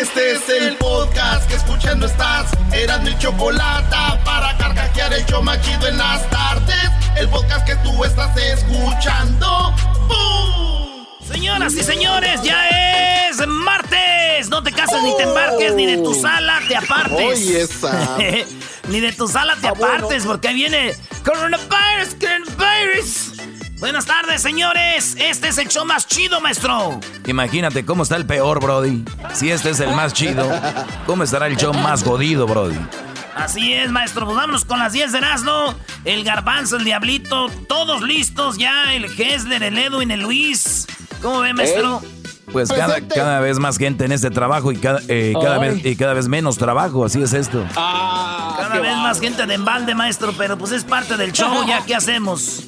Este es el podcast que escuchando estás. Eran mi chocolate para carcajear el show machido en las tardes. El podcast que tú estás escuchando. ¡Bum! Señoras y señores, ya es martes. No te cases ni te embarques, ni de tu sala te apartes. Oye, esa. ni de tu sala te apartes, porque ahí viene coronavirus, coronavirus. Buenas tardes, señores. Este es el show más chido, maestro. Imagínate cómo está el peor, Brody. Si este es el más chido, ¿cómo estará el show más godido, Brody? Así es, maestro. Pues vámonos con las 10 de Erasmo. El Garbanzo, el Diablito, todos listos ya. El Hessler, el Edwin, el Luis. ¿Cómo ve, maestro? Pues cada, cada vez más gente en este trabajo y cada, eh, cada vez, y cada vez menos trabajo, así es esto. Cada vez más gente de embalde, maestro, pero pues es parte del show, ya, ¿qué hacemos?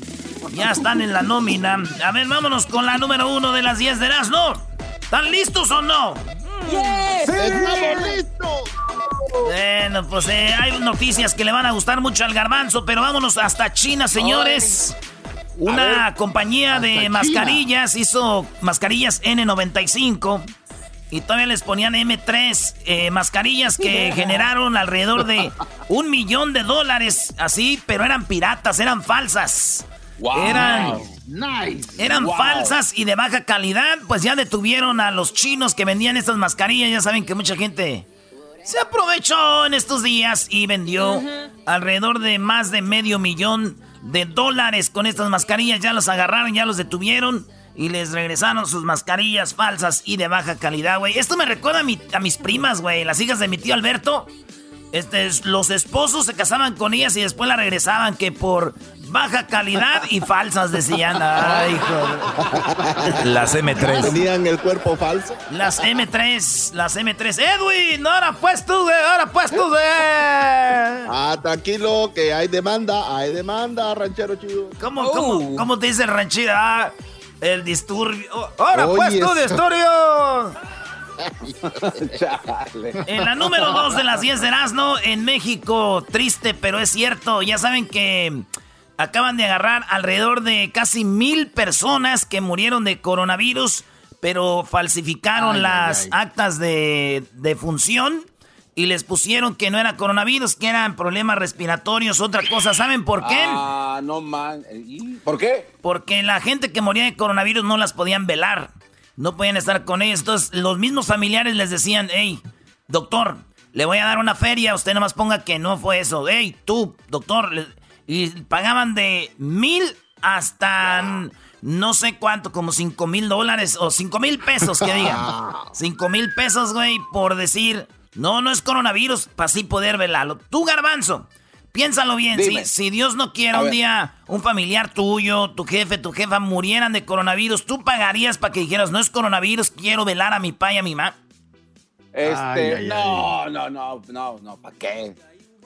Ya están en la nómina. A ver, vámonos con la número uno de las 10 de Erasmo. ¿Están listos o no? ¡Estamos listos! Bueno, pues eh, hay noticias que le van a gustar mucho al garbanzo, pero vámonos hasta China, señores. Una compañía de mascarillas hizo mascarillas N95 y todavía les ponían M3, eh, mascarillas que generaron alrededor de un millón de dólares, así, pero eran piratas, eran falsas. Eran, Nice. eran Wow. falsas y de baja calidad, pues ya detuvieron a los chinos que vendían estas mascarillas. Ya saben que mucha gente se aprovechó en estos días y vendió alrededor de más de medio millón de dólares con estas mascarillas. Ya los agarraron, ya los detuvieron y les regresaron sus mascarillas falsas y de baja calidad, güey. Esto me recuerda a, mi- a mis primas, güey, las hijas de mi tío Alberto. Este, es- los esposos se casaban con ellas y después la regresaban que por baja calidad y falsas decían. Ay, hijo. Las M3. Tenían el cuerpo falso. Las M3, las M3. Edwin, ahora pues tú, güey, ahora pues tú, güey. Ah, tranquilo, que hay demanda, hay demanda, ranchero chido. ¿Cómo, cómo, cómo te dice el ranchero? Ah, el disturbio. Oh, ahora pues tú, disturbio. En la número 2 de las 10 de Erasmo, en México, triste, pero es cierto. Ya saben que acaban de agarrar alrededor de casi mil personas que murieron de coronavirus, pero falsificaron Ay, las ay, ay. actas de, de función y les pusieron que no era coronavirus, que eran problemas respiratorios, otra cosa. ¿Saben por qué? Ah, no man. ¿Y ¿Por qué? Porque la gente que moría de coronavirus no las podían velar. No podían estar con ellos. Entonces, los mismos familiares les decían, hey, doctor, le voy a dar una feria, usted nomás ponga que no fue eso. Hey, tú, doctor. Y pagaban de mil hasta no sé cuánto, como cinco mil dólares o cinco mil pesos, que digan. Cinco mil pesos, güey, por decir, no, no es coronavirus, para así poder velarlo. Tú, garbanzo, piénsalo bien. Si, Dios no quiera un día un familiar tuyo, tu jefe, tu jefa murieran de coronavirus, ¿tú pagarías para que dijeras, no es coronavirus, quiero velar a mi pa y a mi ma? Este, Ay, ay, no, no, no, no, no, ¿para qué?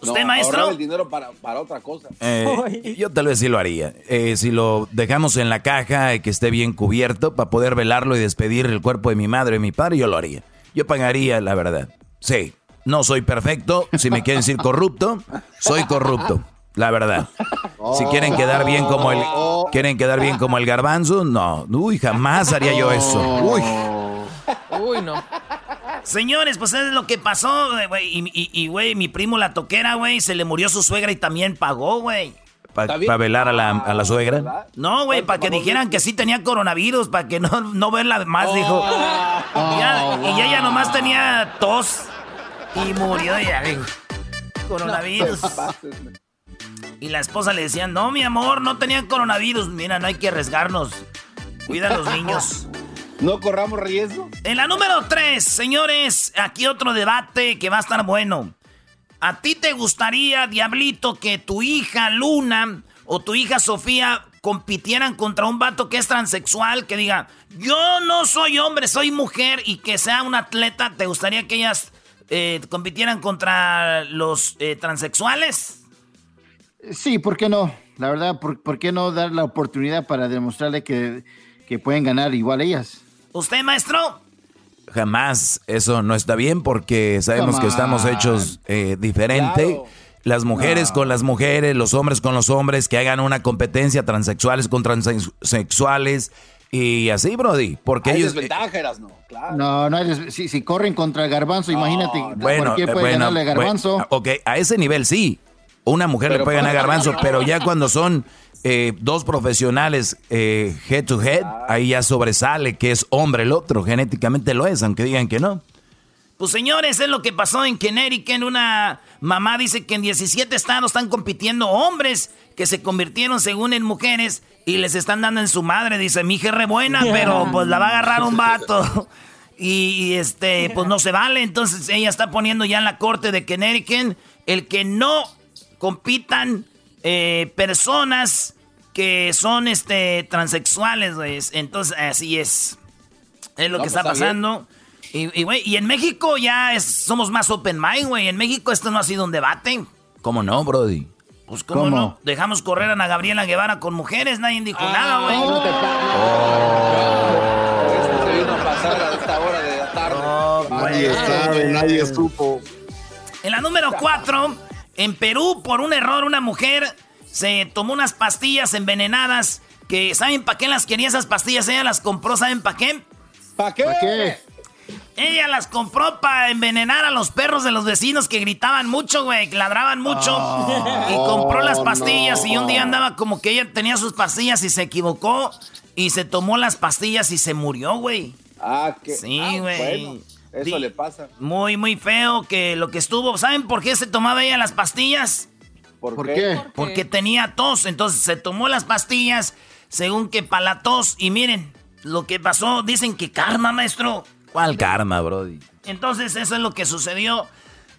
¿Usted, No, maestro? ahorrar el dinero para, para otra cosa. Eh, yo tal vez sí lo haría. Eh, si lo dejamos en la caja, que esté bien cubierto, para poder velarlo y despedir el cuerpo de mi madre y mi padre, yo lo haría. Yo pagaría, la verdad. Sí, no soy perfecto. Si me quieren decir corrupto, soy corrupto. La verdad. Si quieren quedar bien como el, quieren quedar bien como el garbanzo, no. Uy, jamás haría yo eso. Uy. Uy, no. Señores, pues es lo que pasó, eh, güey. Y, y- y, güey, mi primo la toquera, güey, se le murió su suegra y también pagó, güey. Para velar a la, a la suegra. ¿Verdad? No, güey, para que dijeran que sí tenía coronavirus, para que no, no verla más, dijo. Y, ya, y ella nomás tenía tos. Y murió ya, Coronavirus. Y la esposa le decía, no, mi amor, no tenían coronavirus. Mira, no hay que arriesgarnos. Cuida a los niños. No corramos riesgo. En la número 3, señores, aquí otro debate que va a estar bueno. ¿A ti te gustaría, Diablito, que tu hija Luna o tu hija Sofía compitieran contra un vato que es transexual, que diga, yo no soy hombre, soy mujer, y que sea un atleta? ¿Te gustaría que ellas eh, compitieran contra los eh, transexuales? Sí, ¿por qué no? La verdad, ¿por, qué no dar la oportunidad para demostrarle que, que pueden ganar igual ellas? ¿Usted, maestro? Jamás. Eso no está bien porque sabemos que estamos hechos eh, diferente. Las mujeres con las mujeres, los hombres con los hombres, que hagan una competencia transexuales con transexuales. Y así, Brody, porque hay ellos... desventajas, ¿no? Claro. No, no hay si, si, corren contra el garbanzo, imagínate, bueno, puede bueno, ganarle garbanzo. ok, a ese nivel sí, una mujer le puede ganar garbanzo, pero ya cuando son eh, dos profesionales eh, head to head, ahí ya sobresale que es hombre el otro, genéticamente lo es, aunque digan que no. Pues señores, es lo que pasó en Connecticut. Una mamá dice que en 17 estados están compitiendo hombres que se convirtieron según en mujeres y les están dando en su madre. Dice, mi hija es re buena, pero pues la va a agarrar un vato. Y, este, pues no se vale. Entonces ella está poniendo ya en la corte de Connecticut el que no compitan eh, personas que son este transexuales, Entonces, así es. Es lo que pues, está pasando. Y, y, en México ya somos más open mind, güey. En México esto no ha sido un debate. ¿Cómo no, Brody? Pues cómo, no. Dejamos correr a Ana Gabriela Guevara con mujeres, nadie dijo ah, nada, güey. No te oh. Esto se vino a pasar a esta hora de la tarde. nadie sabe, nadie supo. En la número 4, en Perú, por un error, una mujer se tomó unas pastillas envenenadas que, ¿saben para qué las quería esas pastillas? Ella las compró, ¿saben para qué? ¿Para qué? Ella las compró para envenenar a los perros de los vecinos que gritaban mucho, güey, que ladraban mucho. Ah. y compró las pastillas y un día andaba como que ella tenía sus pastillas y se equivocó y se tomó las pastillas y se murió, güey. Ah, qué. Sí, ah, güey. eso le pasa. Muy, muy feo que lo que estuvo. ¿Saben por qué se tomaba ella las pastillas? ¿Por, qué? Porque tenía tos. Entonces se tomó las pastillas según que para la tos. Y miren, lo que pasó, dicen que karma, maestro. ¿Cuál karma, Brody? Entonces eso es lo que sucedió.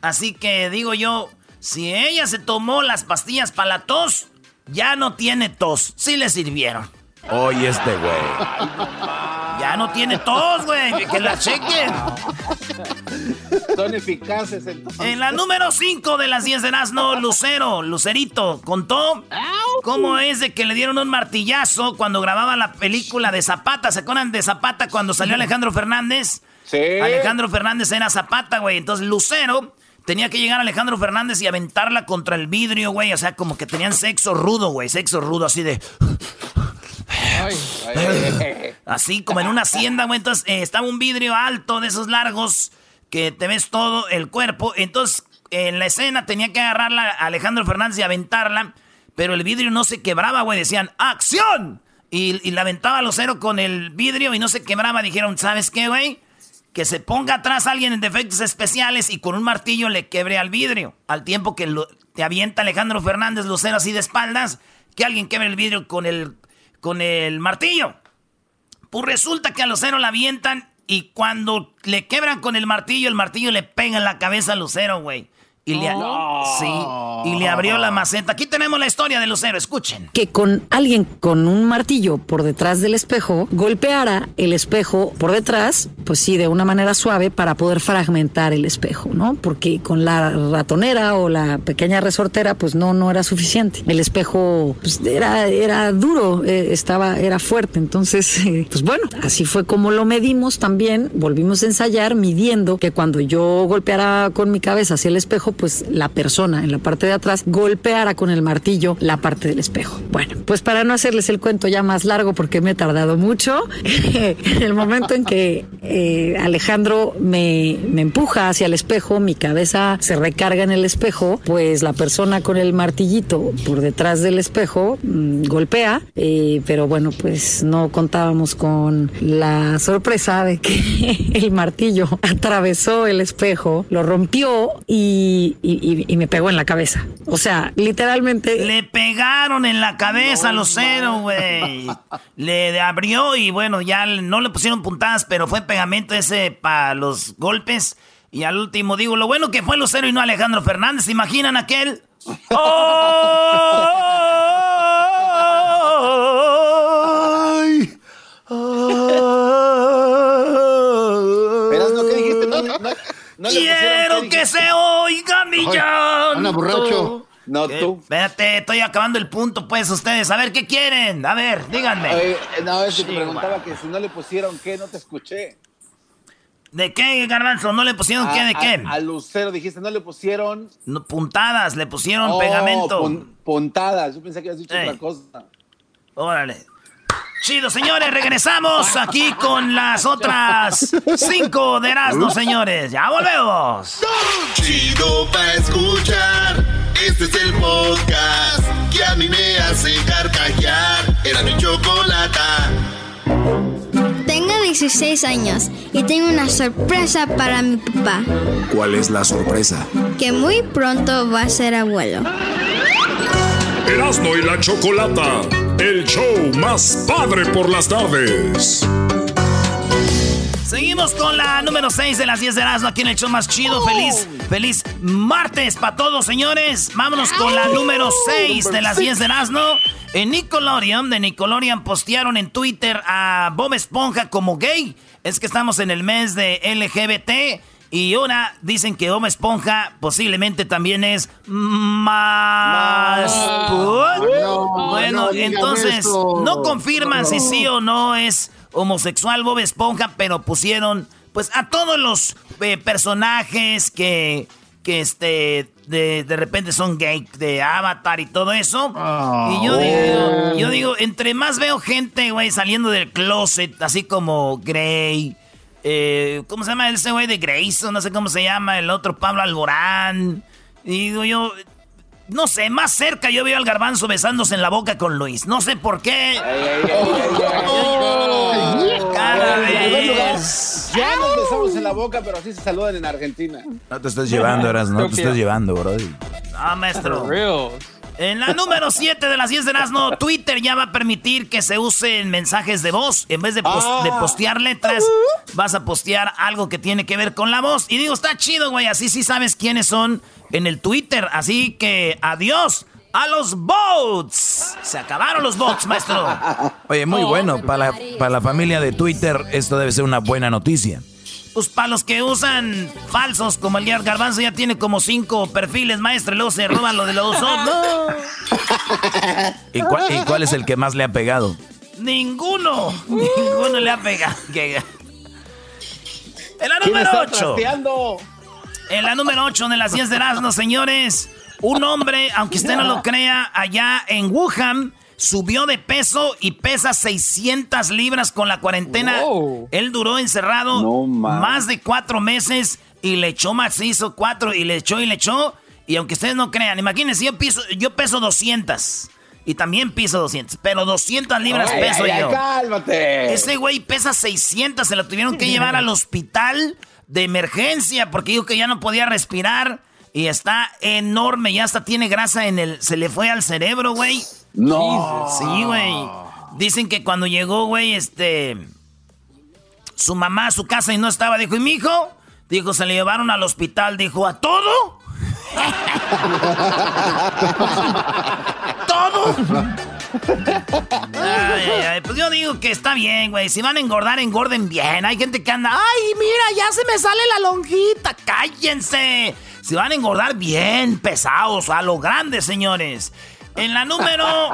Así que digo yo, si ella se tomó las pastillas para la tos, ya no tiene tos. Sí le sirvieron. Oye, este güey. Ya no tiene tos, güey. Que la chequen. Son eficaces entonces. En la número 5 de las 10 de Nazno, Lucero, Lucerito, contó cómo es de que le dieron un martillazo cuando grababa la película de Zapata. ¿Se acuerdan de Zapata cuando salió Alejandro Fernández? Sí. Alejandro Fernández era Zapata, güey. Entonces Lucero tenía que llegar a Alejandro Fernández y aventarla contra el vidrio, güey. O sea, como que tenían sexo rudo, güey. Sexo rudo así de... Así como en una hacienda, güey. Entonces eh, estaba un vidrio alto de esos largos que te ves todo el cuerpo. Entonces en la escena tenía que agarrarla a Alejandro Fernández y aventarla. Pero el vidrio no se quebraba, güey. Decían, ¡acción! Y, la aventaba a Lucero con el vidrio y no se quebraba. Dijeron, ¿sabes qué, güey? Que se ponga atrás alguien en defectos especiales y con un martillo le quebre al vidrio. Al tiempo que te avienta Alejandro Fernández Lucero así de espaldas, que alguien quebre el vidrio con el con el martillo. Pues resulta que a Lucero la avientan y cuando le quebran con el martillo, el martillo le pega en la cabeza a Lucero, güey. Y le, sí, y le abrió la maceta. Aquí tenemos la historia de Lucero, escuchen. Que con alguien con un martillo por detrás del espejo golpeara el espejo por detrás, pues sí, de una manera suave para poder fragmentar el espejo, ¿no? Porque con la ratonera o la pequeña resortera, pues no, no era suficiente. El espejo pues, era, era duro, eh, estaba, era fuerte. Entonces, eh, pues bueno, así fue como lo medimos también. Volvimos a ensayar midiendo que cuando yo golpeara con mi cabeza hacia el espejo, pues la persona en la parte de atrás golpeara con el martillo la parte del espejo. Bueno, pues para no hacerles el cuento ya más largo porque me he tardado mucho, el momento en que eh, Alejandro me, me empuja hacia el espejo, mi cabeza se recarga en el espejo, pues la persona con el martillito por detrás del espejo mm, golpea, eh, pero bueno, pues no contábamos con la sorpresa de que el martillo atravesó el espejo, lo rompió y, y- y- y me pegó en la cabeza. O sea, literalmente... Le pegaron en la cabeza a los cero, güey. Le abrió y bueno, ya no le pusieron puntadas, pero fue pegamento ese para los golpes. Y al último digo, lo bueno que fue Lucero y no Alejandro Fernández. ¿Se imaginan aquel? ¡Ay! Verás, ¿no? No, no, no le pusieron, Quiero ¿qué que se oiga mi llanto. anda borracho. No, Eh, tú. Espérate, estoy acabando el punto, pues, ustedes. A ver, ¿qué quieren? A ver, díganme. Oye, no, es que te preguntaba que si no le pusieron qué, no te escuché. ¿De qué, Garbanzo? ¿No le pusieron qué? A- ¿De qué? A, a Lucero dijiste, no le pusieron. No, puntadas, le pusieron Oh, pegamento. pun- puntadas. Yo pensé que habías dicho Ey. otra cosa. Órale. Chido, señores, regresamos aquí con las otras cinco de Erasmo, señores. Ya volvemos. Chido pa' escuchar. Este es el podcast que a mí me hace carcajear. Era mi chocolata. Tengo 16 años y tengo una sorpresa para mi papá, ¿Cuál es la sorpresa? que muy pronto va a ser abuelo. Erasmo y la Chocolata, el show más padre por las tardes. Seguimos con la número 6 de las 10 de Erasmo aquí en el show más chido. Feliz, feliz martes para todos, señores. Vámonos con la número 6 de las 10 de Erasmo. En Nickelodeon, de Nickelodeon postearon en Twitter a Bob Esponja como gay. Es que estamos en el mes de LGBT. Y ahora dicen que Bob Esponja posiblemente también es más... Bueno, no entonces no confirman si sí o no es homosexual Bob Esponja, pero pusieron pues a todos los eh, personajes que, que este de, de repente son gay de Avatar y todo eso. y yo digo, yo digo, entre más veo gente, güey, saliendo del closet, así como Grey, eh, ¿cómo se llama ese güey de Grayson? No sé cómo se llama, el otro Pablo Alborán. Y digo yo, no sé, más cerca yo veo al garbanzo besándose en la boca con Luis. No sé por qué. Cada vez. Ya nos besamos en la boca, pero así se saludan en Argentina. No te estés llevando, Eras, no te estés llevando, bro. Ah, maestro. En la número 7 de las 10 de Erasmo, Twitter ya va a permitir que se usen mensajes de voz. En vez de, Ah. de postear letras, vas a postear algo que tiene que ver con la voz. Y digo, está chido, güey. Así sí sabes quiénes son en el Twitter. Así que adiós a los bots. Se acabaron los bots, maestro. Oye, muy bueno. Para la, para la familia de Twitter, esto debe ser una buena noticia. Pues para los que usan falsos, como el Yard Garbanzo ya tiene como cinco perfiles, maestro, y luego se roban lo de los otros. No, ¿Y cuál, y cuál es el que más le ha pegado? ninguno, ninguno le ha pegado. En la ¿Quién número está 8. trasteando? En la número 8 de las 10 de Erasmo, señores, un hombre, aunque usted no lo crea, allá en Wuhan, subió de peso y pesa 600 libras con la cuarentena. Wow. Él duró encerrado No, más de cuatro meses y le echó macizo cuatro y le echó y le echó. Y aunque ustedes no crean, imagínense, yo, piso, yo peso 200 y también piso 200, pero 200 libras Ay, peso ay, ay, yo. cálmate. Ese güey pesa 600, se lo tuvieron que llevar al hospital de emergencia porque dijo que ya no podía respirar y está enorme, ya hasta tiene grasa en el... Se le fue al cerebro, güey. No. Sí, güey. Dicen que cuando llegó, güey, este... Su mamá a su casa y no estaba, dijo, ¿y mi hijo? Dijo, se le llevaron al hospital, dijo, ¿a todo? ¿Todo? Ay, ay, ay, Pues yo digo que está bien, güey. Si van a engordar, engorden bien. Hay gente que anda, ay, mira, ya se me sale la lonjita. Cállense. Si van a engordar bien, pesados, a lo grande, señores. En la número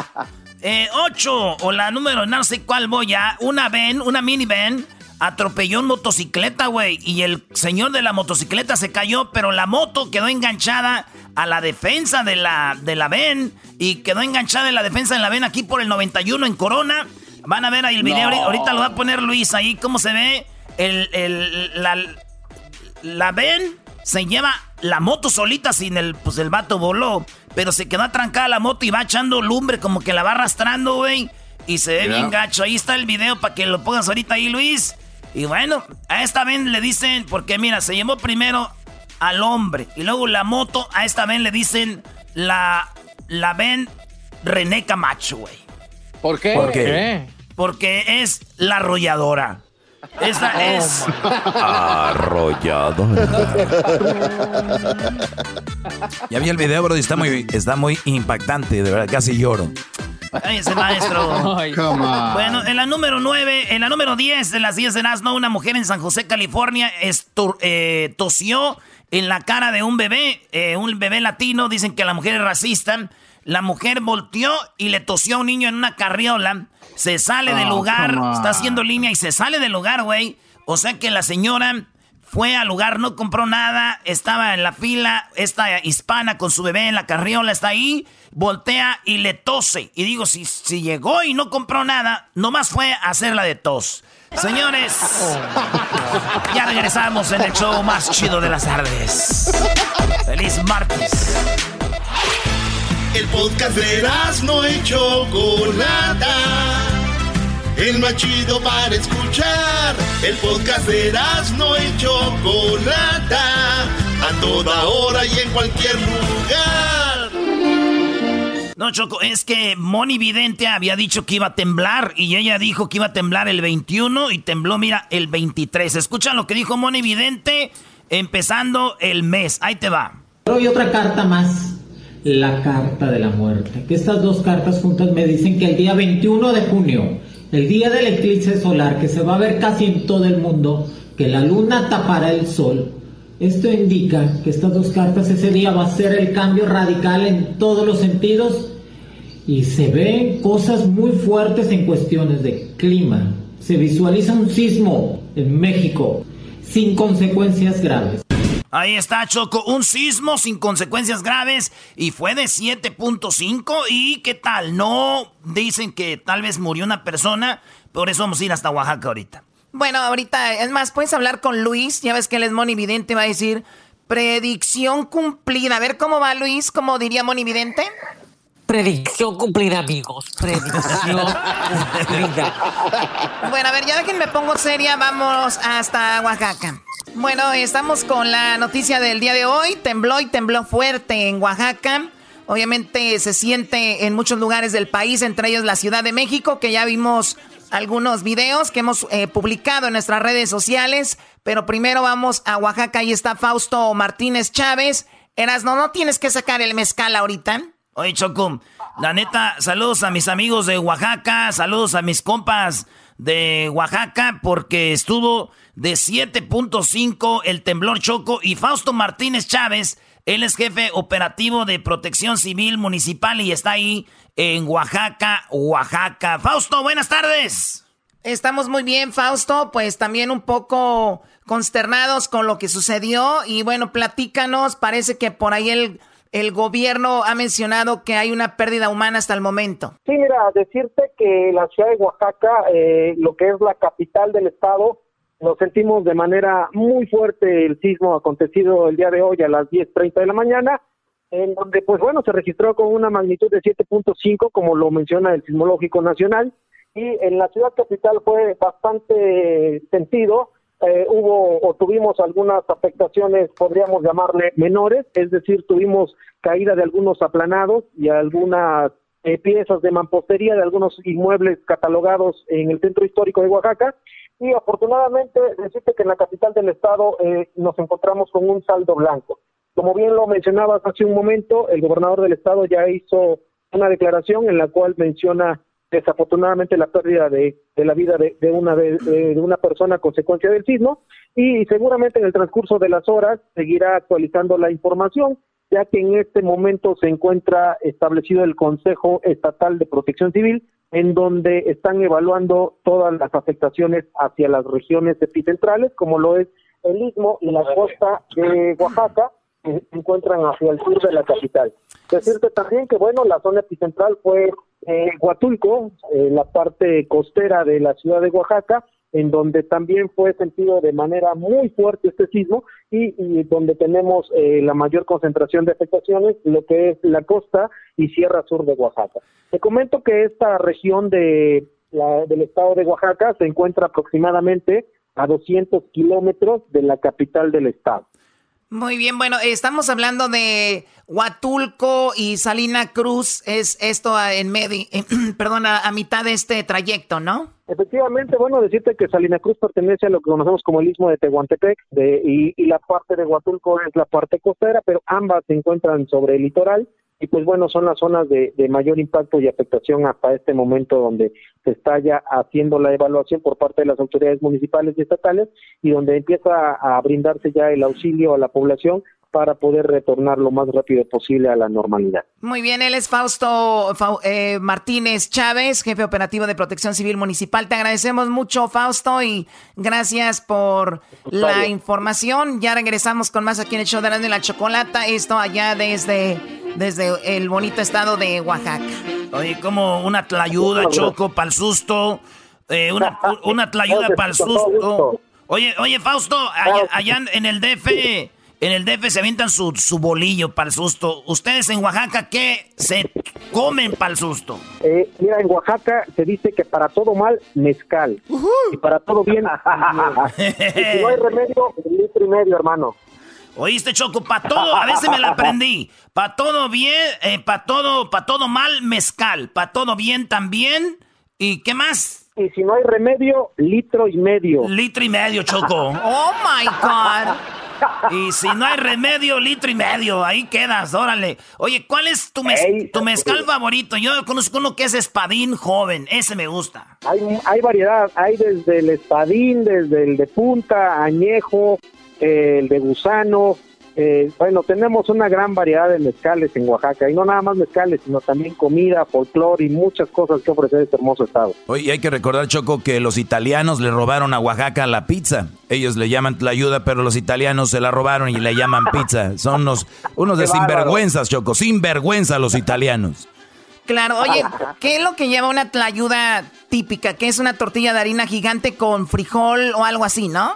8, o la número, no sé cuál voy a, una van, una minivan, atropelló un motocicleta, güey. Y el señor de la motocicleta se cayó, pero la moto quedó enganchada a la defensa de la, de la VEN. Y quedó enganchada en la defensa de la VEN aquí por el 91 en Corona. Van a ver ahí el video. Ahorita lo va a poner Luis ahí, cómo se ve. El, el, la, la VEN se lleva la moto solita sin el, pues el vato voló. Pero se quedó atrancada la moto y va echando lumbre como que la va arrastrando, güey. Y se ve bien gacho. Ahí está el video para que lo pongas ahorita ahí, Luis. Y bueno, a esta vez le dicen, porque mira, se llevó primero al hombre. Y luego la moto, a esta vez le dicen la, la ven René Camacho, güey. ¿Por qué? ¿Por qué? Porque es la arrolladora. Esta Oh, es. Arrollado. ya vi el video, bro, y está muy, está muy impactante, de verdad, casi lloro. Cállese, maestro. Ay. Come on. Bueno, en la número 9, en la número 10 de las 10 de Nazno, una mujer en San José, California, eh, tosió en la cara de un bebé, eh, un bebé latino. Dicen que la mujer es racista. La mujer volteó y le tosió a un niño en una carriola. Se sale del Oh, lugar, está haciendo línea y se sale del lugar, güey. O sea que la señora fue al lugar, no compró nada, estaba en la fila, esta hispana con su bebé en la carriola está ahí, voltea y le tose. Y digo, si, si llegó y no compró nada, nomás fue a hacer la de tos. Señores, ya regresamos en el show más chido de las tardes. Feliz martes. El podcast de no y Chocolata. El más chido para escuchar. El podcast de no y Chocolata. A toda hora y en cualquier lugar. No, Choco, es que Moni Vidente había dicho que iba a temblar y ella dijo que iba a temblar el 21 y tembló, mira, el 23. Escuchan lo que dijo Moni Vidente empezando el mes. Ahí te va. Hay otra carta más, la carta de la muerte. Que estas dos cartas juntas me dicen que el día 21 de junio, el día del eclipse solar, que se va a ver casi en todo el mundo, que la luna tapará el sol. Esto indica que estas dos cartas ese día va a ser el cambio radical en todos los sentidos y se ven cosas muy fuertes en cuestiones de clima. Se visualiza un sismo en México sin consecuencias graves. Ahí está, Choco, un sismo sin consecuencias graves y fue de 7.5 y ¿qué tal? No dicen que tal vez murió una persona, por eso vamos a ir hasta Oaxaca ahorita. Bueno, ahorita, es más, puedes hablar con Luis, ya ves que él es monividente, va a decir predicción cumplida. A ver cómo va Luis, como diría monividente. Predicción cumplida, amigos. Predicción cumplida. Bueno, a ver, ya que me pongo seria, vamos hasta Oaxaca. Bueno, estamos con la noticia del día de hoy. Tembló y tembló fuerte en Oaxaca. Obviamente se siente en muchos lugares del país, entre ellos la Ciudad de México, que ya vimos algunos videos que hemos eh, publicado en nuestras redes sociales. Pero primero vamos a Oaxaca. Ahí está Fausto Martínez Chávez. Eras, no, no tienes que sacar el mezcal ahorita. Oye, Choco, la neta, saludos a mis amigos de Oaxaca, saludos a mis compas de Oaxaca, porque estuvo de 7.5 el temblor Choco y Fausto Martínez Chávez, él es jefe operativo de protección civil municipal y está ahí en Oaxaca, Oaxaca. Fausto, buenas tardes. Estamos muy bien, Fausto, pues también un poco consternados con lo que sucedió y bueno, platícanos, parece que por ahí el, el gobierno ha mencionado que hay una pérdida humana hasta el momento. Sí, mira, decirte que la ciudad de Oaxaca, eh, lo que es la capital del estado, nos sentimos de manera muy fuerte el sismo acontecido el día de hoy a las 10.30 de la mañana, en donde, pues bueno, se registró con una magnitud de 7.5, como lo menciona el Sismológico Nacional, y en la ciudad capital fue bastante sentido, eh, hubo o tuvimos algunas afectaciones, podríamos llamarle menores, es decir, tuvimos caída de algunos aplanados y algunas eh, piezas de mampostería de algunos inmuebles catalogados en el centro histórico de Oaxaca. Y afortunadamente, decirte que en la capital del estado eh, nos encontramos con un saldo blanco. Como bien lo mencionabas hace un momento, el gobernador del estado ya hizo una declaración en la cual menciona desafortunadamente la pérdida de, de la vida de, de una de, de, una persona a consecuencia del sismo y seguramente en el transcurso de las horas seguirá actualizando la información ya que en este momento se encuentra establecido el Consejo Estatal de Protección Civil en donde están evaluando todas las afectaciones hacia las regiones epicentrales, como lo es el Istmo y la costa de Oaxaca, que se encuentran hacia el sur de la capital. Decirte también que, bueno, la zona epicentral fue eh, Huatulco, eh, la parte costera de la ciudad de Oaxaca, en donde también fue sentido de manera muy fuerte este sismo y, donde tenemos eh, la mayor concentración de afectaciones, lo que es la costa y Sierra Sur de Oaxaca. Te comento que esta región de del estado de Oaxaca se encuentra aproximadamente a 200 kilómetros de la capital del estado. Muy bien, bueno, estamos hablando de Huatulco y Salina Cruz, es esto en medio, perdón, a, mitad de este trayecto, ¿no? Efectivamente, bueno, decirte que Salina Cruz pertenece a lo que conocemos como el istmo de Tehuantepec de, y la parte de Huatulco es la parte costera, pero ambas se encuentran sobre el litoral y pues bueno, son las zonas de, mayor impacto y afectación hasta este momento donde se está ya haciendo la evaluación por parte de las autoridades municipales y estatales y donde empieza a brindarse ya el auxilio a la población para poder retornar lo más rápido posible a la normalidad. Muy bien, él es Fausto eh, Martínez Chávez, jefe operativo de Protección Civil Municipal. Te agradecemos mucho, Fausto, y gracias por la información. Ya regresamos con más aquí en el show de la, la chocolata. Esto allá desde, desde el bonito estado de Oaxaca. Oye, como una tlayuda, Choco, para el susto. Eh, una, una tlayuda para el susto. Oye, oye, Fausto, allá en el DF en el DF se avientan su, su bolillo para el susto. ¿Ustedes en Oaxaca qué se comen para el susto? Eh, mira, en Oaxaca se dice que para todo mal, mezcal. Y para todo bien, y si no hay remedio, litro y medio, hermano. Oíste, Choco, para todo, a veces me la aprendí. Para todo bien, eh, para todo, para todo mal, mezcal. Para todo bien también. ¿Y qué más? Y si no hay remedio, litro y medio. Litro y medio, Choco. oh my God. Y si no hay remedio, litro y medio. Ahí quedas, órale. Oye, ¿cuál es tu, tu mezcal favorito? Yo conozco uno que es espadín joven. Ese me gusta. Hay, hay variedad. Hay desde el espadín, desde el de punta, añejo, el de gusano, eh, bueno, tenemos una gran variedad de mezcales en Oaxaca, y no nada más mezcales, sino también comida, folclore y muchas cosas que ofrece este hermoso estado. Oye, hay que recordar, Choco, que los italianos le robaron a Oaxaca la pizza. Ellos le llaman la ayuda, pero los italianos se la robaron y le llaman pizza. Son unos, unos de sinvergüenzas, Choco, sinvergüenza los italianos. Claro, oye, ¿qué es lo que lleva una tlayuda típica? ¿Qué es una tortilla de harina gigante con frijol o algo así, no?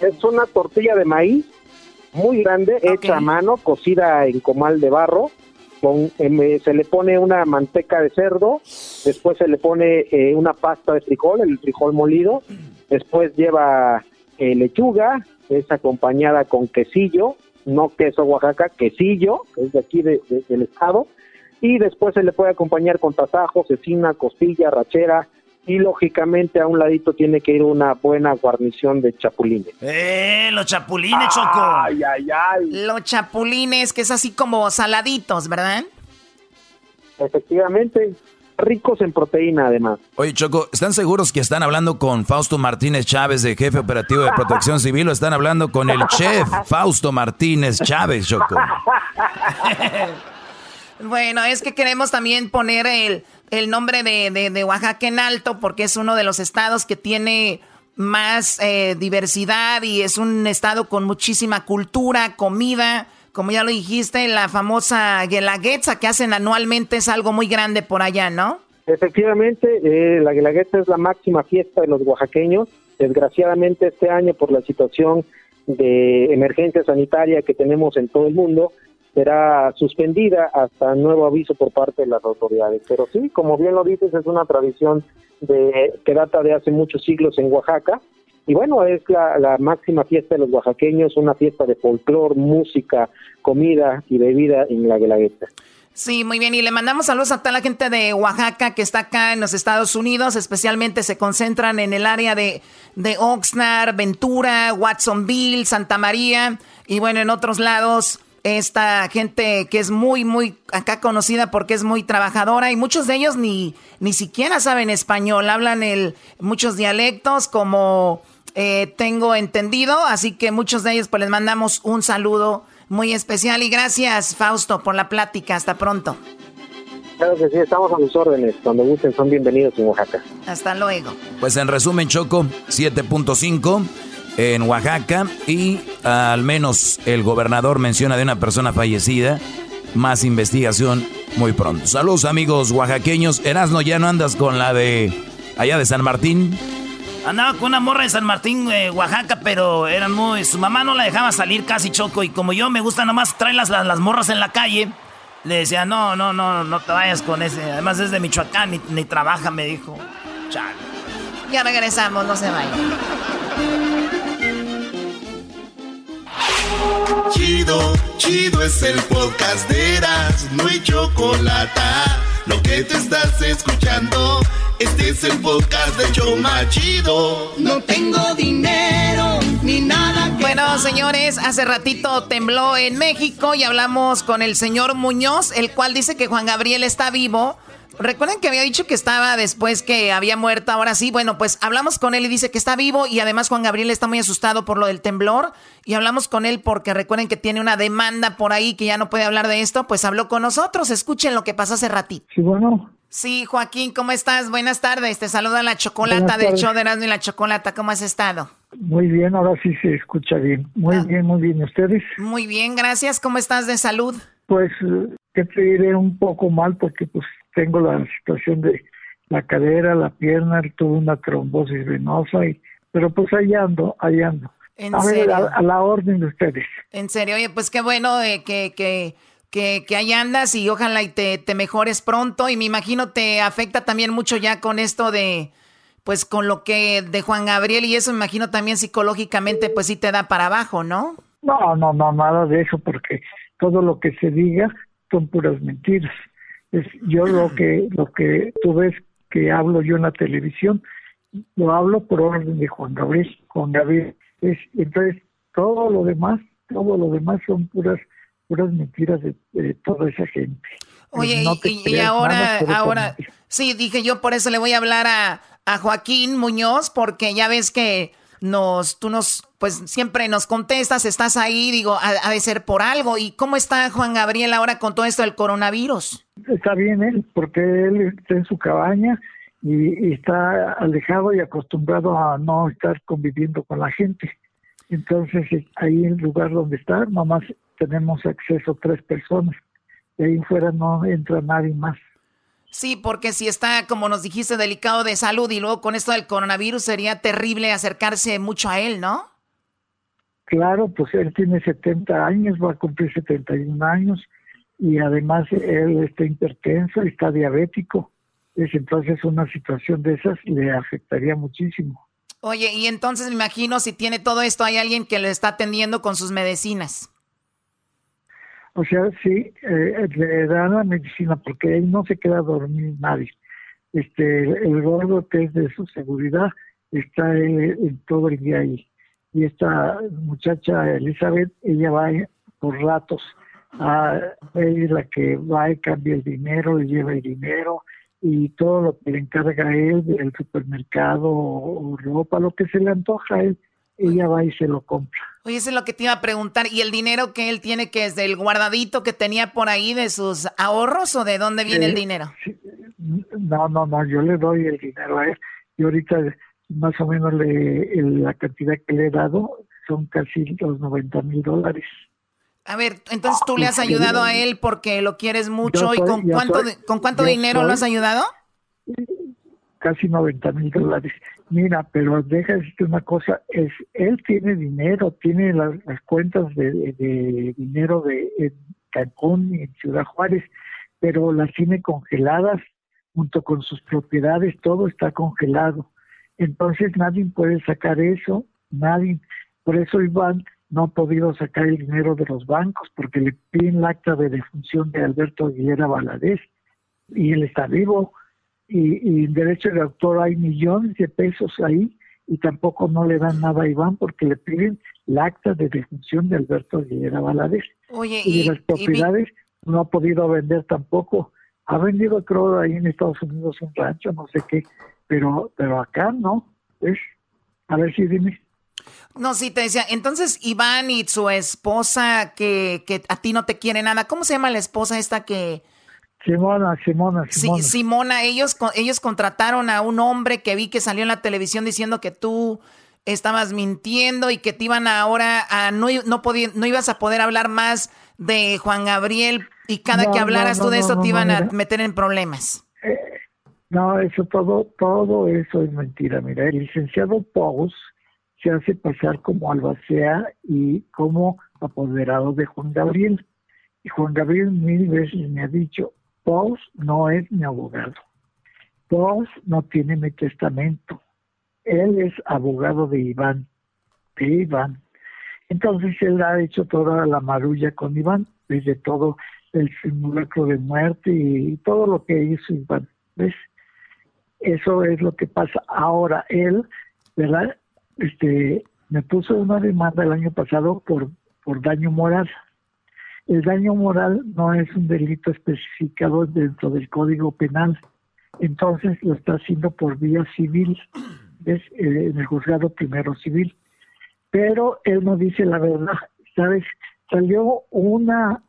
Es una tortilla de maíz muy grande, hecha a mano, cocida en comal de barro. Con, em, se le pone una manteca de cerdo, después se le pone eh, una pasta de frijol, el frijol molido, después lleva eh, lechuga, es acompañada con quesillo, no queso Oaxaca, quesillo, que es de aquí del estado, y después se le puede acompañar con tasajo, cecina, costilla, rachera, y lógicamente a un ladito tiene que ir una buena guarnición de chapulines. ¡Eh! Los chapulines, Choco. Ay, ay, ay. Los chapulines, que es así como saladitos, ¿verdad? Efectivamente. Ricos en proteína, además. Oye, Choco, ¿están seguros que están hablando con Fausto Martínez Chávez, de jefe operativo de protección civil, o están hablando con el chef Fausto Martínez Chávez, Choco? bueno, es que queremos también poner el el nombre de, de, Oaxaca en alto porque es uno de los estados que tiene más eh, diversidad y es un estado con muchísima cultura, comida. Como ya lo dijiste, la famosa Guelaguetza que hacen anualmente es algo muy grande por allá, ¿no? Efectivamente, eh, la Guelaguetza es la máxima fiesta de los oaxaqueños. Desgraciadamente este año por la situación de emergencia sanitaria que tenemos en todo el mundo, será suspendida hasta nuevo aviso por parte de las autoridades. Pero sí, como bien lo dices, es una tradición de, que data de hace muchos siglos en Oaxaca. Y bueno, es la, máxima fiesta de los oaxaqueños, una fiesta de folclor, música, comida y bebida en la Guelaguetza. Sí, muy bien. Y le mandamos saludos a toda la gente de Oaxaca que está acá en los Estados Unidos. Especialmente se concentran en el área de, de Oxnard, Ventura, Watsonville, Santa María. Y bueno, en otros lados esta gente que es muy, muy acá conocida porque es muy trabajadora y muchos de ellos ni, ni siquiera saben español, hablan el, muchos dialectos como eh, tengo entendido, así que muchos de ellos pues les mandamos un saludo muy especial y gracias Fausto por la plática, hasta pronto. Claro que sí, estamos a sus órdenes. Cuando gusten, son bienvenidos en Oaxaca. Hasta luego. Pues en resumen, Choco, 7.5 en Oaxaca y al menos el gobernador menciona de una persona fallecida. Más investigación muy pronto. Saludos amigos oaxaqueños. Erasno, ya no andas con la de allá de San Martín. Andaba con una morra de San Martín, eh, Oaxaca, pero eran muy. Su mamá no la dejaba salir casi choco. Y como yo me gusta nomás traer las, las, morras en la calle, le decía, no, no, no, no te vayas con ese. Además es de Michoacán, ni, ni trabaja, me dijo. Chale. Ya regresamos, no se vayan. Chido, chido es el podcast de Eras, no hay chocolate. Lo que te estás escuchando, este es el podcast de Choma Chido. No tengo dinero ni nada. bueno, señores, hace ratito tembló en México y hablamos con el señor Muñoz, el cual dice que Juan Gabriel está vivo Recuerden que había dicho que estaba después que había muerto, ahora sí. Bueno, pues hablamos con él y dice que está vivo y además Juan Gabriel está muy asustado por lo del temblor y hablamos con él porque recuerden que tiene una demanda por ahí que ya no puede hablar de esto, pues habló con nosotros. Escuchen lo que pasó hace ratito. Sí, bueno. Sí, Joaquín, ¿cómo estás? Buenas tardes. Te saluda la Chocolata del show de Erasmo y la Chocolata. ¿Cómo has estado? Muy bien, ahora sí se escucha bien. Muy ah. bien, muy bien. ¿Ustedes? Muy bien, gracias. ¿Cómo estás de salud? Pues, que te diré un poco mal porque pues tengo la situación de la cadera, la pierna, tuve una trombosis venosa, y, pero pues ahí ando, ahí ando. a, Ver, a, la orden de ustedes. En serio, oye, pues qué bueno eh, que, que, que, que, ahí andas y ojalá y te, te mejores pronto y me imagino te afecta también mucho ya con esto de, pues con lo que de Juan Gabriel y eso me imagino también psicológicamente pues sí te da para abajo, ¿no? No, no, no, nada de eso porque todo lo que se diga son puras mentiras. Es yo lo que lo que tú ves que hablo yo en la televisión, lo hablo por orden de Juan Gabriel. Juan Gabriel es entonces todo lo demás, todo lo demás son puras puras mentiras de, toda esa gente. Oye, y, ahora, ahora, sí, dije yo, por eso le voy a hablar a, a Joaquín Muñoz, porque ya ves que nos, tú nos, pues siempre nos contestas, estás ahí, digo, ha, de ser por algo. ¿Y cómo está Juan Gabriel ahora con todo esto del coronavirus? Está bien él, porque él está en su cabaña y, está alejado y acostumbrado a no estar conviviendo con la gente. Entonces, ahí en el lugar donde está, nomás tenemos acceso a tres personas. De ahí fuera no entra nadie más. Sí, porque si está, como nos dijiste, delicado de salud y luego con esto del coronavirus sería terrible acercarse mucho a él, ¿no? Claro, pues él tiene 70 años, va a cumplir 71 años y además él está hipertenso, está diabético. Es entonces una situación de esas le afectaría muchísimo. Oye, y entonces me imagino si tiene todo esto, hay alguien que le está atendiendo con sus medicinas. O sea, sí, eh, le dan la medicina porque ahí no se queda dormir nadie. Este, el gordo que es de su seguridad está en todo el día ahí. Y esta muchacha Elizabeth, ella va por ratos a es la que va y cambia el dinero, le lleva el dinero y todo lo que le encarga él del supermercado o ropa, lo que se le antoja a él, ella va y se lo compra. Oye, eso es lo que te iba a preguntar. ¿Y el dinero que él tiene, que es del guardadito que tenía por ahí de sus ahorros o de dónde viene el dinero? No, no, no, yo le doy el dinero a él. Y ahorita más o menos le, la cantidad que le he dado son casi los 90 mil dólares. A ver, entonces tú le has ayudado a él porque lo quieres mucho. ¿Y con cuánto, con cuánto dinero lo has ayudado? Casi 90 mil dólares. Mira, pero deja decirte una cosa, es él tiene dinero, tiene las, cuentas de, dinero de en Cancún y en Ciudad Juárez, pero las tiene congeladas junto con sus propiedades, todo está congelado. Entonces nadie puede sacar eso, nadie. Por eso Iván no ha podido sacar el dinero de los bancos porque le piden la acta de defunción de Alberto Aguilera Valadez y él está vivo y, en derecho de autor hay millones de pesos ahí y tampoco no le dan nada a Iván porque le piden la acta de defunción de Alberto Aguilera Valadez. Oye, y, las propiedades no ha podido vender tampoco. Ha vendido, creo, ahí en Estados Unidos un rancho, no sé qué, pero pero acá no. Es, a ver si dime. No, sí, te decía, entonces Iván y su esposa que, que a ti no te quiere nada, ¿cómo se llama la esposa esta que, Simona, Simona, Simona. Sí, Simona, ellos, ellos contrataron a un hombre que vi que salió en la televisión diciendo que tú estabas mintiendo y que te iban ahora a no, no, no ibas a poder hablar más de Juan Gabriel y cada que hablaras tú de eso te iban a meter en problemas. Eh, no, eso todo, todo eso es mentira. Mira, el licenciado Pous se hace pasar como albacea y como apoderado de Juan Gabriel. Y Juan Gabriel mil veces me ha dicho, Pous no es mi abogado. Pous no tiene mi testamento. Él es abogado de Iván, de Iván. Entonces él ha hecho toda la marulla con Iván, desde todo el simulacro de muerte y todo lo que hizo Iván. ¿Ves? Eso es lo que pasa. Ahora él, ¿verdad? Este, me puso una demanda el año pasado por, por daño moral. El daño moral no es un delito especificado dentro del Código Penal. Entonces lo está haciendo por vía civil, ¿ves? Eh, en el juzgado primero civil. Pero él no dice la verdad, ¿sabes? Salió una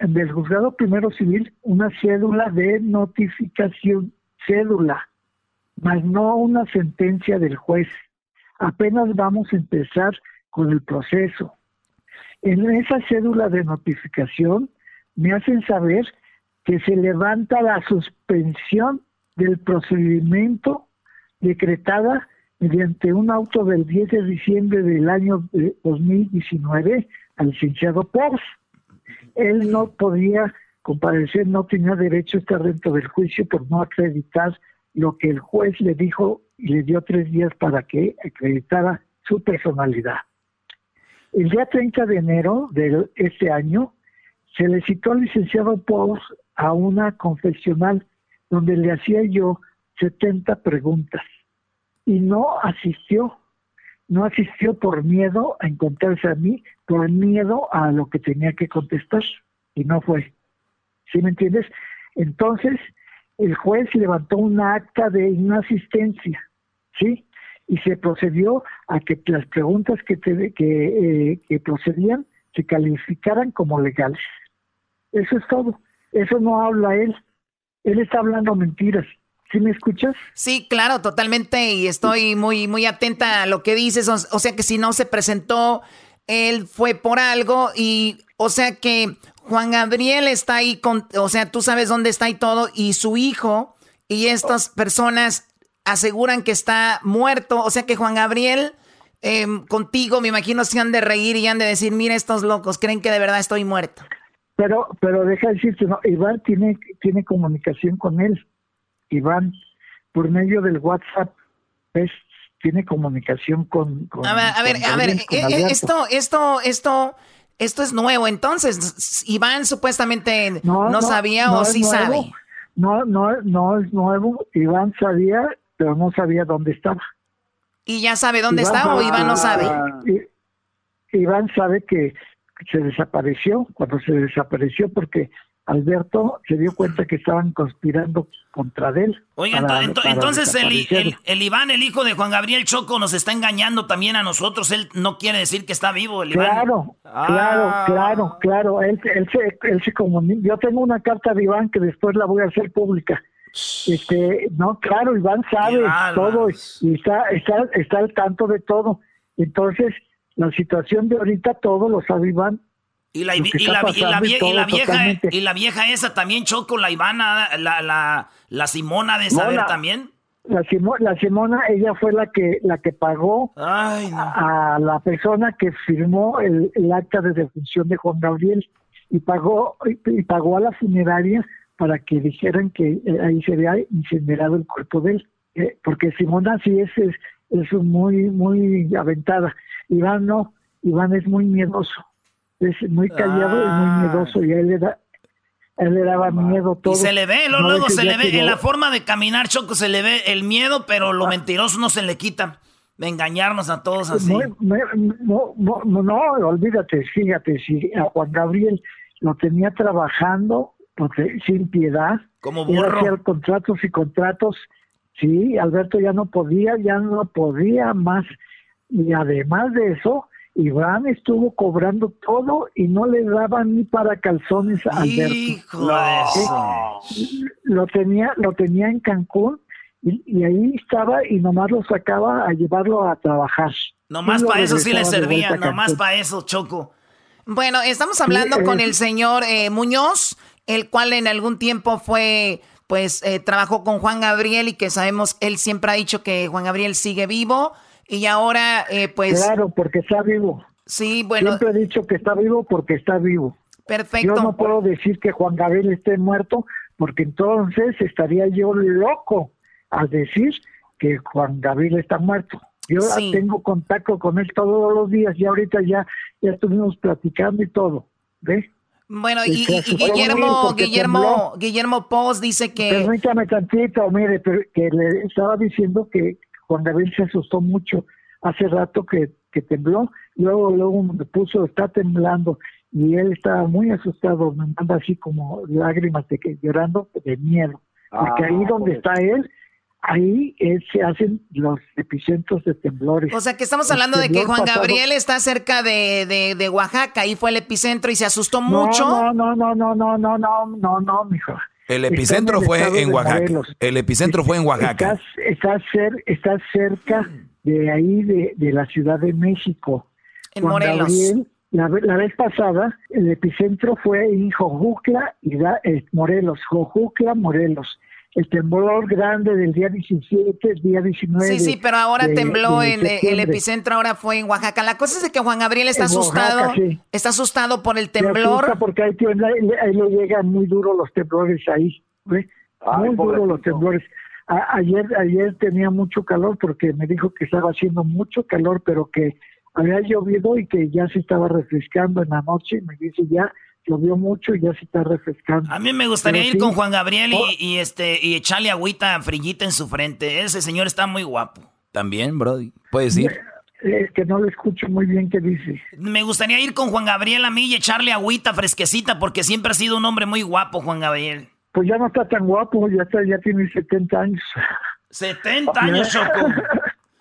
del juzgado primero civil una cédula de notificación, cédula, más no una sentencia del juez. Apenas vamos a empezar con el proceso. En esa cédula de notificación me hacen saber que se levanta la suspensión del procedimiento decretada mediante un auto del 10 de diciembre del año 2019 al licenciado Pors él no podía comparecer, no tenía derecho a estar dentro del juicio por no acreditar lo que el juez le dijo y le dio tres días para que acreditara su personalidad. El día 30 de enero de este año se le citó al licenciado Pous a una confesional donde le hacía yo 70 preguntas y no asistió no asistió por miedo a encontrarse a mí, por miedo a lo que tenía que contestar, y no fue. ¿Sí me entiendes? Entonces, el juez levantó una acta de inasistencia, ¿sí? Y se procedió a que las preguntas que, te, que, eh, que procedían se calificaran como legales. Eso es todo. Eso no habla él. Él está hablando mentiras. ¿Sí me escuchas? Sí, claro, totalmente. Y estoy muy, muy atenta a lo que dices. O, sea que si no se presentó, él fue por algo. Y, o sea que Juan Gabriel está ahí con, o sea, tú sabes dónde está y todo. Y su hijo y estas personas aseguran que está muerto. O sea que Juan Gabriel, em, contigo, me imagino, se han de reír y han de decir, mira estos locos, creen que de verdad estoy muerto. Pero, pero deja de decirte, no, Iván tiene, tiene comunicación con él. Iván, por medio del WhatsApp, es, tiene comunicación con, a ver, a ver, a ver eh, eh, esto, esto, esto, esto es nuevo. Entonces, Iván supuestamente no, sabía o sí sabe. No, no, no es nuevo. Iván sabía, pero no sabía dónde estaba. ¿Y ya sabe dónde está o Iván no sabe? Iván sabe que se desapareció, cuando se desapareció porque Alberto se dio cuenta que estaban conspirando contra él. Oiga, entonces el, el, Iván, el hijo de Juan Gabriel Choco, nos está engañando también a nosotros. Él no quiere decir que está vivo, el Iván. Claro, claro, ah. claro, claro. Él, él, se, él se Yo tengo una carta de Iván que después la voy a hacer pública. Este, no, claro, Iván sabe todo y está, está, está al tanto de todo. Entonces, la situación de ahorita todo lo sabe Iván y la, vieja, y la vieja esa también chocó la Ivana, la, la, la Simona de saber también. La, la Simona, ella fue la que la que pagó a, la persona que firmó el, acta de defunción de Juan Gabriel y pagó y, pagó a la funeraria para que dijeran que eh, ahí se había incinerado el cuerpo de él, eh, porque Simona sí es, es, es muy muy aventada. Iván no, Iván es muy miedoso es muy callado y muy miedoso y a él le da él le daba miedo todo. Y se le ve, luego, se le ve, en la forma de caminar, Choco, se le ve el miedo, pero lo ah. mentiroso no se le quita. De engañarnos a todos así. No, no, no, olvídate, fíjate, si a Juan Gabriel lo tenía trabajando porque, sin piedad. Como burro. Hacía contratos y contratos. Sí, Alberto ya no podía, ya no podía más. Y además de eso, Iván estuvo cobrando todo y no le daban ni para calzones a Alberto. Hijo de eso. Lo tenía, lo tenía en Cancún y, y ahí estaba y nomás lo sacaba a llevarlo a trabajar. Nomás para eso sí le servía, nomás para eso, Choco. Bueno, estamos hablando Sí, con el señor eh, Muñoz, el cual en algún tiempo fue, pues, eh, trabajó con Juan Gabriel y que sabemos, él siempre ha dicho que Juan Gabriel sigue vivo y ahora, eh, pues... Claro, porque está vivo. Sí, bueno, Siempre he dicho que está vivo porque está vivo. perfecto. Yo no puedo decir que Juan Gabriel esté muerto porque entonces estaría yo loco al decir que Juan Gabriel está muerto. Yo Sí. tengo contacto con él todos los días y ahorita ya, ya estuvimos platicando y todo. ¿Ves? Bueno, y, Guillermo, Guillermo. Guillermo Pos dice que... Permítame tantito, mire, que le estaba diciendo que Juan Gabriel se asustó mucho hace rato que, que tembló, luego luego me puso, está temblando, y él estaba muy asustado, me manda así como lágrimas de que llorando de miedo, porque Ah, ahí donde pues. está él, ahí eh, se hacen los epicentros de temblores. O sea, que estamos hablando de que Juan pasado- Gabriel está cerca de, de, de Oaxaca, ahí fue el epicentro y se asustó No, mucho. No, no, no, no, no, no, no, no, no, mijo. El en epicentro el fue en Oaxaca. Morelos. El epicentro fue en Oaxaca. Estás, estás, cer- estás cerca de ahí, de, de la Ciudad de México. En Juan Morelos. Gabriel, la, la vez pasada, el epicentro fue en Jojucla, y da- eh, Morelos, Jojucla, Morelos. El temblor grande del día 17, el día 19. Sí, sí, pero ahora de- tembló de en eh, el epicentro, ahora fue en Oaxaca. La cosa es de que Juan Gabriel está En Oaxaca, asustado, sí. está asustado por el temblor. porque ahí, ahí le- ahí le llegan muy duros los temblores ahí. ¿ve? Ay, muy duros los temblores. A- ayer, ayer tenía mucho calor porque me dijo que estaba haciendo mucho calor, pero que había llovido y que ya se estaba refrescando en la noche. Me dice ya llovió mucho y ya se está refrescando. A mí me gustaría Pero ir sí, con Juan Gabriel Oh. y, y, este y echarle agüita frillita en su frente. Ese señor está muy guapo. También, Brody. Puedes ir. Es que no le escucho muy bien qué dice. Me gustaría ir con Juan Gabriel a mí y echarle agüita fresquecita porque siempre ha sido un hombre muy guapo, Juan Gabriel. Pues ya no está tan guapo, ya está, ya tiene 70 años. 70 años, Choco.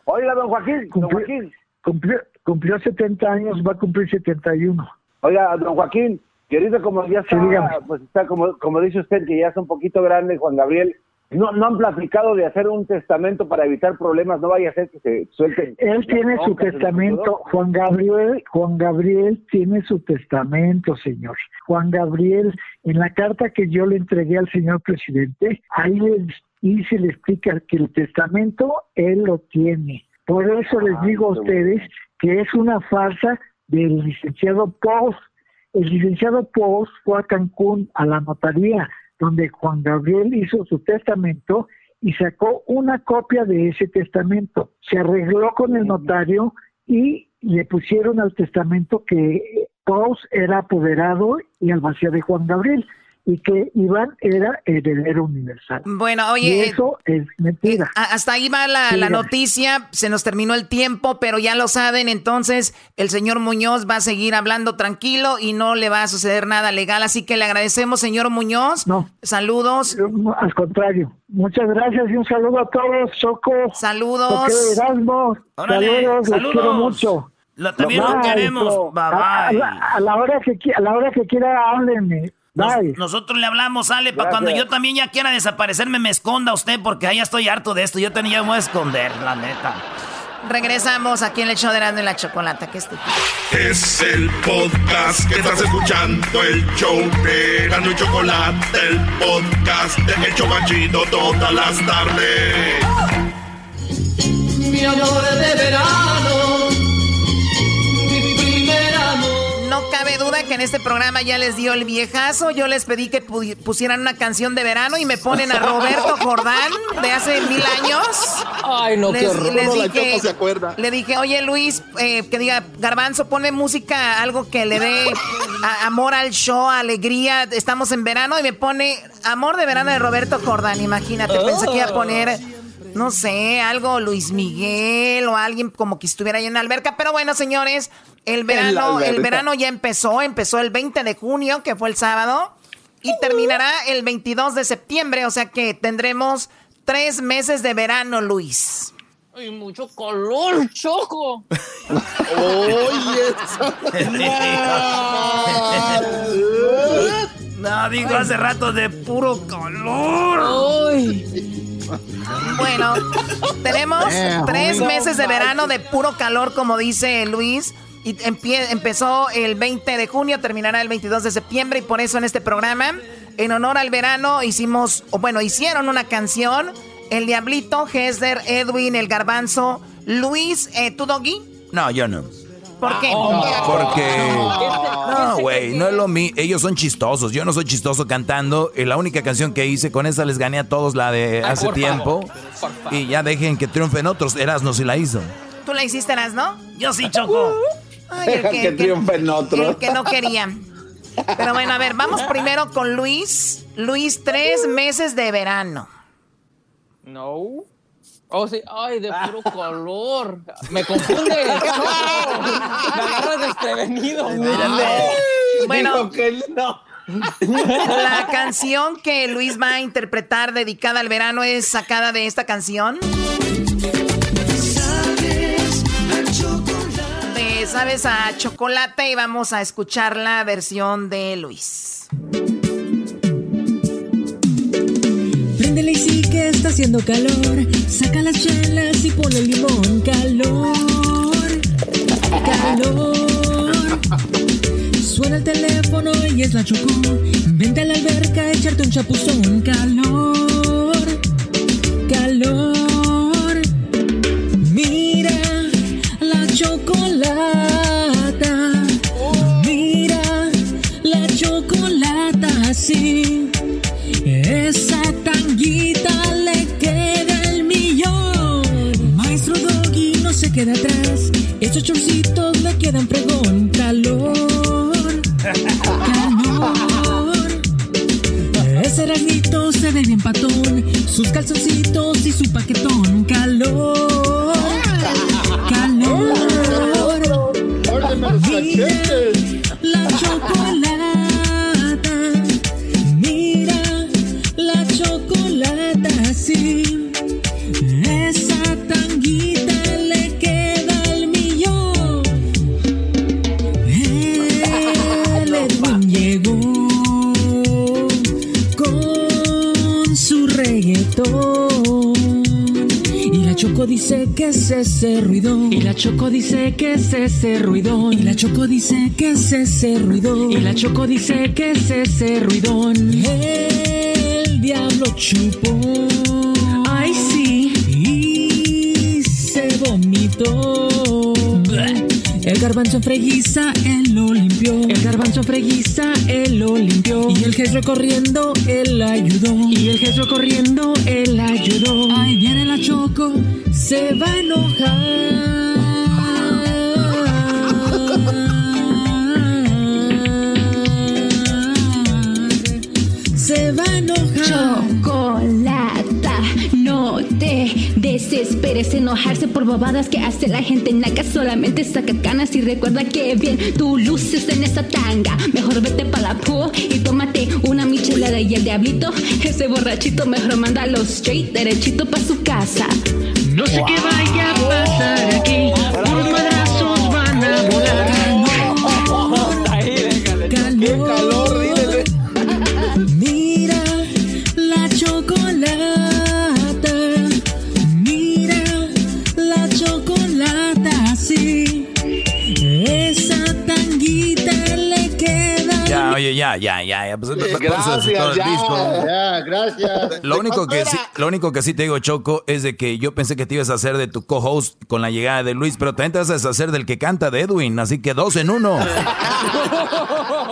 Oiga, don Joaquín, don Cumplió, Joaquín. cumplió, cumplió 70 años, va a cumplir 71. Oiga, don Joaquín, que ahorita como ya está, Sí, pues está como, como dice usted, que ya está un poquito grande, Juan Gabriel, no, no han platicado de hacer un testamento para evitar problemas, no vaya a ser que se suelten. Él tiene su testamento. Juan Gabriel, Juan Gabriel tiene su testamento, señor. Juan Gabriel, en la carta que yo le entregué al señor presidente, ahí le dice, le explica que el testamento él lo tiene. Por eso les digo a ustedes que es una farsa del licenciado Post. El licenciado Post fue a Cancún a la notaría, donde Juan Gabriel hizo su testamento y sacó una copia de ese testamento. Se arregló con el notario y le pusieron al testamento que Post era apoderado y albacea de Juan Gabriel y que Iván era heredero universal. Bueno, y oye, eh, eso es mentira. a- hasta ahí va la, la noticia, se nos terminó el tiempo, pero ya lo saben, entonces el señor Muñoz va a seguir hablando tranquilo y no le va a suceder nada legal, así que le agradecemos, señor Muñoz. No. Saludos. Al contrario. Muchas gracias y un saludo a todos, Choco. Saludos. Erasmo. Órale, saludos, saludos. los quiero mucho. Lo- también lo queremos. Bye, A, la, a la hora que a la hora que quiera háblenme. Nos- nosotros le hablamos, sale, para cuando yo también ya quiera desaparecerme, me esconda usted, porque ahí ya estoy harto de esto. Yo tenía que esconder, la neta. Regresamos aquí en el show de Erasmo y la Chocolata, que estúpido. Es el podcast que estás escuchando, el show de Erasmo y Chocolate, el podcast de Hecho Machito todas las tardes. Mi amor de verano, cabe duda que en este programa ya les dio el viejazo. Yo les pedí que pu- pusieran una canción de verano y me ponen a Roberto Jordán de hace mil años. Ay, no, qué Les- horror. les No, dije- Choco se acuerda. Le dije, oye Luis, eh, que diga, Garbanzo, ponme música, algo que le dé a- amor al show, alegría. Estamos en verano y me pone Amor de verano de Roberto Jordán. Imagínate, pensé que iba a poner, no sé, algo Luis Miguel o alguien como que estuviera ahí en la alberca. Pero bueno, señores, el verano, el verano ya empezó. Empezó el 20 de junio, que fue el sábado, y terminará el 22 de septiembre. O sea que tendremos tres meses de verano, Luis. Ay, mucho color, Choco. Oye, No, digo hace rato de puro calor. Bueno, tenemos Eh, tres meses de verano de puro calor, como dice Luis. Y empezó el 20 de junio, terminará el 22 de septiembre. Y por eso en este programa, en honor al verano, hicimos, o bueno, hicieron una canción. El Diablito, Hesder, Edwin, El Garbanzo, Luis, eh, ¿tú, Doggy? No, yo no. ¿Por qué? Porque. No, güey, no es lo mío. Ellos son chistosos. Yo no soy chistoso cantando. Y la única canción que hice, con esa les gané a todos la de Ay, hace tiempo. favor, Y ya dejen que triunfen otros. Erasno si la hizo. ¿Tú la hiciste, no? Yo sí, Choco. Ay, el que, que triunfen otros. el que no quería. Pero bueno, a ver, vamos primero con Luis. Luis, tres meses de verano. No. Oh, sí. Ay, de puro color. Me confunde. Me agarras desprevenido. Bueno, que no. la canción que Luis va a interpretar dedicada al verano es sacada de esta canción. De Sabes a Chocolate y vamos a escuchar la versión de Luis. Y sí que está haciendo calor. Saca las chelas y pone el limón. Calor, calor. Suena el teléfono y es la chocó. Vente a la alberca a echarte un chapuzón. Calor, calor. Mira la chocolata. Mira la chocolata, sí. Se queda atrás. Esos chorcitos le quedan pregón. Calor, calor. Ese ragnito se ve bien patón. Sus calzoncitos y su paquetón. Calor, calor. Mira la chocolata. Choco dice que es ese ruidón. Y la Choco dice que es ese ruidón. Y la Choco dice que es ese ruidón. Y la Choco dice que es ese ruidón. El diablo chupó. Ay, sí. Y se vomitó. El garbanzo freguiza, él lo limpió. El garbanzo freguiza, él lo limpió. Y el Jesro corriendo, él ayudó. Y el Jesro corriendo, él ayudó. Ahí viene la Choco, se va a enojar. Se va a enojar. Chocolata, no te desesperes enojarse por bobadas que hace la gente naca. Solamente saca canas y recuerda que bien tú luces en esa tanga. Mejor vete para la pool y tómate una michelada y el diablito, ese borrachito, mejor mándalo straight derechito para su casa. No sé qué vaya a pasar aquí. Gracias, todo el ya. disco. Ya, gracias. Lo único, que sí, lo único que sí te digo, Choco, es de que yo pensé que te ibas a hacer de tu co-host con la llegada de Luis, pero también te vas a deshacer del que canta de Edwin, así que dos en uno.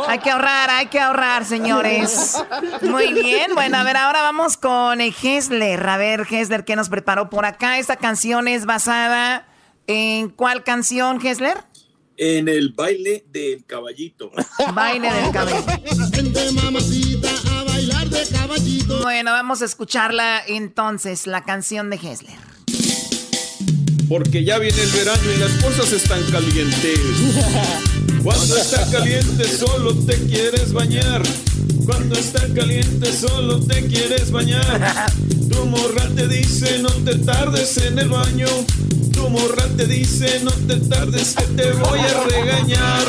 Hay que ahorrar, hay que ahorrar, señores. Muy bien. Bueno, a ver, ahora vamos con eh, Hessler. A ver, Hessler, ¿qué nos preparó por acá? Esta canción es basada en cuál canción, Hessler? En el baile del caballito. Baile del cabello. Bueno, vamos a escucharla entonces, la canción de Hessler. Porque ya viene el verano y las cosas están calientes. Cuando está caliente solo te quieres bañar. Cuando está caliente solo te quieres bañar. Tu morra te dice no te tardes en el baño. Tu morra te dice no te tardes que te voy a regañar.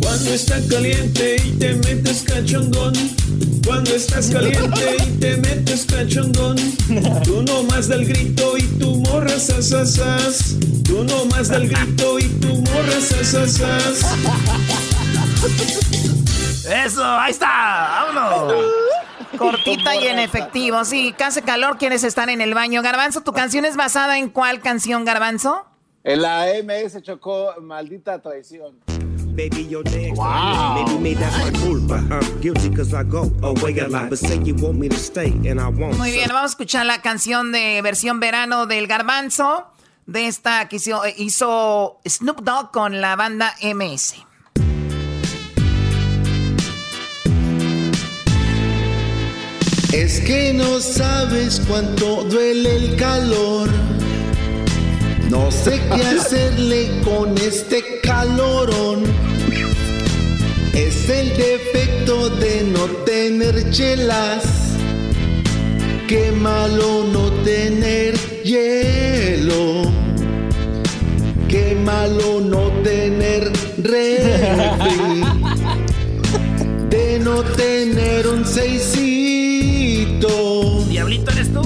Cuando está caliente y te metes cachondón. Cuando estás caliente y te metes cachondón. Tú no más del grito y tu morra sasasas. Tú no más del grito y tu morra sasasas. Eso, ahí está, vámonos. Cortita y en efectivo. Sí, que hace calor, quieres estar en el baño. Garbanzo, ¿tu canción es basada en cuál canción, Garbanzo? En la MS chocó Maldita Traición. Baby, you're dead. Maybe me that's my culpa. I'm guilty cause I go away a lot. But say you want me to stay and I won't. Muy bien, vamos a escuchar la canción de versión verano del Garbanzo. De esta que hizo, hizo Snoop Dogg con la banda MS. Es que no sabes cuánto duele el calor. No sé qué hacerle con este calorón. Es el defecto de no tener chelas. Qué malo no tener hielo. Qué malo no tener refri. De no tener un seisito. ¿Diablito eres tú?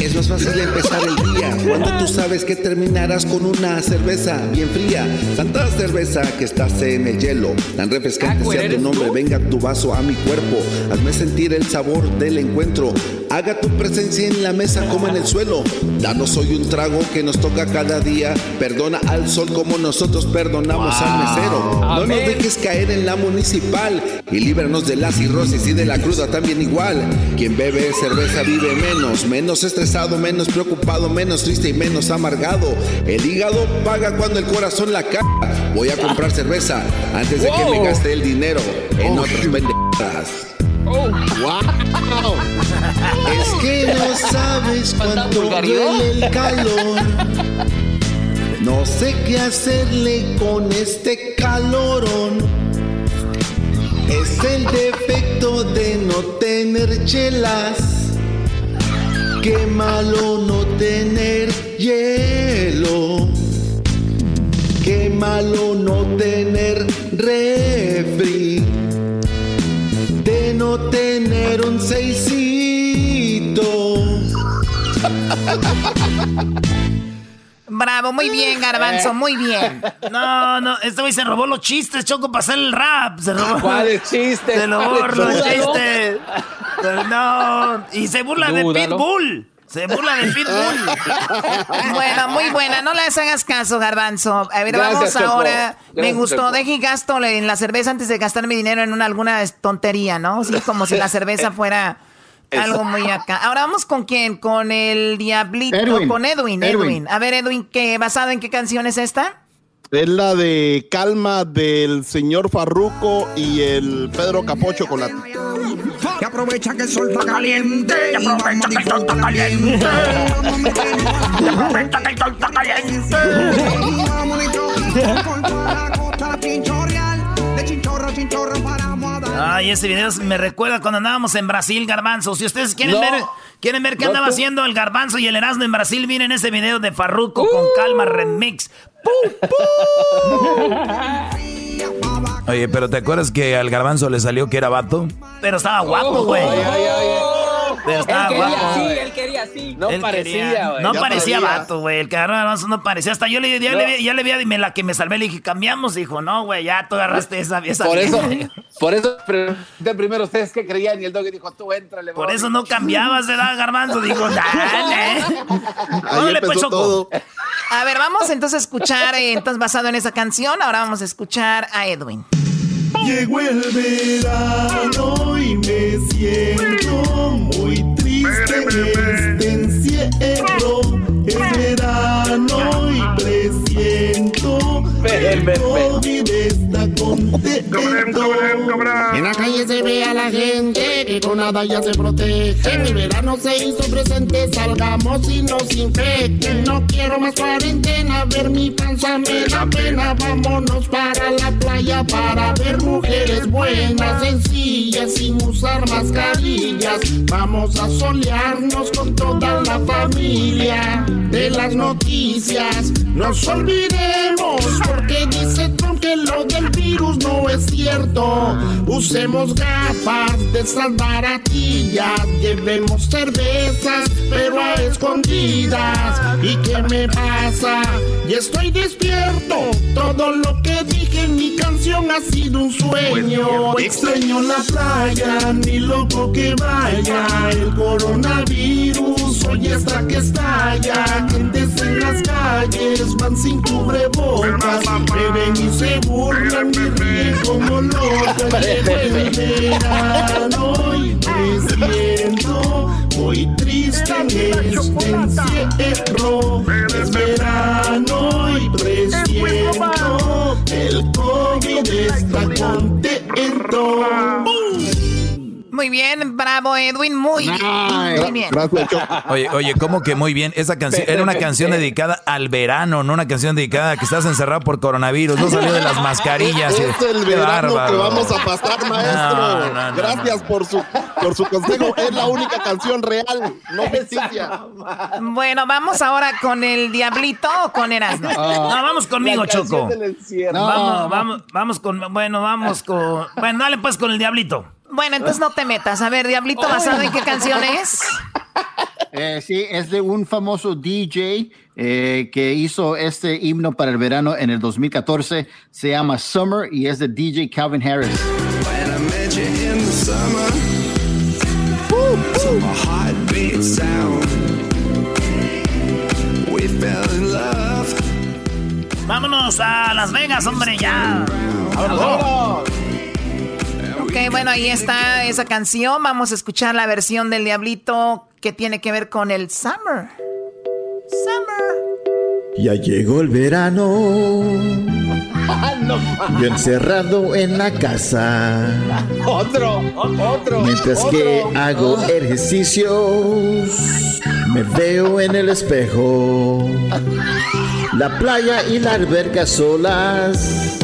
Es más fácil empezar el día cuando tú sabes que terminarás con una cerveza bien fría. Tanta cerveza que estás en el hielo. Tan refrescante sea tu nombre, venga tu vaso a mi cuerpo. Hazme sentir el sabor del encuentro. Haga tu presencia en la mesa como en el suelo. Danos hoy un trago que nos toca cada día. Perdona al sol como nosotros perdonamos al mesero. No nos dejes caer en la municipal y líbranos de la cirrosis y de la cruda también igual. Quien bebe cerveza vive menos, menos estresado, menos preocupado, menos triste y menos amargado. El hígado paga cuando el corazón la caga. Voy a comprar cerveza antes de que me gaste el dinero en otras pendejadas. ¡Wow! Es que no sabes cuánto duele el calor. No sé qué hacerle con este calorón. Es el defecto de no tener chelas. Qué malo no tener hielo. Qué malo no tener refri. De no tener un seisito. Bravo, muy bien, Garbanzo, muy bien. No, no, este güey se robó los chistes, Choco, para hacer el rap. Se robó. ¿Cuáles chistes? Se robó los chistes. No, y se burla de. Pitbull. Se burla de Pitbull. Bueno, muy buena. No les hagas caso, Garbanzo. A ver, Gracias, vamos Choco. ahora. Me gustó. Deje y gasto en la cerveza antes de gastar mi dinero en una, alguna tontería, ¿no? Sí, como si la cerveza fuera algo muy acá. Ahora vamos con quién? Con el Diablito. Edwin. Con Edwin, Edwin. Edwin. A ver, Edwin, ¿qué, ¿basado en qué canción es esta? Es la de Calma del señor Farruco y el Pedro Capocho con la... Que aprovecha que el sol está caliente. Que aprovecha que el sol está caliente. Que aprovecha que el sol está caliente. Ay, ese video me recuerda cuando andábamos en Brasil, Garbanzo. Si ustedes quieren No. ver, quieren ver qué No, andaba tú. haciendo el Garbanzo y el Erasmo en Brasil, miren ese video de Farruko con calma remix. Oye, pero ¿te acuerdas que al garbanzo le salió que era vato? Pero estaba guapo, güey. Ay, Pero Él quería guapo. así, él quería así. No Él parecía, güey. No parecía vato, güey. El garbanzo no parecía. Hasta yo le, ya, No. le, ya le vi, me la que me salvé, le dije, cambiamos. Dijo, no, güey, ya tú agarraste esa, esa Por eso, vieja". por eso pregunté primero ustedes qué creían y el doggy dijo, tú entrale. Por bro". eso no cambiabas de edad, garbanzo. Dijo, dale. Órale, pues, Choco. A ver, vamos entonces a escuchar, eh, entonces basado en esa canción, ahora vamos a escuchar a Edwin. Llegó el verano y me siento muy triste en este encierro. Es verano y presiento el COVID está contento. En la calle se ve a la gente que con nada ya se protege. El verano se hizo presente, salgamos y nos infecten. No quiero más cuarentena, ver mi panza me da pena. Vámonos para la playa para ver mujeres buenas, sencillas, sin usar mascarillas. Vamos a solearnos con toda la familia. De las noticias, nos olvidemos porque dice Trump que lo del virus no es cierto. Usemos gafas de esas baratillas, llevemos cervezas, pero a escondidas. ¿Y qué me pasa? Y estoy despierto. Todo lo que dije en mi canción ha sido un sueño. Extraño la playa, ni loco que vaya. El coronavirus hoy está que estalla. Gentes en las calles van sin cubrebocas. Beben y se burlan ríen como locos. Llegó el verano y me siento muy triste en este encierro. Es verano y presiento el COVID está contento. Muy bien, bravo Edwin, muy bien. Muy bien. Oye, oye, ¿cómo que muy bien? Esa canción era una canción dedicada al verano, no una canción dedicada a que estás encerrado por coronavirus. No salió de las mascarillas. Es el Qué verano que vamos a pasar, maestro. No, no, no, Gracias por su por su consejo. Es la única canción real, no ficticia. Bueno, vamos ahora con el Diablito o con Erasmo. No, vamos conmigo, Choco. Vamos, vamos, vamos con, bueno, vamos con, bueno, dale pues con el diablito. Bueno, entonces no te metas. A ver, Diablito, ¿basado en qué canción es? Eh, sí, es de un famoso DJ eh, que hizo este himno para el verano en el 2014. Se llama Summer y es de DJ Calvin Harris. When I met you in the summer, so my heart beat sound. We fell in love. Vámonos a Las Vegas, hombre, ya. Ok, bueno, ahí está esa canción. Vamos a escuchar la versión del Diablito que tiene que ver con el Summer. Summer. Ya llegó el verano. Yo encerrado en la casa. Otro, otro. Mientras otro. que hago ejercicios, me veo en el espejo. La playa y la alberca solas.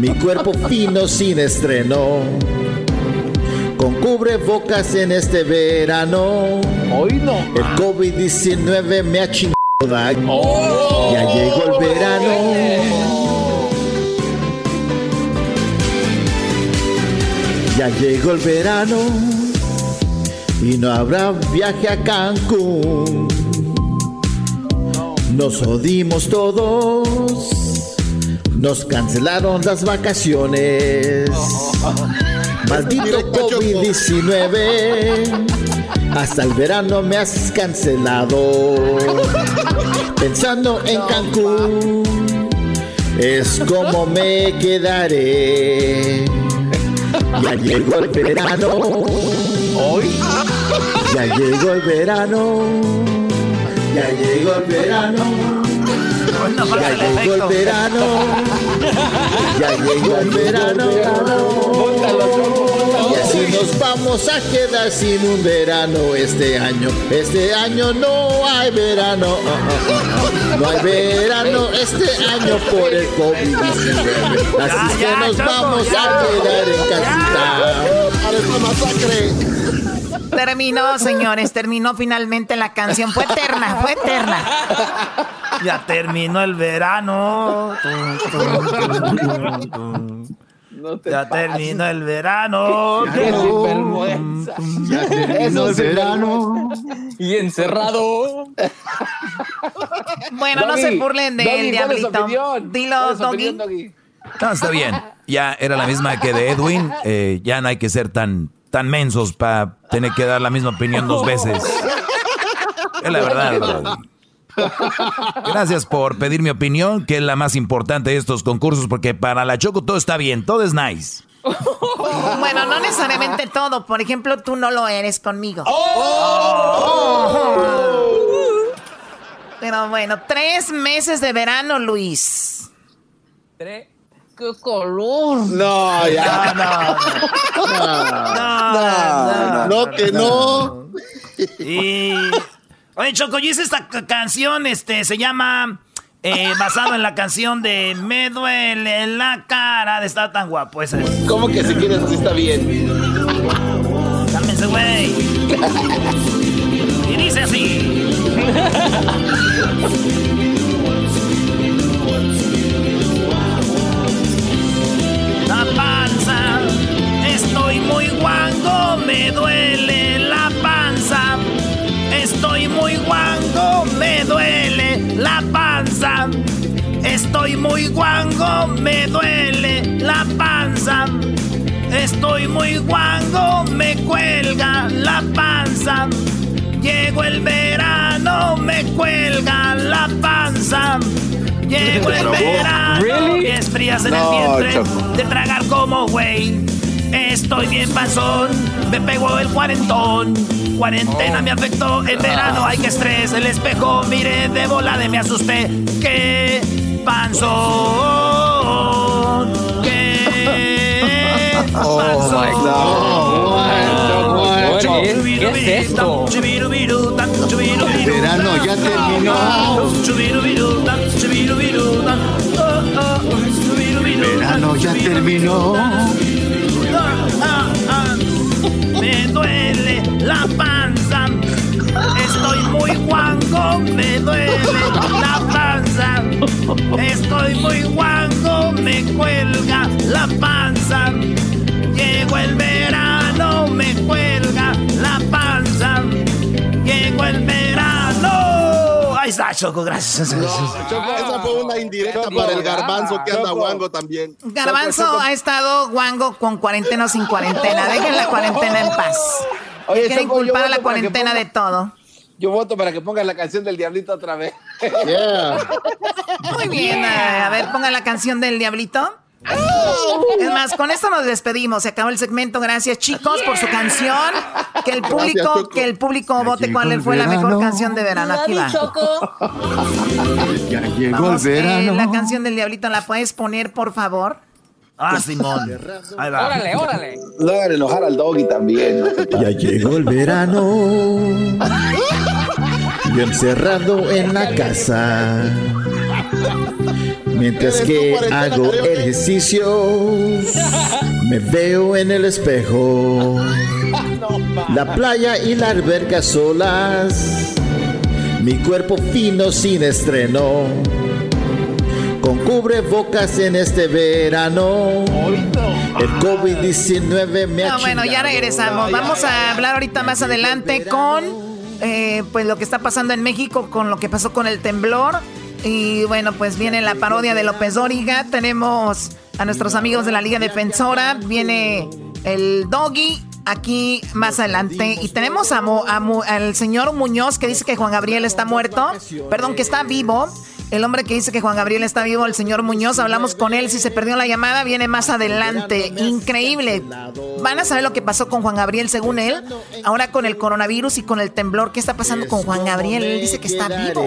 Mi cuerpo fino sin estreno. Con cubrebocas en este verano. Hoy no. El COVID-19 me ha chingado. Ya llegó el verano. Ya llegó el verano y no habrá viaje a Cancún. Nos jodimos todos, nos cancelaron las vacaciones. Maldito COVID-19, hasta el verano me has cancelado. Pensando en Cancún, es como me quedaré. Ya llegó el verano. Hoy. Ya llegó el verano. Ya llegó el verano. Ya llegó el verano. Ya llegó el verano. Y así nos vamos a quedar sin un verano este año. Este año no hay verano. No hay verano este año por el COVID-19. Así que nos vamos a quedar en casita. Esta masacre. Terminó, señores, terminó finalmente la canción. Fue eterna, fue eterna. Ya terminó el verano. Ya terminó el verano. Qué sinvergüenza. Ya terminó el verano. Y encerrado. Bueno, no se burlen del Doggy, ¿cuál es su diablito. Dilo, ¿Cuál es su Doggy. opinión, Doggy? No, está bien. Ya era la misma que de Edwin. Eh, ya no hay que ser tan, tan mensos para tener que dar la misma opinión dos veces. Es la verdad. Gracias por pedir mi opinión, que es la más importante de estos concursos, porque para la Choco todo está bien, todo es nice. Bueno, no necesariamente todo. Por ejemplo, tú no lo eres conmigo. Pero bueno, tres meses de verano, Luis. Tres. qué color. No, ya. No, no, No, no, que no. Y... Oye, Choco, yo hice esta ca- canción, este, se llama... eh, basado en la canción de Me duele la cara de estar tan guapo. Esa es. ¿Cómo que si quieres sí está bien? Cálmense, güey. Y dice así. La panza, estoy muy guango, me duele. Estoy muy guango, me duele la panza. Estoy muy guango, me duele la panza. Estoy muy guango, me cuelga la panza. Llegó el verano, me cuelga la panza. Llegó el verano, ¿really? pies frías en el vientre Choco. de tragar como güey. Estoy bien panzón, me pegó el cuarentón. Cuarentena me afectó, en verano hay que estrés. El espejo, mire, de volada me asusté. ¡Qué panzón! ¡Qué panzón! ¿Qué es esto? Verano ya terminó. Verano ya terminó. Me duele la panza. Estoy muy guango, me duele la panza. Estoy muy guango, me cuelga la panza. Llegó el verano, me cuelga la panza. Llegó el verano. Ahí está, Choco, gracias. Choco, esa fue una indirecta para el garbanzo que anda guango también. Garbanzo ha estado guango con cuarentena o sin cuarentena. Dejen la cuarentena en paz. Oye, Quieren Choco, yo culpar a la voto para que cuarentena ponga- de todo. Yo voto para que pongan la canción del Diablito otra vez. Muy bien, a, a ver, pongan la canción del Diablito. Es más, con esto nos despedimos. Se acabó el segmento. Gracias, chicos, por su canción. Que el público, Gracias, que el público vote cuál fue la mejor canción de verano. Aquí va. Ya llegó Vamos, el eh, verano. la canción del Diablito, ¿la puedes poner, por favor? Ah, Simón. Ahí va. Órale, órale. No hagan enojar al doggy también. ¿no? Ya llegó el verano. Yo encerrado en la casa. Mientras que hago ejercicios, me veo en el espejo. La playa y la alberca solas. Mi cuerpo fino sin estreno. Con cubrebocas en este verano. El COVID-19 me ha No, bueno, ya regresamos. Vamos a hablar ahorita más adelante con eh, pues lo que está pasando en México, con lo que pasó con el temblor. Y bueno, pues viene la parodia de López Dóriga. Tenemos a nuestros amigos de la Liga Defensora. Viene el Doggy aquí más adelante. Y tenemos al señor Muñoz que dice que Juan Gabriel está muerto. Perdón, que está vivo. El hombre que dice que Juan Gabriel está vivo, el señor Muñoz, hablamos con él. Si se perdió la llamada, viene más adelante. Increíble. Van a saber lo que pasó con Juan Gabriel, según él. Ahora con el coronavirus y con el temblor. ¿Qué está pasando con Juan Gabriel? Él dice que está vivo.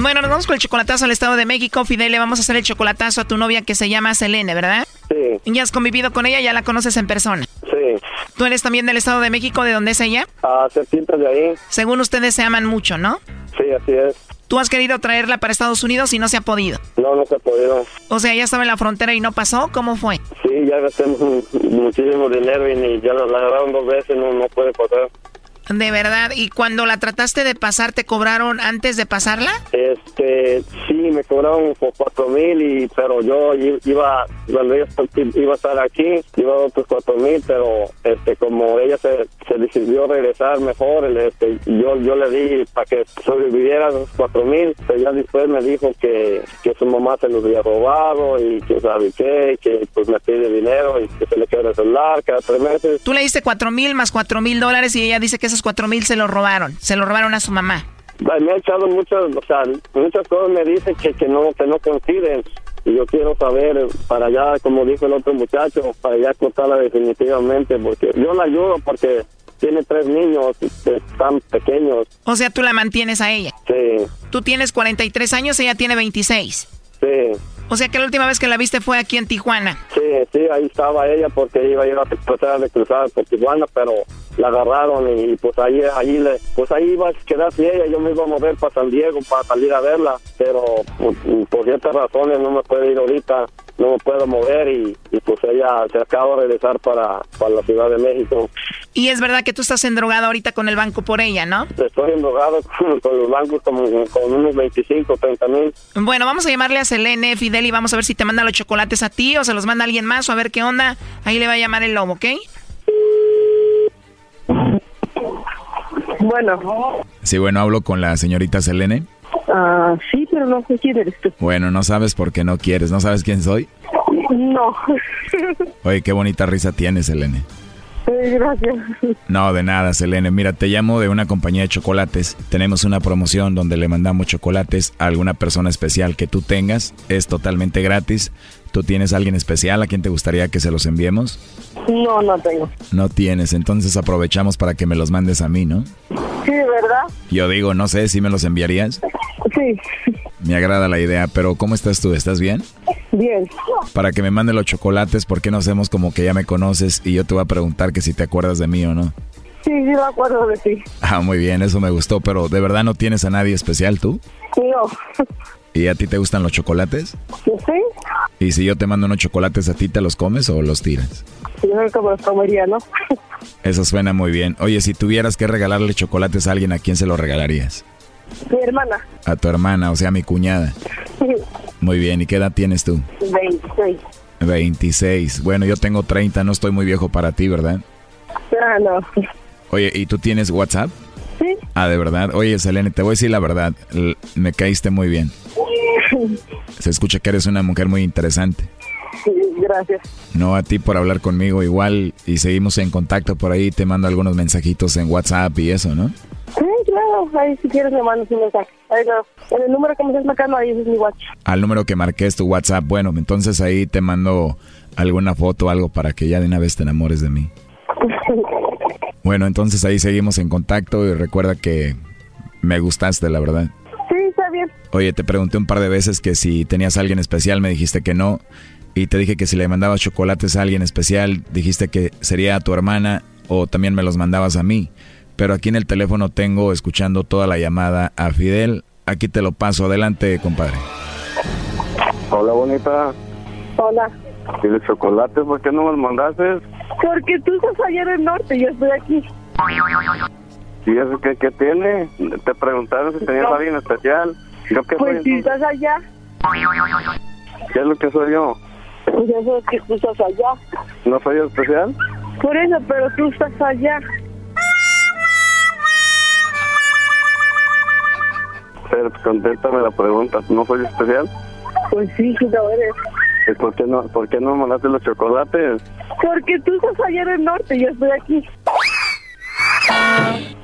Bueno, nos vamos con el chocolatazo al Estado de México. Fidel, le vamos a hacer el chocolatazo a tu novia que se llama Selene, ¿verdad? Sí, Ya has convivido con ella, ya la conoces en persona. sí. ¿Tú eres también del Estado de México? ¿De dónde es ella? A septiembre de ahí. Según ustedes se aman mucho, ¿no? Sí, así es. Tú has querido traerla para Estados Unidos y no se ha podido. No, no se ha podido. O sea, ya estaba en la frontera y no pasó. ¿Cómo fue? Sí, ya gasté mu- muchísimo dinero y ya la, la agarraron dos veces, no, no puede pasar. De verdad, ¿y cuando la trataste de pasar, te cobraron antes de pasarla? Este, sí, me cobraron por cuatro mil, y, pero yo iba, cuando ella iba a estar aquí, iba a otros cuatro mil, pero este, como ella se, se decidió regresar mejor, este, yo, yo le di para que sobreviviera los cuatro mil, pero ya después me dijo que, que su mamá se los había robado y que sabe qué, que pues me pide dinero y que se le queda el celular cada tres meses. Tú le diste cuatro mil más cuatro mil dólares y ella dice que esos cuatro mil se los robaron, se los robaron a su mamá. Me ha echado muchas, o sea, muchas cosas me dice que, que no, que no coinciden y yo quiero saber para allá, como dijo el otro muchacho, para allá cortarla definitivamente, porque yo la ayudo porque tiene tres niños tan pequeños. O sea, tú la mantienes a ella. Sí. Tú tienes 43 años, ella tiene 26. Sí. O sea que la última vez que la viste fue aquí en Tijuana. Sí, sí, ahí estaba ella porque iba a ir a tratar de cruzar por Tijuana, pero la agarraron y pues ahí, ahí le, pues ahí iba a quedarse ella, yo me iba a mover para San Diego para salir a verla, pero pues, por ciertas razones no me puede ir ahorita no me puedo mover y, pues ella se acaba de regresar para, para, la Ciudad de México. Y es verdad que tú estás endrogado ahorita con el banco por ella, ¿no? Estoy endrogado con, los bancos como, con unos 25, 30 mil. Bueno, vamos a llamarle a Selene, Fidel, y vamos a ver si te manda los chocolates a ti o se los manda alguien más o a ver qué onda. Ahí le va a llamar el lobo, ¿ok? Bueno. Sí, bueno, hablo con la señorita Selene. Ah, sí, pero no sé quién eres tú. Bueno, no sabes por qué no quieres. ¿No sabes quién soy? No. Oye, qué bonita risa tienes, Gracias. No, de nada, Selene. Mira, te llamo de una compañía de chocolates. Tenemos una promoción donde le mandamos chocolates a alguna persona especial que tú tengas. Es totalmente gratis. ¿Tú tienes a alguien especial a quien te gustaría que se los enviemos? No, no tengo. No tienes, entonces aprovechamos para que me los mandes a mí, ¿no? Sí, ¿verdad? Yo digo, no sé, si me los enviarías? Sí. Me agrada la idea, pero ¿cómo estás tú? ¿Estás bien? Bien. Para que me mande los chocolates, ¿por qué no hacemos como que ya me conoces y yo te voy a preguntar que si te acuerdas de mí o no? Sí, sí me acuerdo de ti. Ah, muy bien, eso me gustó, pero ¿de verdad no tienes a nadie especial tú? No. ¿Y a ti te gustan los chocolates? Sí. ¿Y si yo te mando unos chocolates a ti, te los comes o los tiras? Yo los comería, ¿no? Eso suena muy bien. Oye, si tuvieras que regalarle chocolates a alguien, ¿a quién se los regalarías? Mi hermana. A tu hermana, o sea, mi cuñada. Muy bien, ¿y qué edad tienes tú? 26. 26. Bueno, yo tengo 30, no estoy muy viejo para ti, ¿verdad? Ah, no. Oye, ¿y tú tienes WhatsApp? Sí. Ah, de verdad. Oye, Selene, te voy a decir la verdad. me caíste muy bien. Se escucha que eres una mujer muy interesante. Sí, gracias. No a ti por hablar conmigo igual y seguimos en contacto por ahí. Te mando algunos mensajitos en WhatsApp y eso, ¿no? Sí, claro. Ahí si quieres me mandas un mensaje. Ahí no. En el número que me estás marcando ahí es mi WhatsApp. Al número que marqué es tu WhatsApp. Bueno, entonces ahí te mando alguna foto o algo para que ya de una vez te enamores de mí. bueno, entonces ahí seguimos en contacto y recuerda que me gustaste, la verdad. Sí, está bien. Oye, te pregunté un par de veces que si tenías a alguien especial, me dijiste que no. Y te dije que si le mandabas chocolates a alguien especial, dijiste que sería a tu hermana o también me los mandabas a mí. Pero aquí en el teléfono tengo escuchando toda la llamada a Fidel. Aquí te lo paso. Adelante, compadre. Hola, bonita. Hola. ¿Tienes chocolates? ¿Por qué no me los mandaste? Porque tú estás allá en el norte y yo estoy aquí. ¿Y eso qué, qué tiene? Te preguntaron si tenías alguien especial. ¿Yo qué pues si estás allá. ¿Qué es lo que soy yo? Pues eso es que tú estás allá. ¿No soy especial? Por eso, pero tú estás allá. Pero contéstame la pregunta, ¿no soy especial? Pues sí, sí lo eres. ¿Y por qué no, por qué no mandaste los chocolates? Porque tú estás allá en el norte y yo estoy aquí.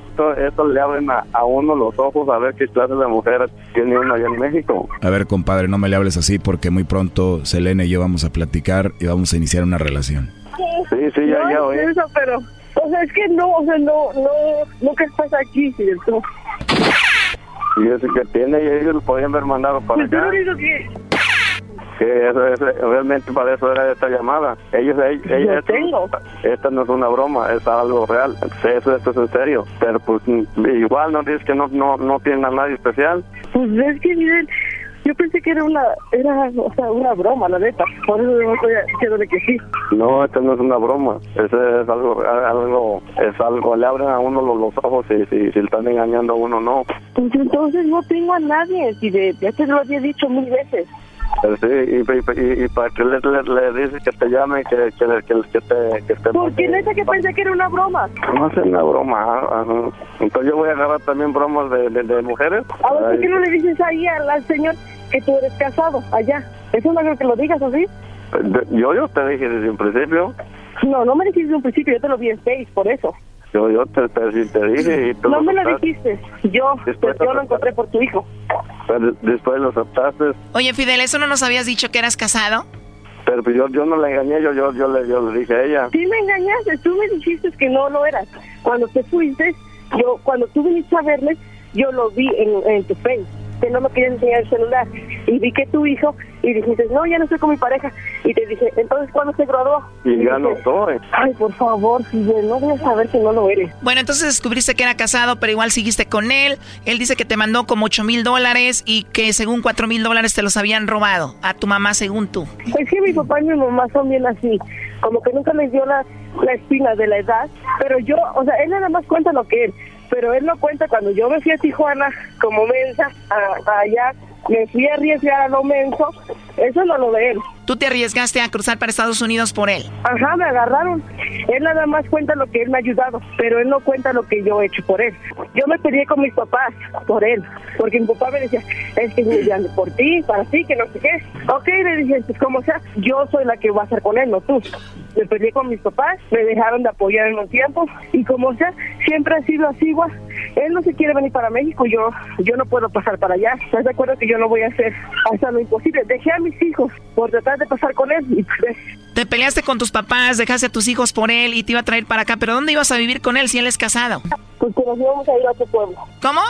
Esto, esto le abren a, a, uno los ojos a ver qué clase de mujer tiene uno allá en México. A ver, compadre, no me le hables así porque muy pronto Selene y yo vamos a platicar y vamos a iniciar una relación. Sí, sí, ya, no, ya oí. Eso, pero, o sea, es que no, o sea, no, no, no que estás aquí, ¿cierto? Y eso que tiene, y ellos lo podían haber mandado para pues acá. Que... Que eso, eso, realmente para eso era esta llamada. Ellos, ellos, tengo. Esta no es una broma, es algo real. Eso, esto es en serio. Pero pues igual no dices que no, no, no tienen a nadie especial. Pues es que miren, Yo pensé que era una, era, o sea, una broma, la neta. Por eso no estoy diciéndole que sí. No, esto no es una broma. Ese es algo, algo, es algo, le abren a uno los, los ojos y si, si le están engañando a uno, no. Pues entonces no tengo a nadie, si de, ya te lo había dicho mil veces. Pero sí, y, y, y, para que le, le, le dices que te llame, que, que, que, que te... Que te Porque neta que pensé que era una broma. No es una broma. ajá. Entonces yo voy a agarrar también bromas de, de, de mujeres. A ver, ¿por qué no le dices ahí al, al señor que tú eres casado allá? Eso no creo que lo digas así. de- Yo, yo te dije desde un principio. No, no me dijiste desde un principio, yo te lo vi en Face, por eso. Yo, yo te, te, sí te dije y tú No me lo dijiste, yo, Después pues yo lo encontré por tu hijo. Pero después lo aceptaste. Oye, Fidel, ¿eso no nos habías dicho que eras casado? Pero pues yo, yo no le engañé, yo, yo, yo, le, yo le dije a ella. Sí me engañaste, tú me dijiste que no lo eras. Cuando te fuiste, yo, cuando tú viniste a verme, yo lo vi en, en tu Face, que no me querías enseñar el celular. Y vi que tu hijo, y dijiste, no, ya no estoy con mi pareja. Y te dije, entonces, ¿cuándo se graduó? Y ya no dije, estoy. Ay, por favor, Fidel, no voy a saber que no lo eres. Bueno, entonces descubriste que era casado, pero igual seguiste con él. Él dice que te mandó como 8 mil dólares y que según 4 mil dólares te los habían robado. A tu mamá, según tú. Es que mi papá y mi mamá son bien así, como que nunca les dio la, la espina de la edad, pero yo, o sea, él nada más cuenta lo que él, pero él no cuenta cuando yo me fui a Tijuana como mensa, allá, me fui a arriesgar a lo menso, eso no lo de él. Tú te arriesgaste a cruzar para Estados Unidos por él. Ajá, me agarraron. Él nada más cuenta lo que él me ha ayudado, pero él no cuenta lo que yo he hecho por él. Yo me peleé con mis papás por él, porque mi papá me decía, es que muy grande por ti, para ti, que no sé qué. Ok, le dije, pues como sea, yo soy la que va a estar con él, no tú. Me peleé con mis papás, me dejaron de apoyar en un tiempo, y como sea, siempre ha sido así, igual. Él no se quiere venir para México, yo yo no puedo pasar para allá. ¿Estás de acuerdo que yo no voy a hacer hasta lo imposible? Dejé a mis hijos por tratar de pasar con él, Te peleaste con tus papás, dejaste a tus hijos por él y te iba a traer para acá. Pero ¿dónde ibas a vivir con él si él es casado? pues que nos íbamos a ir a otro pueblo. ¿Cómo?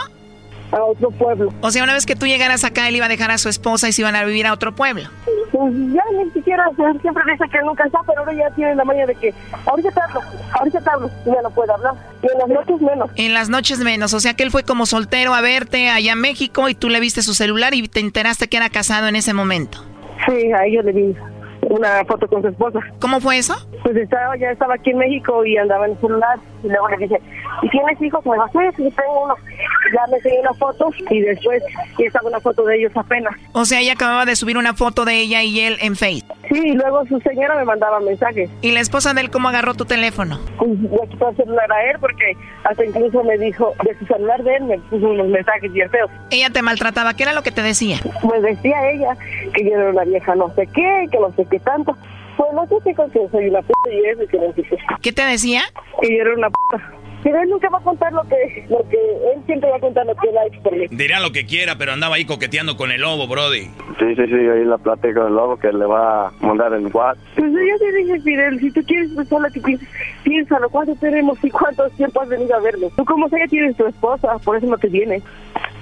A otro pueblo. O sea, una vez que tú llegaras acá, él iba a dejar a su esposa y se iban a vivir a otro pueblo. Pues ya ni siquiera, siempre dice que nunca está, pero ahora ya tiene la maña de que ahorita te hablo, ahorita te hablo, ya no puedo hablar. Y en las noches menos. En las noches menos. O sea, que él fue como soltero a verte allá en México y tú le viste su celular y te enteraste que era casado en ese momento. Sí, ahí yo le vi una foto con su esposa. ¿Cómo fue eso? Pues estaba, ya estaba aquí en México y andaba en el celular. Y luego le dije, ¿y tienes hijos? Me dijo, sí, sí, tengo uno. Ya me enseñó una foto y después y estaba una foto de ellos apenas. O sea, ella acababa de subir una foto de ella y él en Face. Sí, y luego su señora me mandaba mensajes. ¿Y la esposa de él cómo agarró tu teléfono? Pues le quitó el celular a él porque hasta incluso me dijo, de su celular de él me puso unos mensajes bien feos. Ella te maltrataba. ¿Qué era lo que te decía? Pues decía ella que yo era una vieja no sé qué, que no sé qué tanto. Pues no sé qué que soy una puta y eso y que no sé qué. ¿Qué te decía? Que yo era una puta. Pero él nunca va a contar lo que, lo que, él siempre va a contar lo que él ha hecho por mí. Dirá lo que quiera, pero andaba ahí coqueteando con el lobo, Brody. Sí, sí, sí, ahí la plática del lobo que le va a mandar en WhatsApp. Pues yo te dije, Fidel, si tú quieres pensar lo que piensas, piénsalo, ¿cuánto tenemos y cuánto tiempo has venido a verlo? Tú como sea ya tienes tu esposa, por eso no te vienes.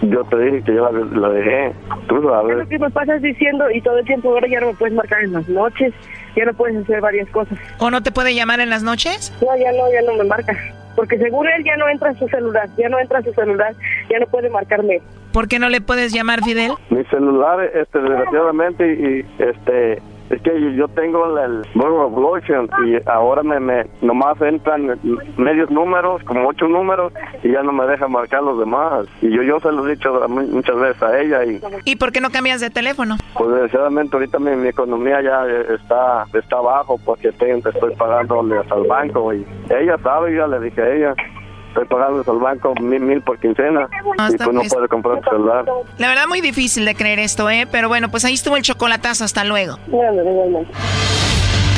Yo te dije que yo la, la dejé. Tú Es sabes. lo que me pasas diciendo y todo el tiempo ahora ya no me puedes marcar en las noches, ya no puedes hacer varias cosas. ¿O no te puede llamar en las noches? No, ya no, ya no me marca. Porque según él ya no entra en su celular, ya no entra en su celular, ya no puede marcarme. ¿Por qué no le puedes llamar, Fidel? Mi celular, este, desgraciadamente, y este, es que yo- tengo el Burger Blockchain y ahora me, me, nomás entran medios números, como ocho números, y ya no me deja marcar los demás. Y yo, yo se lo he dicho muchas veces a ella y ¿Y por qué no cambias de teléfono? pues desgraciadamente ahorita mi, mi economía ya está está abajo porque te- estoy pagándole al banco y ella sabe, ya le dije a ella, estoy pagando al banco mil, mil por quincena Ah, y pues no puedo comprar tu celular. La verdad, muy difícil de creer esto, ¿eh? Pero bueno, pues ahí estuvo el chocolatazo. Hasta luego.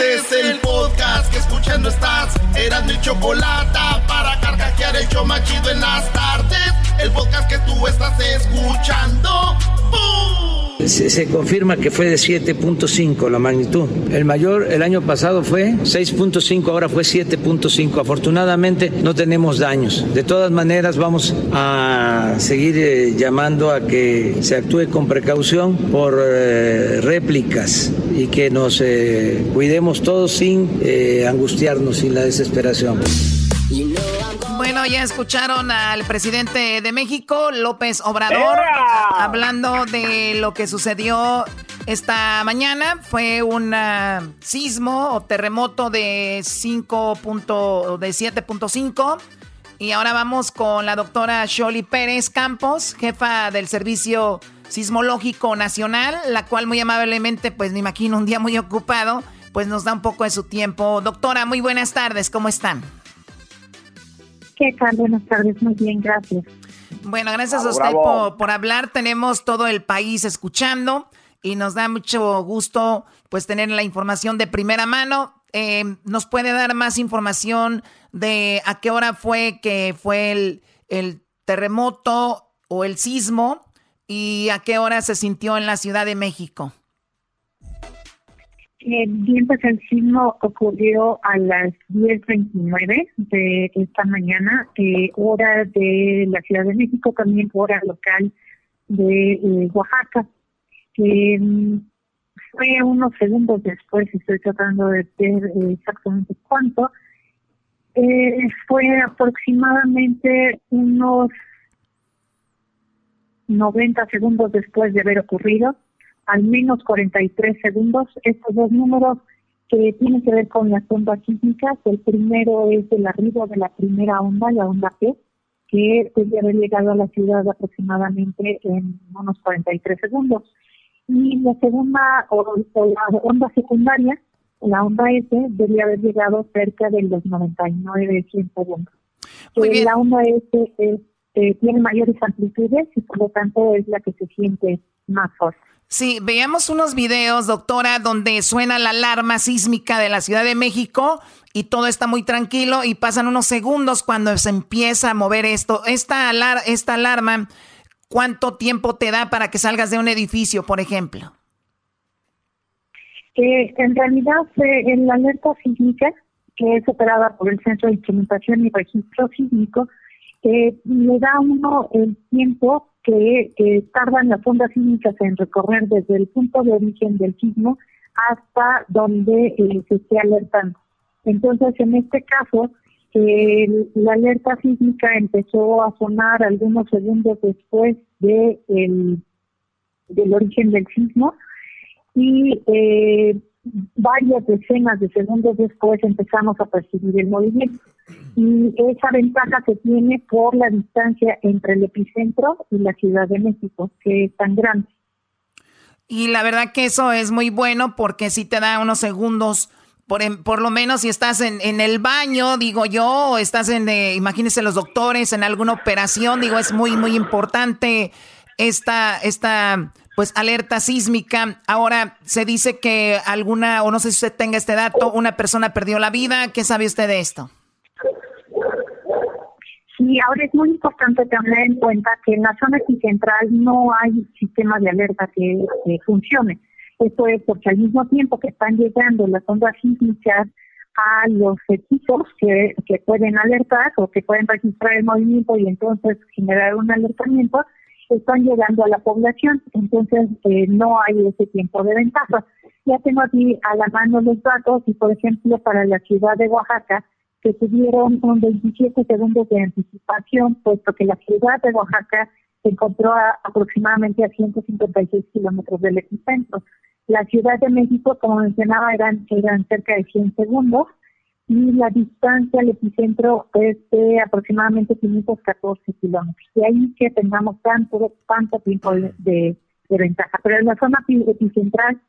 Este es el podcast que escuchando estás. Eran mi chocolate para carcajear el show más chido en las tardes. El podcast que tú estás escuchando. ¡Bum! Se, confirma que fue de 7.5 la magnitud. El mayor el año pasado fue 6.5, ahora fue 7.5. Afortunadamente no tenemos daños. De todas maneras vamos a seguir eh, llamando a que se actúe con precaución por eh, réplicas y que nos eh, cuidemos todos sin angustiarnos, sin la desesperación. Bueno, ya escucharon al presidente de México, López Obrador, hablando de lo que sucedió esta mañana. Fue un ah, sismo o terremoto de 5. de 7.5. Y ahora vamos con la doctora Sholi Pérez Campos, jefa del Servicio Sismológico Nacional, la cual muy amablemente, pues me imagino un día muy ocupado, pues nos da un poco de su tiempo. Doctora, muy buenas tardes, ¿cómo están? ¿Qué tal? Buenas tardes, muy bien, gracias. Bueno, gracias a usted por, hablar. Tenemos todo el país escuchando y nos da mucho gusto pues tener la información de primera mano. Eh, ¿Nos puede dar más información de a qué hora fue que fue el, el terremoto o el sismo y a qué hora se sintió en la Ciudad de México? Eh, bien, pues el sismo ocurrió a las 10.29 de esta mañana, eh, hora de la Ciudad de México, también hora local de eh, Oaxaca. Mm, fue unos segundos después, estoy tratando de ver exactamente cuánto, fue aproximadamente unos 90 segundos después de haber ocurrido al menos 43 segundos. Estos dos números que tienen que ver con las ondas sísmicas. El primero es el arribo de la primera onda, la onda P, que debe haber llegado a la ciudad aproximadamente en unos 43 segundos. Y la segunda, o, la onda secundaria, la onda S, debería haber llegado cerca de los 99 100 segundos. Eh, la onda S eh, tiene mayores amplitudes y por lo tanto es la que se siente más fuerte. Sí, veamos unos videos, doctora, donde suena la alarma sísmica de la Ciudad de México y todo está muy tranquilo y pasan unos segundos cuando se empieza a mover esto. Esta, esta alarma, ¿cuánto tiempo te da para que salgas de un edificio, por ejemplo? Eh, en realidad, eh, la alerta sísmica, que es operada por el Centro de Instrumentación y Registro Sísmico, eh, le da uno el tiempo que, tardan las ondas sísmicas en recorrer desde el punto de origen del sismo hasta donde eh, se esté alertando. Entonces, en este caso, la alerta sísmica empezó a sonar algunos segundos después de del origen del sismo y eh, varias decenas de segundos después empezamos a percibir el movimiento. Y esa ventaja se tiene por la distancia entre el epicentro y la Ciudad de México, que es tan grande. Y la verdad que eso es muy bueno porque si te da unos segundos, por, por lo menos si estás en, en, el baño, digo yo, o estás en, eh, imagínense los doctores, en alguna operación, digo, es muy, muy importante esta, esta pues alerta sísmica. Ahora se dice que alguna, o no sé si usted tenga este dato, una persona perdió la vida. ¿Qué sabe usted de esto? Sí, ahora es muy importante tener en cuenta que en la zona central no hay sistema de alerta que, funcione. Esto es porque al mismo tiempo que están llegando las ondas sísmicas a los equipos que, que pueden alertar o que pueden registrar el movimiento y entonces generar un alertamiento, están llegando a la población, entonces eh, no hay ese tiempo de ventaja. Ya tengo aquí a la mano los datos y, por ejemplo, para la ciudad de Oaxaca, que tuvieron un 27 segundos de anticipación, puesto que la ciudad de Oaxaca se encontró aproximadamente a 156 kilómetros del epicentro. La Ciudad de México, como mencionaba, eran, eran cerca de 100 segundos y la distancia al epicentro es de aproximadamente 514 kilómetros. De ahí que tengamos tanto, tanto tiempo de, ventaja. Pero en la zona epicentral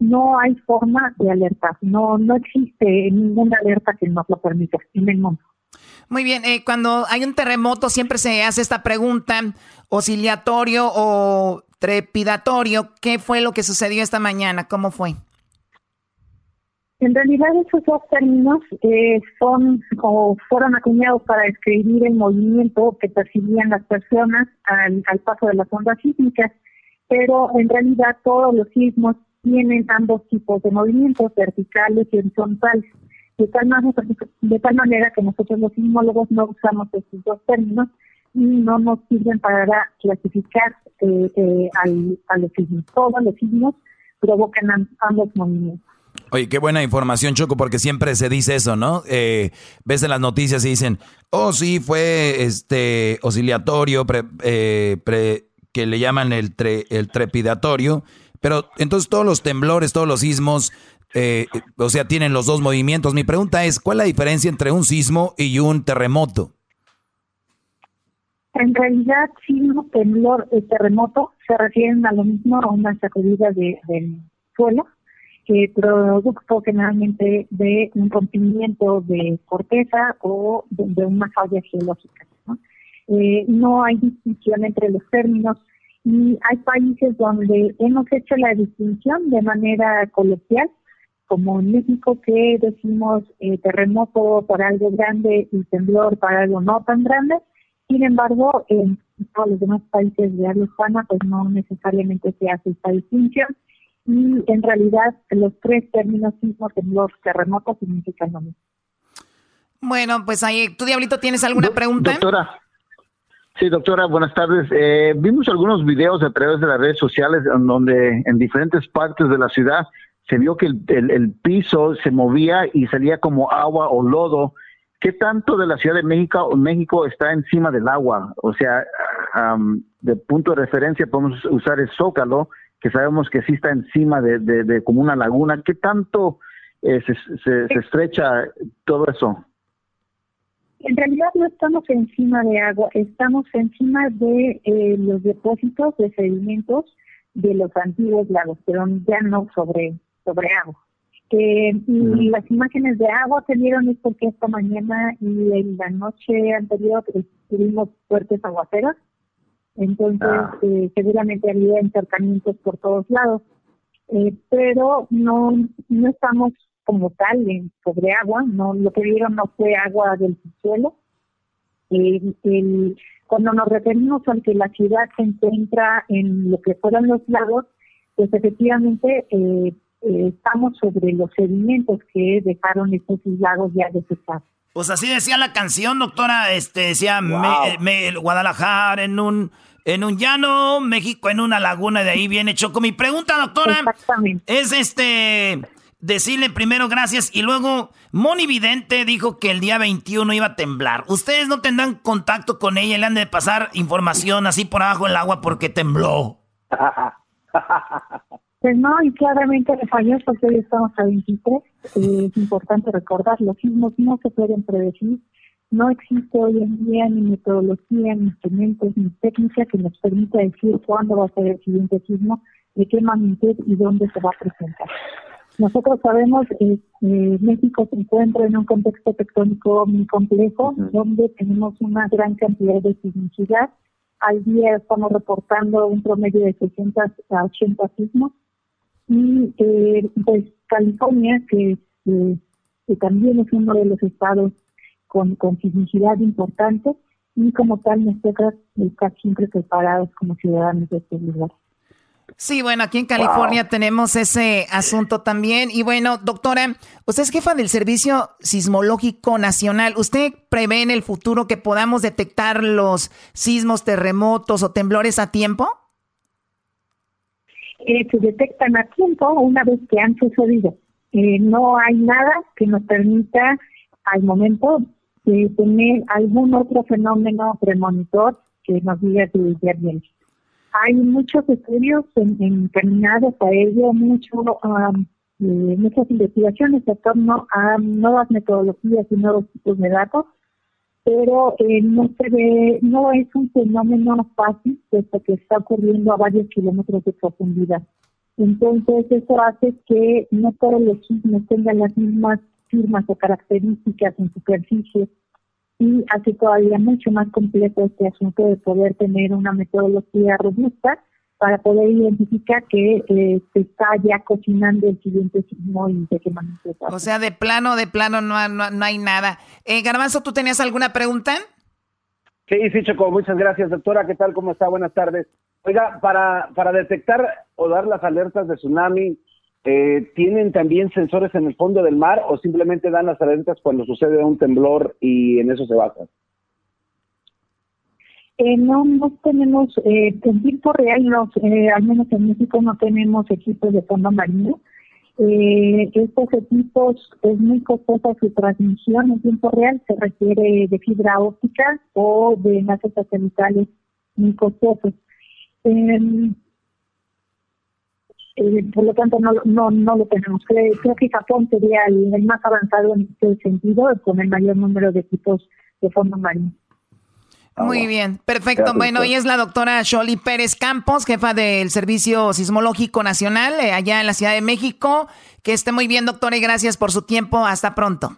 no hay forma de alertar, no, no existe ninguna alerta que nos lo permita en el mundo. Muy bien, eh, cuando hay un terremoto siempre se hace esta pregunta, oscilatorio o trepidatorio, ¿qué fue lo que sucedió esta mañana? ¿Cómo fue? En realidad esos dos términos eh, son o fueron acuñados para describir el movimiento que percibían las personas al, paso de las ondas sísmicas. pero en realidad todos los sismos tienen ambos tipos de movimientos, verticales y horizontales. De tal, manera, de tal manera que nosotros los sismólogos no usamos estos dos términos y no nos sirven para clasificar eh, eh, al, a los sismos. Todos los sismos provocan ambos movimientos. Oye, qué buena información, Choco, porque siempre se dice eso, ¿no? Eh, ves en las noticias y dicen, oh, sí, fue este oscilatorio, eh, que le llaman el, el trepidatorio, pero entonces todos los temblores, todos los sismos, eh, o sea, tienen los dos movimientos. Mi pregunta es, ¿cuál es la diferencia entre un sismo y un terremoto? En realidad, sismo, temblor y terremoto se refieren a lo mismo, a una sacudida de, del suelo que producto generalmente de un rompimiento de corteza o de, una falla geológica. ¿no? Eh, no hay distinción entre los términos y hay países donde hemos hecho la distinción de manera coloquial, como en México que decimos eh, terremoto para algo grande y temblor para algo no tan grande. Sin embargo, en todos los demás países de habla hispana, pues no necesariamente se hace esta distinción y en realidad los tres términos sismo, temblor, terremoto significan lo mismo. Bueno, pues ahí, ¿tú, Diablito, tienes alguna pregunta? Doctora. Sí, doctora, buenas tardes. Eh, vimos algunos videos a través de las redes sociales en donde en diferentes partes de la ciudad se vio que el, piso se movía y salía como agua o lodo. ¿Qué tanto de la Ciudad de México, México está encima del agua? O sea, de punto de referencia podemos usar el zócalo que sabemos que sí está encima de, de, como una laguna. ¿Qué tanto eh, se, se, estrecha todo eso? En realidad no estamos encima de agua, estamos encima de eh, los depósitos de sedimentos de los antiguos lagos, pero ya no sobre, sobre agua. Eh, y las imágenes de agua se dieron es porque esta mañana y en la noche anterior tuvimos fuertes aguaceros entonces, ah. eh, seguramente había encercamientos por todos lados. Eh, pero no, no estamos como tal en, sobre agua, no lo que vieron no fue agua del suelo. cuando nos referimos a que la ciudad se encuentra en lo que fueron los lagos, pues efectivamente eh, estamos sobre los sedimentos que dejaron estos lagos ya desechados. Pues así decía la canción, doctora, este decía Guadalajara en un en un llano, México en una laguna, de ahí viene Choco. Mi pregunta, doctora, es este decirle primero gracias y luego Moni Vidente dijo que el día 21 iba a temblar. ¿Ustedes no tendrán contacto con ella y le han de pasar información así por abajo el agua porque tembló? Pues no, y claramente le falló porque hoy estamos a 23. Eh, es importante recordar, los sismos no se pueden predecir no existe hoy en día ni metodología, ni instrumentos, ni técnica que nos permita decir cuándo va a ser el siguiente sismo, de qué magnitud y dónde se va a presentar. Nosotros sabemos que eh, México se encuentra en un contexto tectónico muy complejo, donde tenemos una gran cantidad de sismicidad. Al día estamos reportando un promedio de 600 a 80 sismos. Y eh, pues California, que, eh, que también es uno de los estados con, con importante y como tal nos toca estar siempre preparados como ciudadanos de este lugar. Sí, bueno, aquí en California tenemos ese asunto también. Y bueno, doctora, usted es jefa del Servicio Sismológico Nacional. ¿Usted prevé en el futuro que podamos detectar los sismos, terremotos o temblores a tiempo? Eh, se detectan a tiempo una vez que han sucedido. Eh, no hay nada que nos permita al momento tener algún otro fenómeno premonitor que nos diga que ya bien. Hay muchos estudios encaminados a ello, mucho, eh, muchas investigaciones en torno a nuevas metodologías y nuevos tipos de datos, pero eh, no se ve, no es un fenómeno fácil, puesto que está ocurriendo a varios kilómetros de profundidad. Entonces, eso hace que no todos los sismos tengan las mismas firmas o características en superficie y hace todavía mucho más complejo este asunto de poder tener una metodología robusta para poder identificar que eh, se está ya cocinando el siguiente sismo y de qué manera. O sea, de plano, de plano no, no, hay nada. Eh, Garbanzo, ¿tú tenías alguna pregunta? Sí, sí, Choco, muchas gracias, doctora. ¿Qué tal? ¿Cómo está? Buenas tardes. Oiga, para, para detectar o dar las alertas de tsunami, eh, ¿tienen también sensores en el fondo del mar o simplemente dan las alertas cuando sucede un temblor y en eso se basan? Eh, no, no tenemos, eh, en tiempo real, los, eh, al menos en México no tenemos equipos de fondo marino. Eh, estos equipos es muy costosa su transmisión en tiempo real, se requiere de fibra óptica o de enlaces satelitales muy costosos. Eh, eh, por lo tanto, no, no, no lo tenemos. Creo, creo que Japón sería el, el más avanzado en este sentido, con el mayor número de equipos de fondo marino. Muy bien, perfecto. Bueno, hoy es la doctora Sholi Pérez Campos, jefa del Servicio Sismológico Nacional eh, allá en la Ciudad de México. Que esté muy bien, doctora, y gracias por su tiempo. Hasta pronto.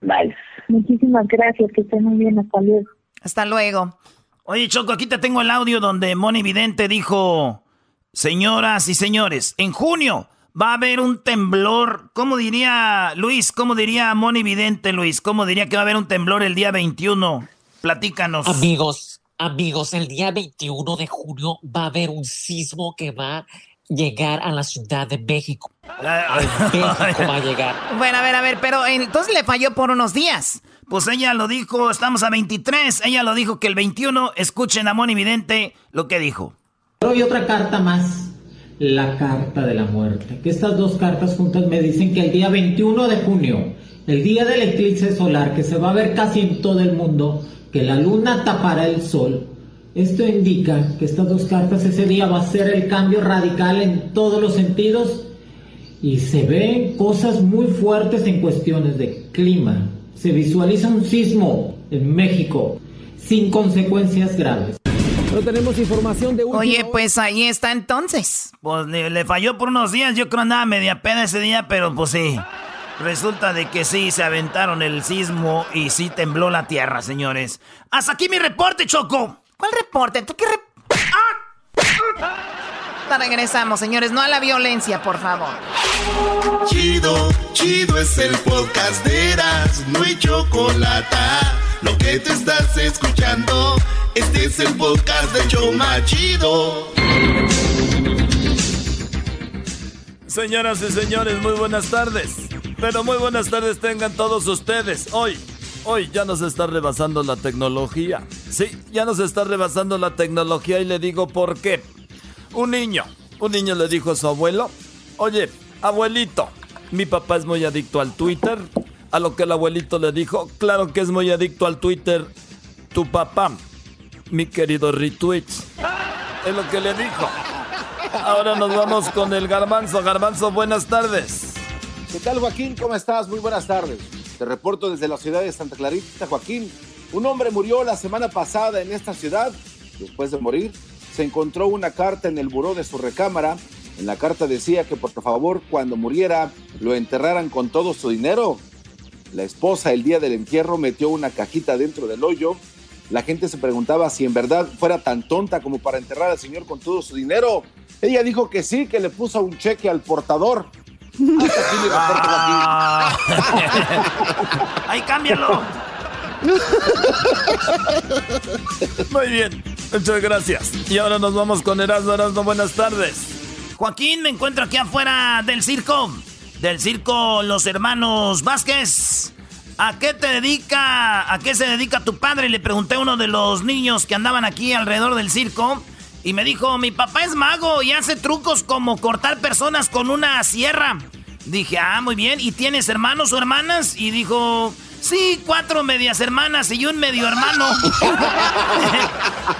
Bye. Muchísimas gracias, que estén muy bien. Hasta luego. Hasta luego. Oye, Choco, aquí te tengo el audio donde Moni Vidente dijo, señoras y señores, en junio va a haber un temblor. ¿Cómo diría Luis? ¿Cómo diría Moni Vidente, Luis? ¿Cómo diría que va a haber un temblor el día 21? Platícanos. Amigos, amigos, el día 21 de junio va a haber un sismo que va a llegar a la Ciudad de México. A México va a llegar. Bueno, a ver, a ver, pero entonces le falló por unos días. Pues ella lo dijo, estamos a 23, ella lo dijo que el 21, escuchen a Moni Vidente lo que dijo. Hoy otra carta más, la carta de la muerte. Que estas dos cartas juntas me dicen que el día 21 de junio, el día del eclipse solar, que se va a ver casi en todo el mundo, que la luna tapará el sol. Esto indica que estas dos cartas ese día va a ser el cambio radical en todos los sentidos y se ven cosas muy fuertes en cuestiones de clima. Se visualiza un sismo en México sin consecuencias graves. No tenemos información de última Oye, pues ahí está entonces. Pues le, le falló por unos días, yo creo andaba media pena ese día, pero pues sí. Resulta de que sí, se aventaron el sismo y sí tembló la tierra, señores. Hasta aquí mi reporte, Choco. ¿Cuál reporte? ¿Tú qué re- ¡Ah! Regresamos, señores. No a la violencia, por favor. Chido, chido es el podcast de Eras, no hay chocolate. Lo que te estás escuchando, este es el podcast de Choma Chido. Señoras y señores, muy buenas tardes. Pero muy buenas tardes tengan todos ustedes. Hoy, hoy ya nos está rebasando la tecnología. Sí, ya nos está rebasando la tecnología y le digo por qué. Un niño, un niño le dijo a su abuelo, oye, abuelito, mi papá es muy adicto al Twitter. A lo que el abuelito le dijo, claro que es muy adicto al Twitter. Tu papá, mi querido retweets. Es lo que le dijo. Ahora nos vamos con el garbanzo. Garbanzo, buenas tardes. ¿Qué tal, Joaquín? ¿Cómo estás? Muy buenas tardes. Te reporto desde la ciudad de Santa Clarita, Joaquín. Un hombre murió la semana pasada en esta ciudad. Después de morir, se encontró una carta en el buró de su recámara. En la carta decía que por favor, cuando muriera, lo enterraran con todo su dinero. La esposa el día del entierro metió una cajita dentro del hoyo. La gente se preguntaba si en verdad fuera tan tonta como para enterrar al señor con todo su dinero. Ella dijo que sí, que le puso un cheque al portador. Joaquín. ¡Ay, cámbialo! Muy bien, muchas gracias. Y ahora nos vamos con Erasmo Erasmo, buenas tardes. Joaquín, me encuentro aquí afuera del circo. Del circo Los Hermanos Vázquez. ¿A qué te dedica? ¿A qué se dedica tu padre? Le pregunté a uno de los niños que andaban aquí alrededor del circo. Y me dijo, mi papá es mago y hace trucos como cortar personas con una sierra. Dije, ah, muy bien. ¿Y tienes hermanos o hermanas? Y dijo, sí, cuatro medias hermanas y un medio hermano.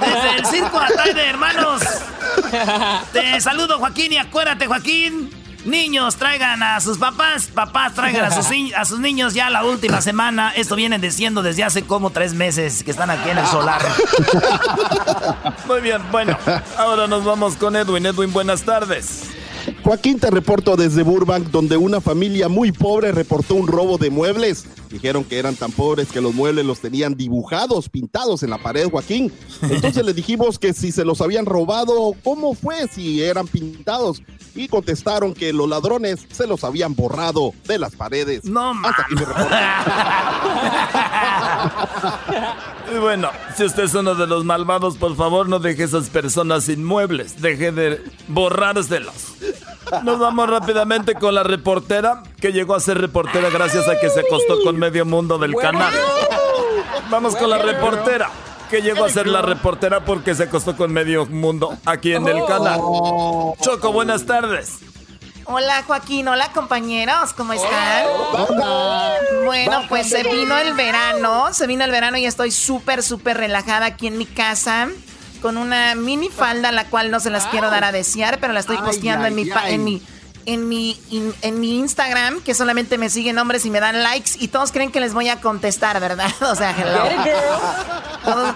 Desde el circo Atay de Hermanos. Te saludo, Joaquín, y acuérdate, Joaquín. Niños, traigan a sus papás, papás traigan a sus, ni- a sus niños ya la última semana. Esto viene diciendo desde hace como tres meses que están aquí en el solar. Muy bien, bueno, ahora nos vamos con Edwin. Edwin, buenas tardes. Joaquín, te reporto desde Burbank, donde una familia muy pobre reportó un robo de muebles. Dijeron que eran tan pobres que los muebles los tenían dibujados, pintados en la pared, Joaquín. Entonces le dijimos que si se los habían robado, ¿cómo fue si eran pintados? Y contestaron que los ladrones se los habían borrado de las paredes. No, Hasta aquí y bueno, si usted es uno de los malvados, por favor no deje esas personas inmuebles. Deje de borrárselos. Nos vamos rápidamente con la reportera, que llegó a ser reportera gracias a que se acostó con medio mundo del canal. Vamos con la reportera, que llegó a ser la reportera porque se acostó con medio mundo aquí en el canal. Choco, buenas tardes. Hola Joaquín, hola compañeros, ¿cómo están? Bueno, pues se vino el verano, se vino el verano y estoy súper, súper relajada aquí en mi casa con una mini falda, la cual no se las quiero dar a desear, pero la estoy posteando en, mi, en mi en mi, en mi Instagram, que solamente me siguen hombres y me dan likes, y todos creen que les voy a contestar, ¿verdad? O sea, hello.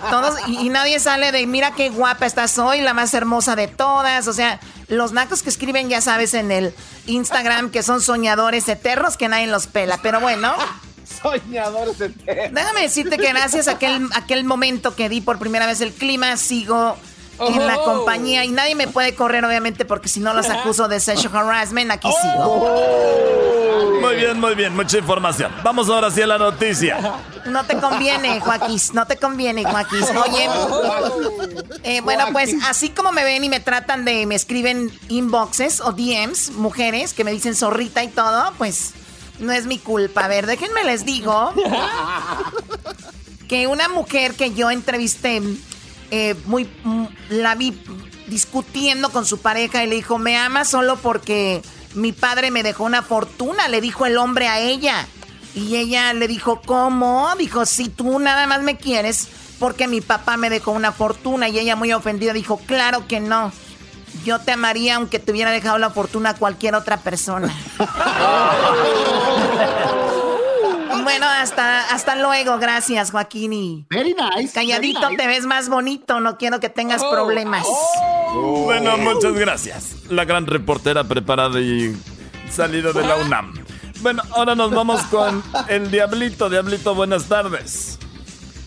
Todos, y, nadie sale de, mira qué guapa estás hoy, la más hermosa de todas. O sea, los nacos que escriben, ya sabes, en el Instagram, que son soñadores eternos, que nadie los pela. Pero bueno. Soñadores eternos. Déjame decirte que gracias a aquel, aquel momento que di por primera vez el clima, sigo en la compañía y nadie me puede correr, obviamente, porque si no los acuso de sexual harassment, aquí sigo. Muy bien, muy bien, mucha información. Vamos ahora sí a la noticia. No te conviene, Joaquín, no te conviene, Joaquín. Oye, eh, bueno, pues así como me ven y me tratan de, me escriben inboxes o DMs, mujeres que me dicen zorrita y todo, pues no es mi culpa. A ver, déjenme les digo que una mujer que yo entrevisté eh, muy, mm, la vi discutiendo con su pareja y le dijo, me ama solo porque mi padre me dejó una fortuna, le dijo el hombre a ella. Y ella le dijo, ¿cómo? Dijo, si tú nada más me quieres porque mi papá me dejó una fortuna. Y ella muy ofendida dijo, claro que no. Yo te amaría aunque te hubiera dejado la fortuna a cualquier otra persona. Bueno, hasta, hasta luego. Gracias, Joaquín. Y very nice. Calladito te ves más bonito. No quiero que tengas oh. problemas. Oh. Bueno, muchas gracias. La gran reportera preparada y salida de la UNAM. Bueno, ahora nos vamos con el Diablito. Diablito, buenas tardes.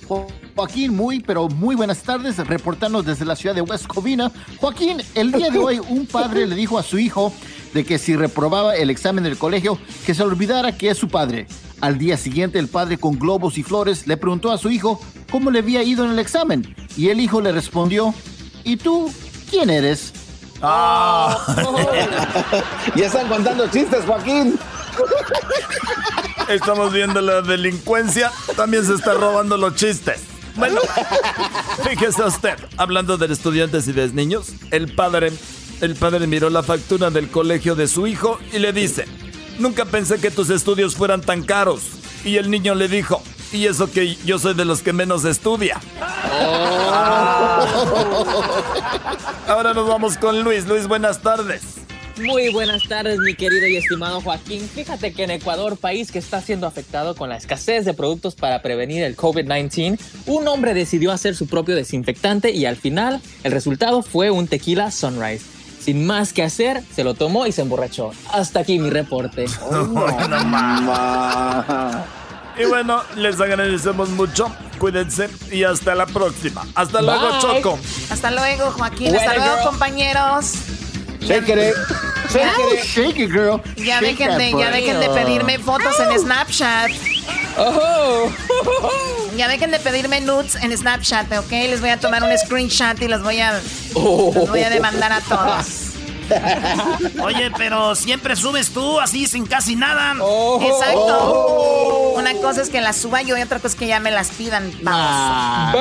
Joaquín, muy, pero muy buenas tardes, reportando desde la ciudad de West Covina. Joaquín, el día de hoy un padre le dijo a su hijo de que si reprobaba el examen del colegio, que se olvidara que es su padre. Al día siguiente, el padre con globos y flores le preguntó a su hijo cómo le había ido en el examen. Y el hijo le respondió, ¿y tú quién eres? Ah. ya están contando chistes, Joaquín. Estamos viendo la delincuencia, también se está robando los chistes. Bueno, fíjese usted, hablando de estudiantes y de niños, el padre, el padre miró la factura del colegio de su hijo y le dice, nunca pensé que tus estudios fueran tan caros. Y el niño le dijo, y eso que yo soy de los que menos estudia. Oh. Ahora nos vamos con Luis. Luis, buenas tardes. Muy buenas tardes, mi querido y estimado Joaquín. Fíjate que en Ecuador, país que está siendo afectado con la escasez de productos para prevenir el COVID-19, un hombre decidió hacer su propio desinfectante y al final el resultado fue un tequila Sunrise. Sin más que hacer, se lo tomó y se emborrachó. Hasta aquí mi reporte. y bueno, les agradecemos mucho. Cuídense y hasta la próxima. Hasta luego, Choco. Hasta luego, Joaquín. hasta luego, compañeros. Shake it. Shake it. Shake it, girl. Ya, dejen de, ya dejen de pedirme fotos en Snapchat. Oh. Ya dejen de pedirme nudes en Snapchat, ¿ok? Les voy a tomar un screenshot y los voy a, los voy a demandar a todos. Oye, pero siempre subes tú así sin casi nada. Oh. Exacto. Una cosa es que las suba yo y otra cosa es que ya me las pidan. Vamos.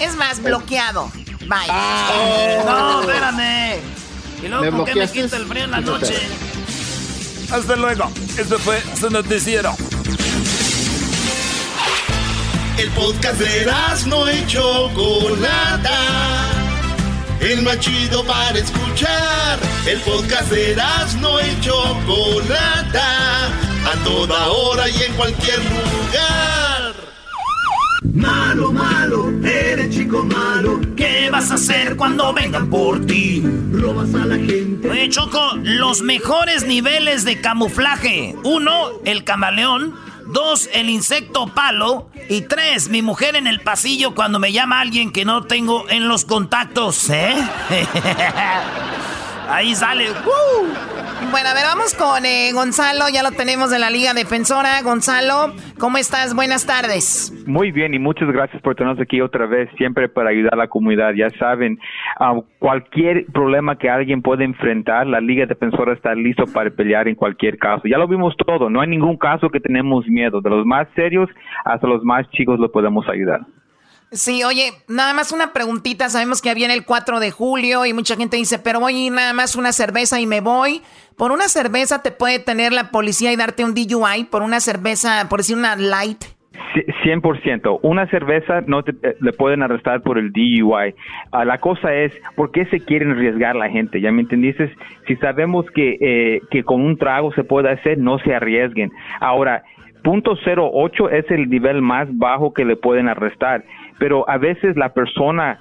Es más, bloqueado. Bye. Ah. No, espérame. Y luego, ¿por qué me quita el frío en la noche? Hasta luego. Esto fue su noticiero. El podcast de no y Chocolata. El más chido para escuchar. El podcast de no y Chocolata. A toda hora y en cualquier lugar. Malo, malo, eres chico malo. ¿Qué vas a hacer cuando vengan por ti? Robas a la gente. Oye, Choco, los mejores niveles de camuflaje. Uno, el camaleón. Dos, el insecto palo. Y tres, mi mujer en el pasillo cuando me llama alguien que no tengo en los contactos, ¿eh? Ahí sale. Bueno, a ver, vamos con eh, Gonzalo. Ya lo tenemos de la Liga Defensora. Gonzalo, ¿Cómo estás? Buenas tardes. Muy bien y muchas gracias por tenernos aquí otra vez, siempre para ayudar a la comunidad. Ya saben, ah, cualquier problema que alguien pueda enfrentar, la Liga Defensora está listo para pelear en cualquier caso. Ya lo vimos todo, no hay ningún caso que tenemos miedo. De los más serios hasta los más chicos lo podemos ayudar. Sí, oye, nada más una preguntita. Sabemos que viene el 4 de julio y mucha gente dice, pero voy nada más una cerveza y me voy. Por una cerveza te puede tener la policía y darte un DUI. Por una cerveza, por decir una light. 100%. Una cerveza no te, eh, le pueden arrestar por el DUI. Ah, la cosa es, ¿por qué se quieren arriesgar la gente? ¿Ya me entendiste? Si sabemos que, eh, que con un trago se puede hacer, no se arriesguen. Ahora, punto .08 es el nivel más bajo que le pueden arrestar pero a veces la persona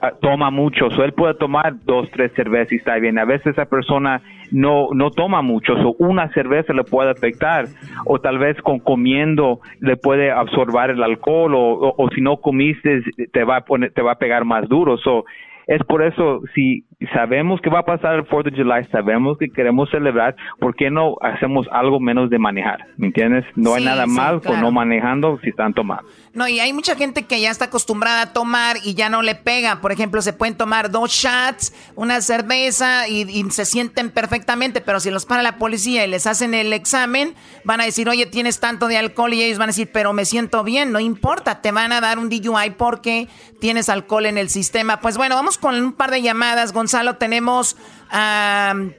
ah, toma mucho, o él puede tomar dos, tres cervezas y está bien. A veces esa persona no, no toma mucho, o una cerveza le puede afectar, o tal vez con comiendo le puede absorber el alcohol, o, si no comiste te va a poner, te va a pegar más duro. So, es por eso, si sabemos que va a pasar el 4 de July, sabemos que queremos celebrar, ¿por qué no hacemos algo menos de manejar? ¿Me entiendes? No hay nada mal con no manejando si están tomando. No, y hay mucha gente que ya está acostumbrada a tomar y ya no le pega. Por ejemplo, se pueden tomar dos shots, una cerveza y, se sienten perfectamente, pero si los para la policía y les hacen el examen, van a decir, oye, tienes tanto de alcohol y ellos van a decir, pero me siento bien, no importa, te van a dar un DUI porque tienes alcohol en el sistema. Pues bueno, vamos con un par de llamadas, Gonzalo. Tenemos,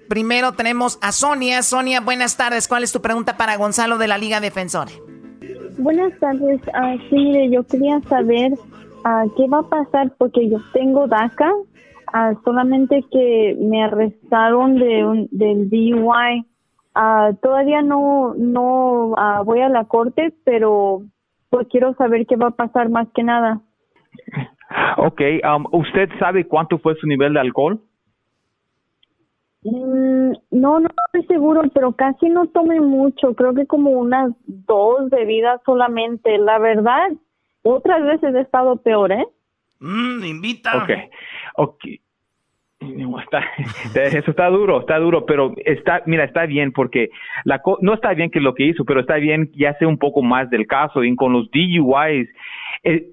primero tenemos a Sonia. Sonia, buenas tardes. ¿Cuál es tu pregunta para Gonzalo de la Liga Defensora? Buenas tardes. Uh, sí, mire, yo quería saber uh, qué va a pasar porque yo tengo DACA, ah, solamente que me arrestaron de un, del DUI. todavía no, no voy a la corte, pero pues quiero saber qué va a pasar más que nada. Ok, um, ¿usted sabe cuánto fue su nivel de alcohol? Mm, no, no estoy seguro, pero casi no tomé mucho, creo que como unas dos bebidas solamente. La verdad, otras veces he estado peor, ¿eh? Mmm, invita. Ok, ok. eso está duro, está duro, pero está, mira, está bien porque la no está bien que lo que hizo, pero está bien ya sé un poco más del caso y con los DUIs eh,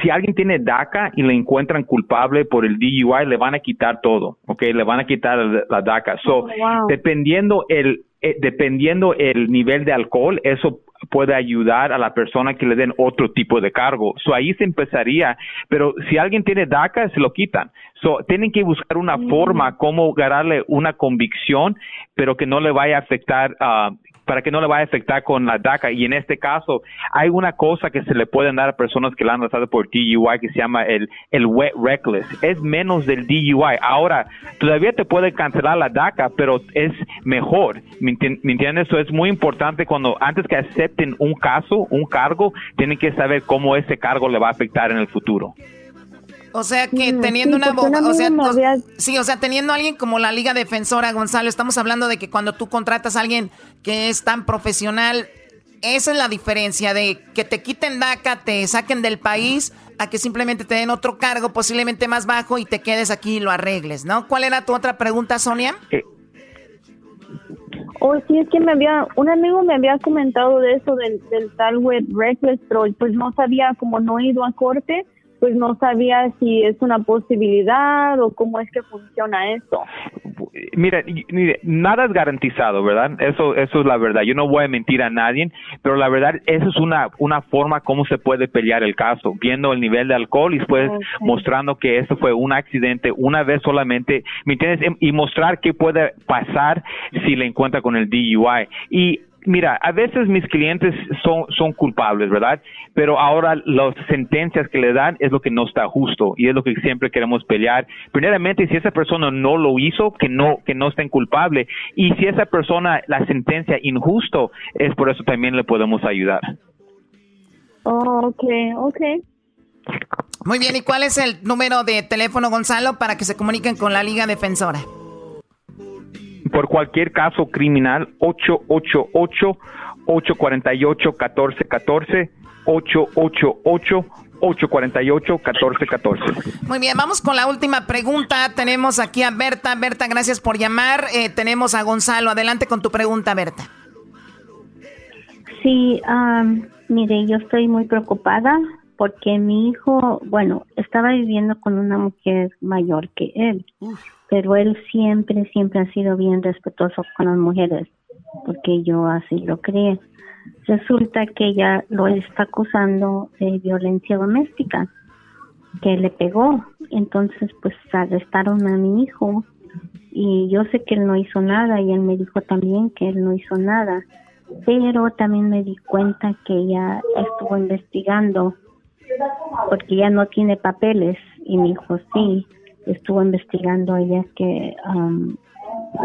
si alguien tiene DACA y le encuentran culpable por el DUI, le van a quitar todo, ¿ok? Le van a quitar la DACA. So, oh, dependiendo el, eh, dependiendo el nivel de alcohol, eso puede ayudar a la persona que le den otro tipo de cargo. So, ahí se empezaría, pero si alguien tiene DACA, se lo quitan. So, tienen que buscar una mm. forma como ganarle una convicción, pero que no le vaya a afectar uh, para que no le vaya a afectar con la DACA. Y en este caso, hay una cosa que se le pueden dar a personas que la han arrestado por DUI que se llama el, el wet reckless. Es menos del DUI. Ahora, todavía te puede cancelar la DACA, pero es mejor. ¿Me, entiendes? Eso es muy importante cuando antes que acepten un caso, un cargo, tienen que saber cómo ese cargo le va a afectar en el futuro. O sea que teniendo una, o sea, sí, o sea, teniendo a alguien como la Liga Defensora, Gonzalo, estamos hablando de que cuando tú contratas a alguien que es tan profesional, esa es la diferencia de que te quiten DACA, te saquen del país, a que simplemente te den otro cargo, posiblemente más bajo, y te quedes aquí y lo arregles, ¿no? ¿Cuál era tu otra pregunta, Sonia? Eh. Oh, sí, es que me había, un amigo me había comentado de eso, del, del tal web Reckless, pero pues no sabía, como no he ido a corte, pues no sabía si es una posibilidad o cómo es que funciona eso. Mira, nada es garantizado, ¿verdad? Eso, eso es la verdad. Yo no voy a mentir a nadie, pero la verdad, eso es una, una forma como se puede pelear el caso, viendo el nivel de alcohol y después mostrando que eso fue un accidente una vez solamente, ¿me entiendes? Y mostrar qué puede pasar si le encuentra con el DUI. Y mira, a veces mis clientes son, son culpables, ¿verdad? Pero ahora las sentencias que le dan es lo que no está justo y es lo que siempre queremos pelear. Primeramente, si esa persona no lo hizo, que no, que no estén culpable. Y si esa persona la sentencia injusto, es por eso también le podemos ayudar. Oh, ok, ok. Muy bien, ¿y cuál es el número de teléfono, Gonzalo, para que se comuniquen con la Liga Defensora? Por cualquier caso criminal 888-848-1414, 888-848-1414. Muy bien, vamos con la última pregunta. Tenemos aquí a Berta. Berta, gracias por llamar. Eh, tenemos a Gonzalo. Adelante con tu pregunta, Berta. Sí, um, mire, yo estoy muy preocupada porque mi hijo, bueno, estaba viviendo con una mujer mayor que él, pero él siempre, siempre ha sido bien respetuoso con las mujeres, porque yo así lo creé. Resulta que ella lo está acusando de violencia doméstica, que le pegó. Entonces, pues arrestaron a mi hijo y yo sé que él no hizo nada y él me dijo también que él no hizo nada, pero también me di cuenta que ella estuvo investigando porque ya no tiene papeles y mi hijo sí estuvo investigando ella que um,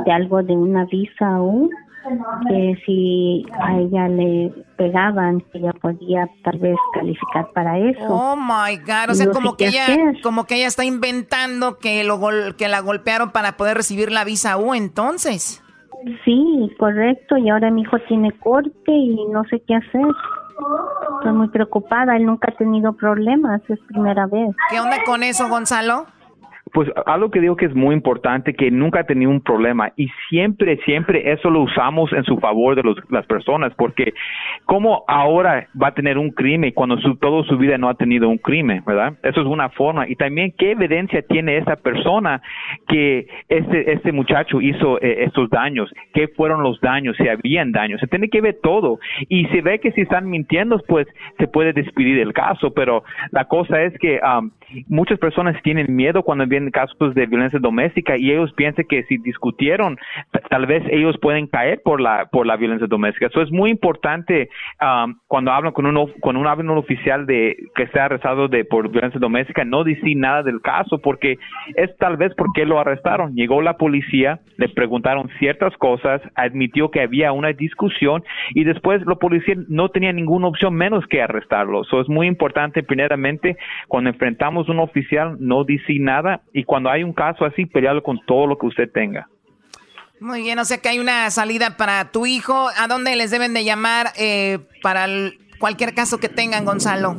de algo de una visa aún que si a ella le pegaban que ella podía tal vez calificar para eso. Oh my god, o sea, como que ella como que ella está inventando que lo que la golpearon para poder recibir la visa U entonces. Sí, correcto, y ahora mi hijo tiene corte y no sé qué hacer. Estoy muy preocupada, él nunca ha tenido problemas, es primera vez. ¿Qué onda con eso, Gonzalo? Pues algo que digo que es muy importante, que nunca ha tenido un problema y siempre, siempre eso lo usamos en su favor de las personas, porque ¿cómo ahora va a tener un crimen cuando su, toda su vida no ha tenido un crimen, verdad? Eso es una forma. Y también, ¿qué evidencia tiene esa persona que este, este muchacho hizo eh, estos daños? ¿Qué fueron los daños? Si habían daños. Se tiene que ver todo. Y si ve que si están mintiendo, pues se puede despedir el caso, pero la cosa es que um, muchas personas tienen miedo cuando vienen casos de violencia doméstica y ellos piensan que si discutieron, tal vez ellos pueden caer por la por la violencia doméstica. Eso es muy importante um, cuando hablan con uno con un, un oficial de que está arrestado de por violencia doméstica, no decir nada del caso porque es tal vez porque lo arrestaron. Llegó la policía, le preguntaron ciertas cosas, admitió que había una discusión y después la policía no tenía ninguna opción menos que arrestarlo. Eso es muy importante primeramente cuando enfrentamos a un oficial no decir nada y cuando hay un caso así, pelearlo con todo lo que usted tenga. Muy bien, o sea que hay una salida para tu hijo. ¿A dónde les deben de llamar eh, para cualquier caso que tengan, Gonzalo?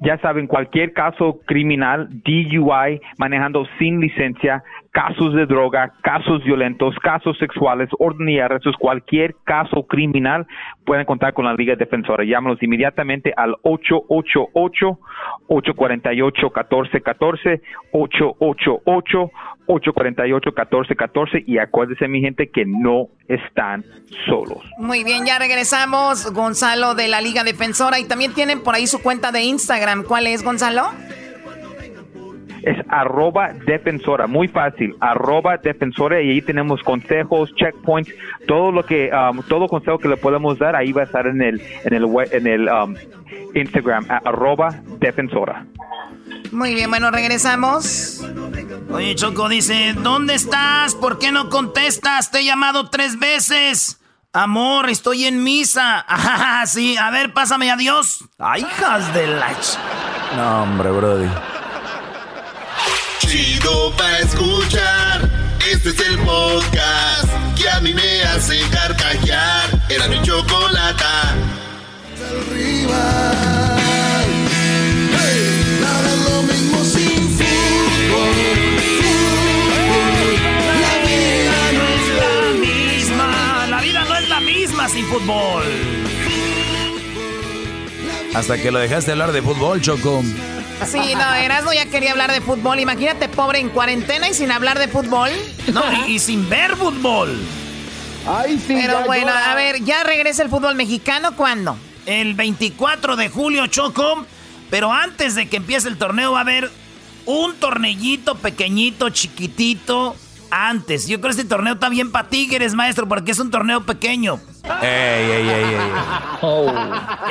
ya saben, cualquier caso criminal, DUI, manejando sin licencia, casos de droga, casos violentos, casos sexuales, orden y arrestos, cualquier caso criminal, pueden contar con la Liga Defensora. Llámanos inmediatamente al 888-848-1414, 888 848-1414 y acuérdense mi gente que no están solos. Muy bien, ya regresamos, Gonzalo de la Liga Defensora y también tienen por ahí su cuenta de Instagram. ¿Cuál es, Gonzalo? Es arroba defensora, muy fácil, arroba defensora y ahí tenemos consejos, checkpoints, todo lo que, um, todo consejo que le podemos dar ahí va a estar en el, en el, en el um, Instagram, arroba defensora. Muy bien, bueno, regresamos. Oye, Choco dice, ¿dónde estás? ¿Por qué no contestas? Te he llamado tres veces. Amor, estoy en misa. Ah, sí, a ver, pásame a Dios. Ay, hijas de la... No, hombre, brody. Chido pa' escuchar. Este es el podcast que a mí me hace carcajear. Era mi chocolata. Arriba. sin fútbol. Hasta que lo dejaste hablar de fútbol, Choco. Sí, no, Erasmo ya quería hablar de fútbol. Imagínate, pobre, en cuarentena y sin hablar de fútbol. No, y, sin ver fútbol. Ay, sí. Pero bueno, a ver, ¿ya regresa el fútbol mexicano cuándo? El 24 de julio, Choco. Pero antes de que empiece el torneo va a haber un tornillito pequeñito, chiquitito. Antes. Yo creo que este torneo está bien para Tigres, maestro, porque es un torneo pequeño. Ey, ey, ey, ey. Oh.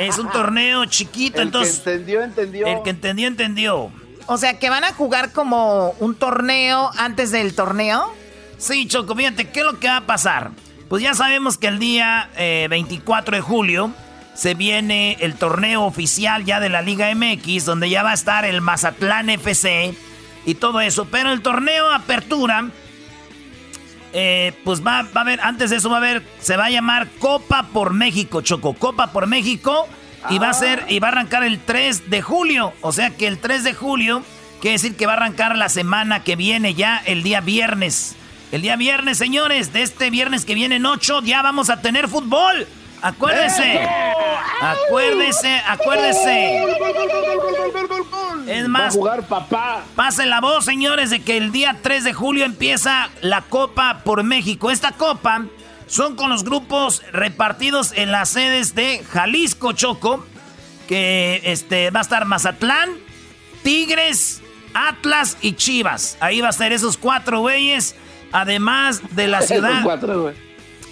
Es un torneo chiquito, el entonces. Que entendió, entendió. El que entendió, entendió. O sea, que van a jugar como un torneo antes del torneo. Sí, Choco, fíjate, ¿qué es lo que va a pasar? Pues ya sabemos que el día 24 eh, de julio se viene el torneo oficial ya de la Liga MX, donde ya va a estar el Mazatlán FC y todo eso. Pero el torneo Apertura eh, pues va, a haber, antes de eso va a haber, se va a llamar Copa por México, Choco, Copa por México. Y va a ser, y va a arrancar el 3 de julio. O sea que el 3 de julio quiere decir que va a arrancar la semana que viene ya, el día viernes. El día viernes, señores, de este viernes que viene en 8, ya vamos a tener fútbol. Acuérdese. Acuérdese, acuérdese. Es más, jugar papá. Pasen la voz, señores, de que el día 3 de julio empieza la Copa por México. Esta Copa son con los grupos repartidos en las sedes de Jalisco, Choco, que este, va a estar Mazatlán, Tigres, Atlas y Chivas. Ahí va a estar esos cuatro güeyes, además de la ciudad.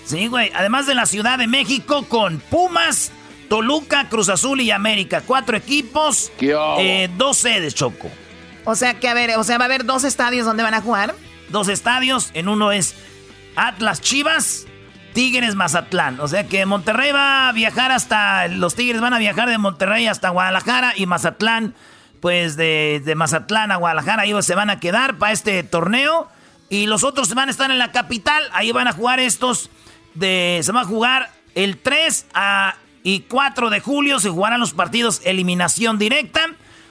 Sí, güey. Además de la Ciudad de México con Pumas, Toluca, Cruz Azul y América. Cuatro equipos, eh, dos sedes, Choco. O sea que, a ver, o sea, va a haber dos estadios donde van a jugar. Dos estadios. En uno es Atlas Chivas, Tigres Mazatlán. O sea que Monterrey va a viajar hasta. Los Tigres van a viajar de Monterrey hasta Guadalajara y Mazatlán, pues de, de Mazatlán a Guadalajara, ahí se van a quedar para este torneo. Y los otros van a estar en la capital, ahí van a jugar estos de, se va a jugar el 3 a, y 4 de julio. Se jugarán los partidos eliminación directa.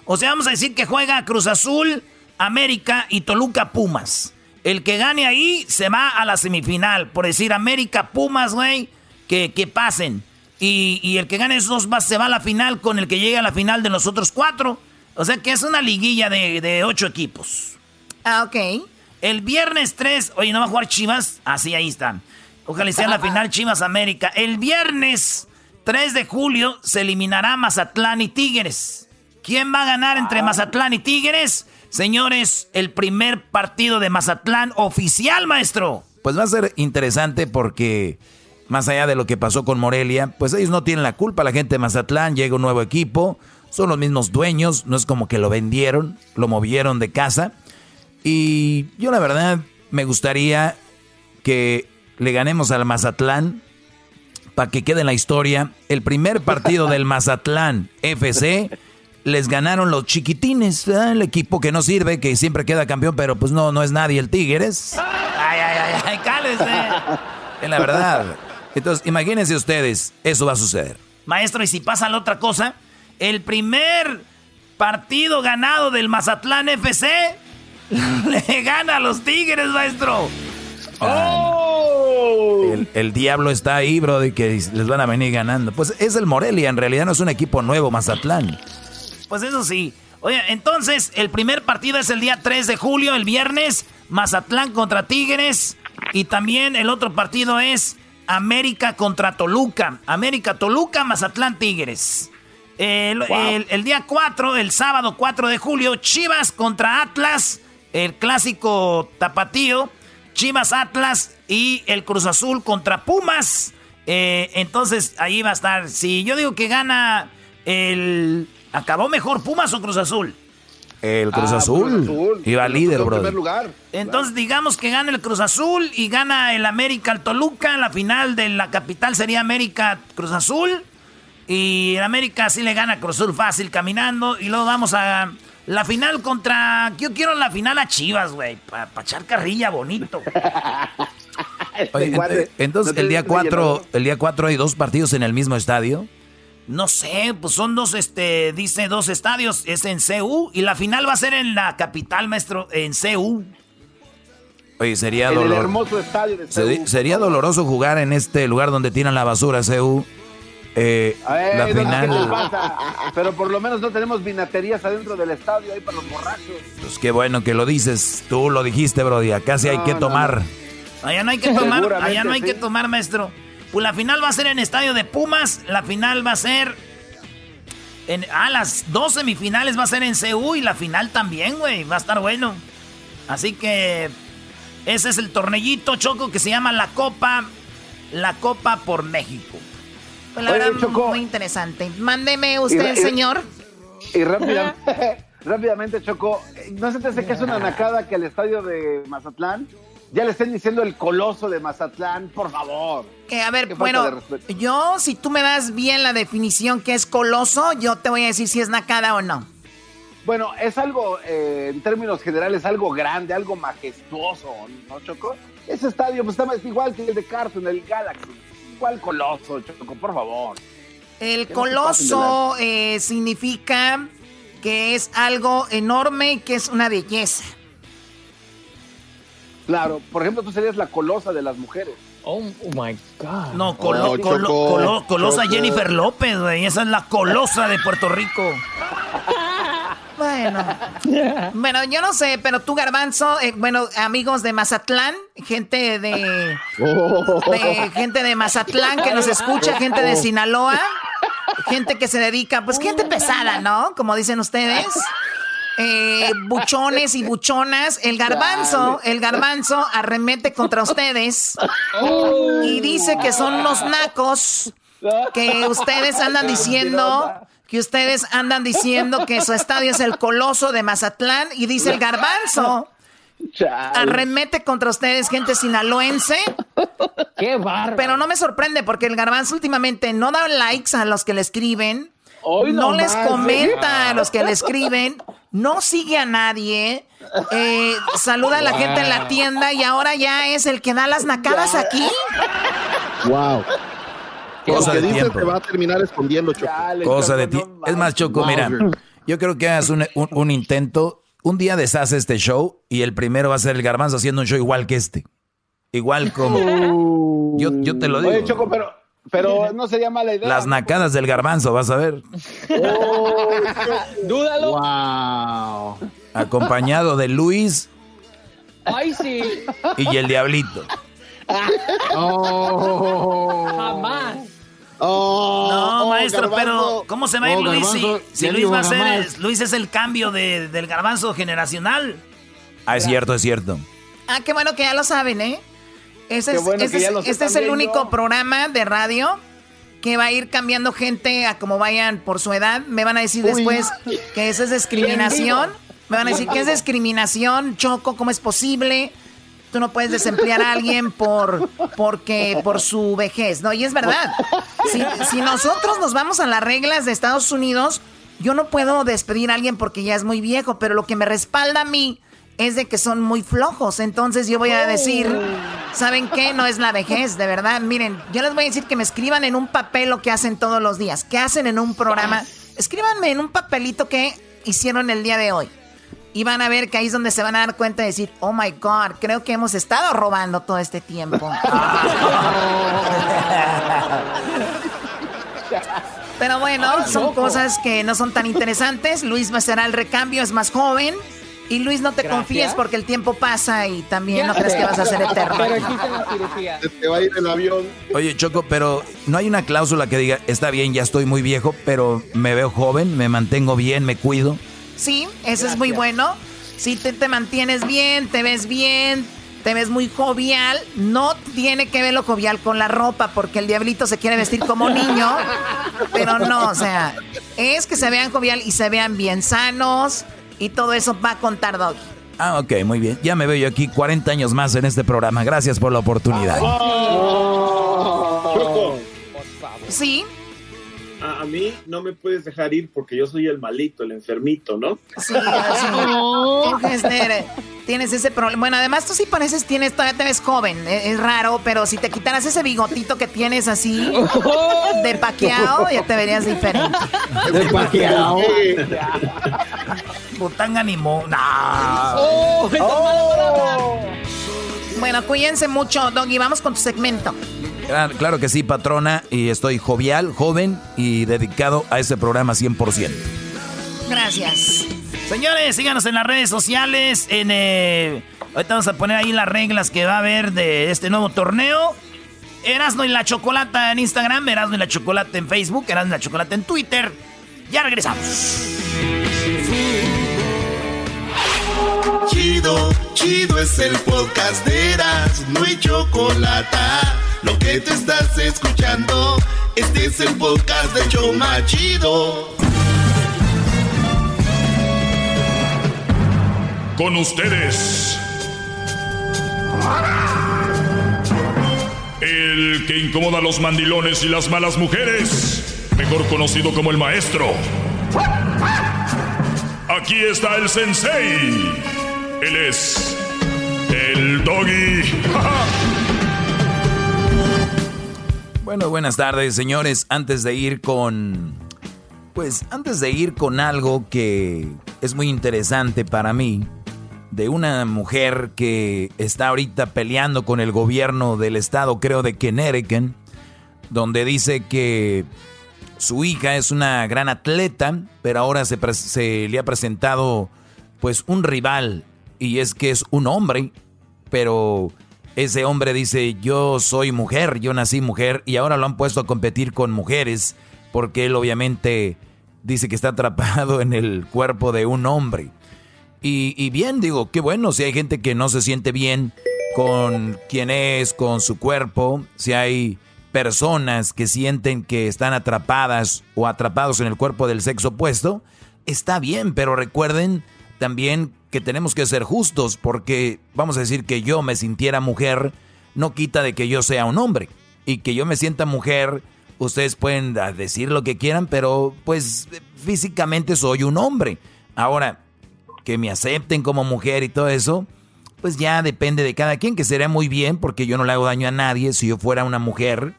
O sea, vamos a decir que juega Cruz Azul, América y Toluca Pumas. El que gane ahí se va a la semifinal. Por decir América Pumas, güey, que, que, pasen. Y, el que gane esos dos se va a la final con el que llegue a la final de los otros cuatro. O sea que es una liguilla de, de ocho equipos. Ah, ok. El viernes 3, oye, ¿no va a jugar Chivas? Así, ah, ahí están. Ojalá sea la final Chivas América. El viernes 3 de julio se eliminará Mazatlán y Tigres. ¿Quién va a ganar entre. Mazatlán y Tigres? Señores, el primer partido de Mazatlán oficial, maestro. Pues va a ser interesante porque más allá de lo que pasó con Morelia, pues ellos no tienen la culpa. La gente de Mazatlán llega un nuevo equipo, son los mismos dueños, no es como que lo vendieron, lo movieron de casa. Y yo la verdad me gustaría que le ganemos al Mazatlán para que quede en la historia. El primer partido del Mazatlán FC les ganaron los chiquitines, el equipo que no sirve, que siempre queda campeón, pero pues no, no es nadie el Tigres. Ay, ay, ay, ay, cálese. En la verdad. Entonces, imagínense ustedes, eso va a suceder. Maestro, y si pasa la otra cosa, el primer partido ganado del Mazatlán FC le gana a los Tigres, maestro. ¡Oh! El, diablo está ahí, bro, y que les van a venir ganando. Pues es el Morelia, en realidad no es un equipo nuevo, Mazatlán. Pues eso sí. Oye, entonces, el primer partido es el día 3 de julio, el viernes, Mazatlán contra Tigres. Y también el otro partido es América contra Toluca. América, Toluca, Mazatlán, Tigres. El, el día 4, el sábado 4 de julio, Chivas contra Atlas, el clásico tapatío. Chivas Atlas y el Cruz Azul contra Pumas. Eh, entonces ahí va a estar. Si yo digo que gana el. ¿Acabó mejor Pumas o Cruz Azul? El Cruz, ah, Azul. Iba líder, bro. Lugar. Entonces digamos que gana el Cruz Azul y gana el América al Toluca. La final de la capital sería América Cruz Azul. Y el América sí le gana a Cruz Azul fácil caminando. Y luego vamos a la final contra. Yo quiero la final a Chivas, güey. Para echar carrilla bonito. entonces, el día 4 el día 4 hay dos partidos en el mismo estadio. No sé, pues son dos, este, dice dos estadios, es en CU y la final va a ser en la capital, maestro, en CU. Oye, sería doloroso. hermoso estadio de Sería doloroso jugar en este lugar donde tiran la basura, CU. Eh, la final. Pero por lo menos no tenemos vinaterías adentro del estadio ahí para los borrachos. Pues qué bueno que lo dices. Tú lo dijiste, Brody. Acá sí hay que tomar. Allá no hay que tomar, allá no hay que tomar, maestro. Pues la final va a ser en estadio de Pumas. La final va a ser. En, ah, las dos semifinales va a ser en CU y la final también, güey. Va a estar bueno. Así que. Ese es el tornellito choco que se llama la Copa. La Copa por México. La verdad, muy interesante. Mándeme usted, señor. Y, rápidamente, rápidamente, Choco, ¿no se te hace que es una nacada que al estadio de Mazatlán ya le estén diciendo el coloso de Mazatlán? Por favor. Que a ver, bueno, yo, si tú me das bien la definición que es coloso, yo te voy a decir si es nacada o no. Bueno, es algo, eh, en términos generales, algo grande, algo majestuoso, ¿no, Choco? Ese estadio pues, está igual que el de Carson, el Galaxy. ¿Cuál coloso, Choco? Por favor. El coloso eh, significa que es algo enorme, que es una belleza. Claro, por ejemplo, tú serías la colosa de las mujeres. Oh, my God. No, colo- Oh, colo- colo- colosa Choco. Jennifer López, güey. Esa es la colosa de Puerto Rico. Bueno. Bueno, yo no sé, pero tú, Garbanzo, eh, bueno, amigos de Mazatlán, gente de, de- gente de Mazatlán que nos escucha, gente de Sinaloa, gente que se dedica, pues gente pesada, ¿no? Como dicen ustedes. Eh, buchones y buchonas. El garbanzo, el garbanzo arremete contra ustedes y dice que son unos nacos que ustedes andan diciendo que ustedes andan diciendo que su estadio es el coloso de Mazatlán y dice el garbanzo. Arremete contra ustedes gente sinaloense. Qué bárbaro. Pero no me sorprende porque el garbanzo últimamente no da likes a los que le escriben Hoy no nomás, les ¿eh? comenta a los que le escriben no sigue a nadie eh, saluda a la gente en la tienda y ahora ya es el que da las nacadas aquí. Wow. Cosa Lo que de dices tiempo. te va a terminar escondiendo, Choco. Cosa de ti. Es más, Choco, mira, yo creo que hagas un, un- un intento. Un día deshace este show y el primero va a ser el garbanzo haciendo un show igual que este. Igual como. Yo, yo te lo digo. Oye, Choco, pero, pero no sería mala idea. Las nacadas del garbanzo, vas a ver. Dúdalo. Wow. Acompañado de Luis Ay, sí. y el diablito. Oh. Jamás. Oh, No, oh, maestro, garbanzo. pero ¿cómo se va a ir Oh, Luis? Si, garbanzo, si ya Luis va a ser. Luis es el cambio de- del garbanzo generacional. Ah, es cierto, es cierto. Ah, qué bueno que ya lo saben, ¿eh? Ese es, bueno este es- este el único programa de radio que va a ir cambiando gente a como vayan por su edad. Me van a decir después que eso es discriminación. Me van a decir que es discriminación, Choco, ¿cómo es posible? Tú no puedes desemplear a alguien por porque por su vejez, ¿no? Y es verdad. Si, si nosotros nos vamos a las reglas de Estados Unidos, yo no puedo despedir a alguien porque ya es muy viejo, pero lo que me respalda a mí es de que son muy flojos. Entonces yo voy a decir, ¿saben qué? No es la vejez, de verdad. Miren, yo les voy a decir que me escriban en un papel lo que hacen todos los días. ¿Qué hacen en un programa? Escríbanme en un papelito que hicieron el día de hoy. Y van a ver que ahí es donde se van a dar cuenta de decir, oh my God, creo que hemos estado robando todo este tiempo. Pero bueno, son cosas que no son tan interesantes. Luis va a será el recambio, es más joven. Y Luis, no te Gracias. confíes porque el tiempo pasa y también no crees sé. que vas a ser eterno. Pero existen las cirugías. Se te va a ir el avión. Oye, Choco, pero no hay una cláusula que diga, está bien, ya estoy muy viejo, pero me veo joven, me mantengo bien, me cuido. Sí, eso es muy bueno. Si te, te mantienes bien, te ves bien, te ves muy jovial, no tiene que ver lo jovial con la ropa, porque el diablito se quiere vestir como niño, pero no, o sea, es que se vean jovial y se vean bien sanos y todo eso va a contar Doggy. Ah, ok, muy bien. Ya me veo yo aquí 40 años más en este programa. Gracias por la oportunidad. Choco, Sí, a, a mí no me puedes dejar ir porque yo soy el malito, el enfermito, ¿no? sí, así. Tienes, de- tienes ese problema. Bueno, además tú sí pareces, tienes, todavía te ves joven, es, es raro, pero si te quitaras ese bigotito que tienes así, de paqueado, ya te verías diferente. De paqueado. Botán animó. No. ¡Oh! Bueno, cuídense mucho, Doggy. Vamos con tu segmento. Claro, claro que sí, patrona, y estoy jovial, joven y dedicado a ese programa 100%. Gracias. Señores, síganos en las redes sociales. En, eh, ahorita vamos a poner ahí las reglas que va a haber de este nuevo torneo. Erasno y la Chocolata en Instagram, Erasno y la Chocolata en Facebook, Erasno y la Chocolata en Twitter. Ya regresamos. Chido, chido es el podcast de Eras, no hay chocolate. Lo que te estás escuchando, este es el podcast de Choma Chido. Con ustedes. El que incomoda a los mandilones y las malas mujeres. Mejor conocido como el maestro. Aquí está el sensei. Él es el doggy. Bueno, buenas tardes, señores. Antes de ir con. Pues antes de ir con algo que es muy interesante para mí, de una mujer que está ahorita peleando con el gobierno del estado, creo, de Connecticut, donde dice que su hija es una gran atleta, pero ahora se, se, le ha presentado pues un rival y es que es un hombre, pero ese hombre dice yo soy mujer, yo nací mujer y ahora lo han puesto a competir con mujeres porque él obviamente dice que está atrapado en el cuerpo de un hombre. Y, bien, digo, qué bueno si hay gente que no se siente bien con quién es, con su cuerpo, si hay personas que sienten que están atrapadas o atrapados en el cuerpo del sexo opuesto, está bien, pero recuerden también que tenemos que ser justos porque vamos a decir que yo me sintiera mujer no quita de que yo sea un hombre y que yo me sienta mujer, ustedes pueden decir lo que quieran, pero pues físicamente soy un hombre. Ahora, que me acepten como mujer y todo eso, pues ya depende de cada quien, que sería muy bien porque yo no le hago daño a nadie si yo fuera una mujer.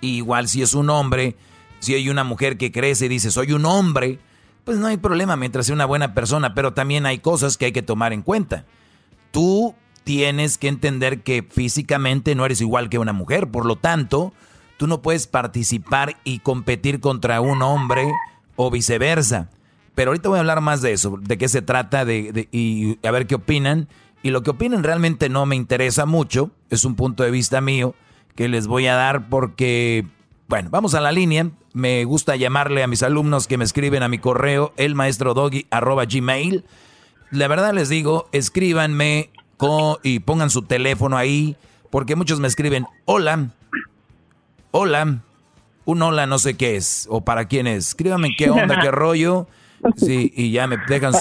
igual si es un hombre, si hay una mujer que crece y dice soy un hombre, pues no hay problema mientras sea una buena persona, pero también hay cosas que hay que tomar en cuenta. Tú tienes que entender que físicamente no eres igual que una mujer, por lo tanto, tú no puedes participar y competir contra un hombre o viceversa. Pero ahorita voy a hablar más de eso, de qué se trata de, y a ver qué opinan. Y lo que opinan realmente no me interesa mucho, es un punto de vista mío que les voy a dar porque, bueno, vamos a la línea. Me gusta llamarle a mis alumnos que me escriben a mi correo, elmaestrodoggy.gmail. La verdad les digo, escríbanme y pongan su teléfono ahí, porque muchos me escriben, hola, hola, un hola no sé qué es, o para quién es. Escríbanme qué onda, qué rollo Sí, y ya me dejan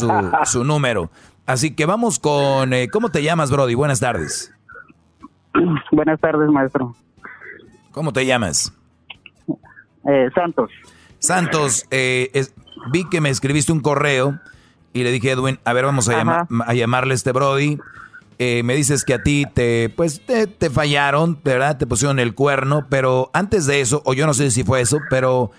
su, número. Así que vamos con, eh, ¿cómo te llamas, Brody? Buenas tardes. Buenas tardes, maestro. ¿Cómo te llamas? Eh, Santos. Santos, eh, vi que me escribiste un correo y le dije, Edwin, a ver, vamos a, a llamarle a este Brody. me dices que a ti te, pues, te, te, fallaron, ¿verdad? Te pusieron el cuerno, pero antes de eso, o yo no sé si fue eso, pero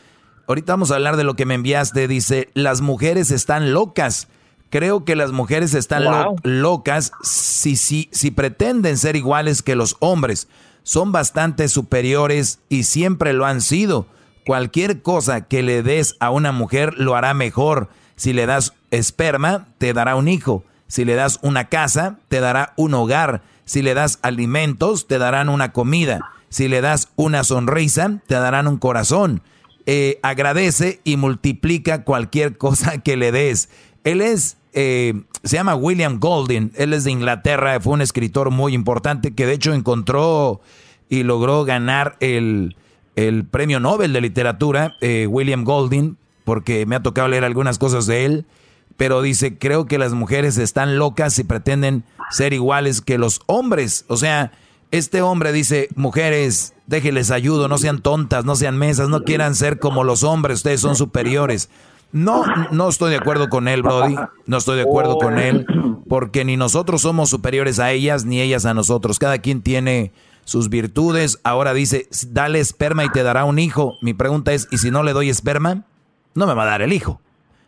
Ahorita vamos a hablar de lo que me enviaste. Dice, las mujeres están locas. Creo que las mujeres están locas si, si, si pretenden ser iguales que los hombres. Son bastante superiores y siempre lo han sido. Cualquier cosa que le des a una mujer lo hará mejor. Si le das esperma, te dará un hijo. Si le das una casa, te dará un hogar. Si le das alimentos, te darán una comida. Si le das una sonrisa, te darán un corazón. Eh, agradece y multiplica cualquier cosa que le des. Él es, eh, se llama William Golding, él es de Inglaterra, fue un escritor muy importante que de hecho encontró y logró ganar el, el premio Nobel de literatura, eh, William Golding, porque me ha tocado leer algunas cosas de él, pero dice, creo que las mujeres están locas y pretenden ser iguales que los hombres, o sea, este hombre dice, mujeres, déjenles ayudo, no sean tontas, no sean mesas, no quieran ser como los hombres, ustedes son superiores. No, no estoy de acuerdo con él, Brody, no estoy de acuerdo con él, porque ni nosotros somos superiores a ellas, ni ellas a nosotros. Cada quien tiene sus virtudes. Ahora dice, dale esperma y te dará un hijo. Mi pregunta es, ¿y si no le doy esperma? No me va a dar el hijo.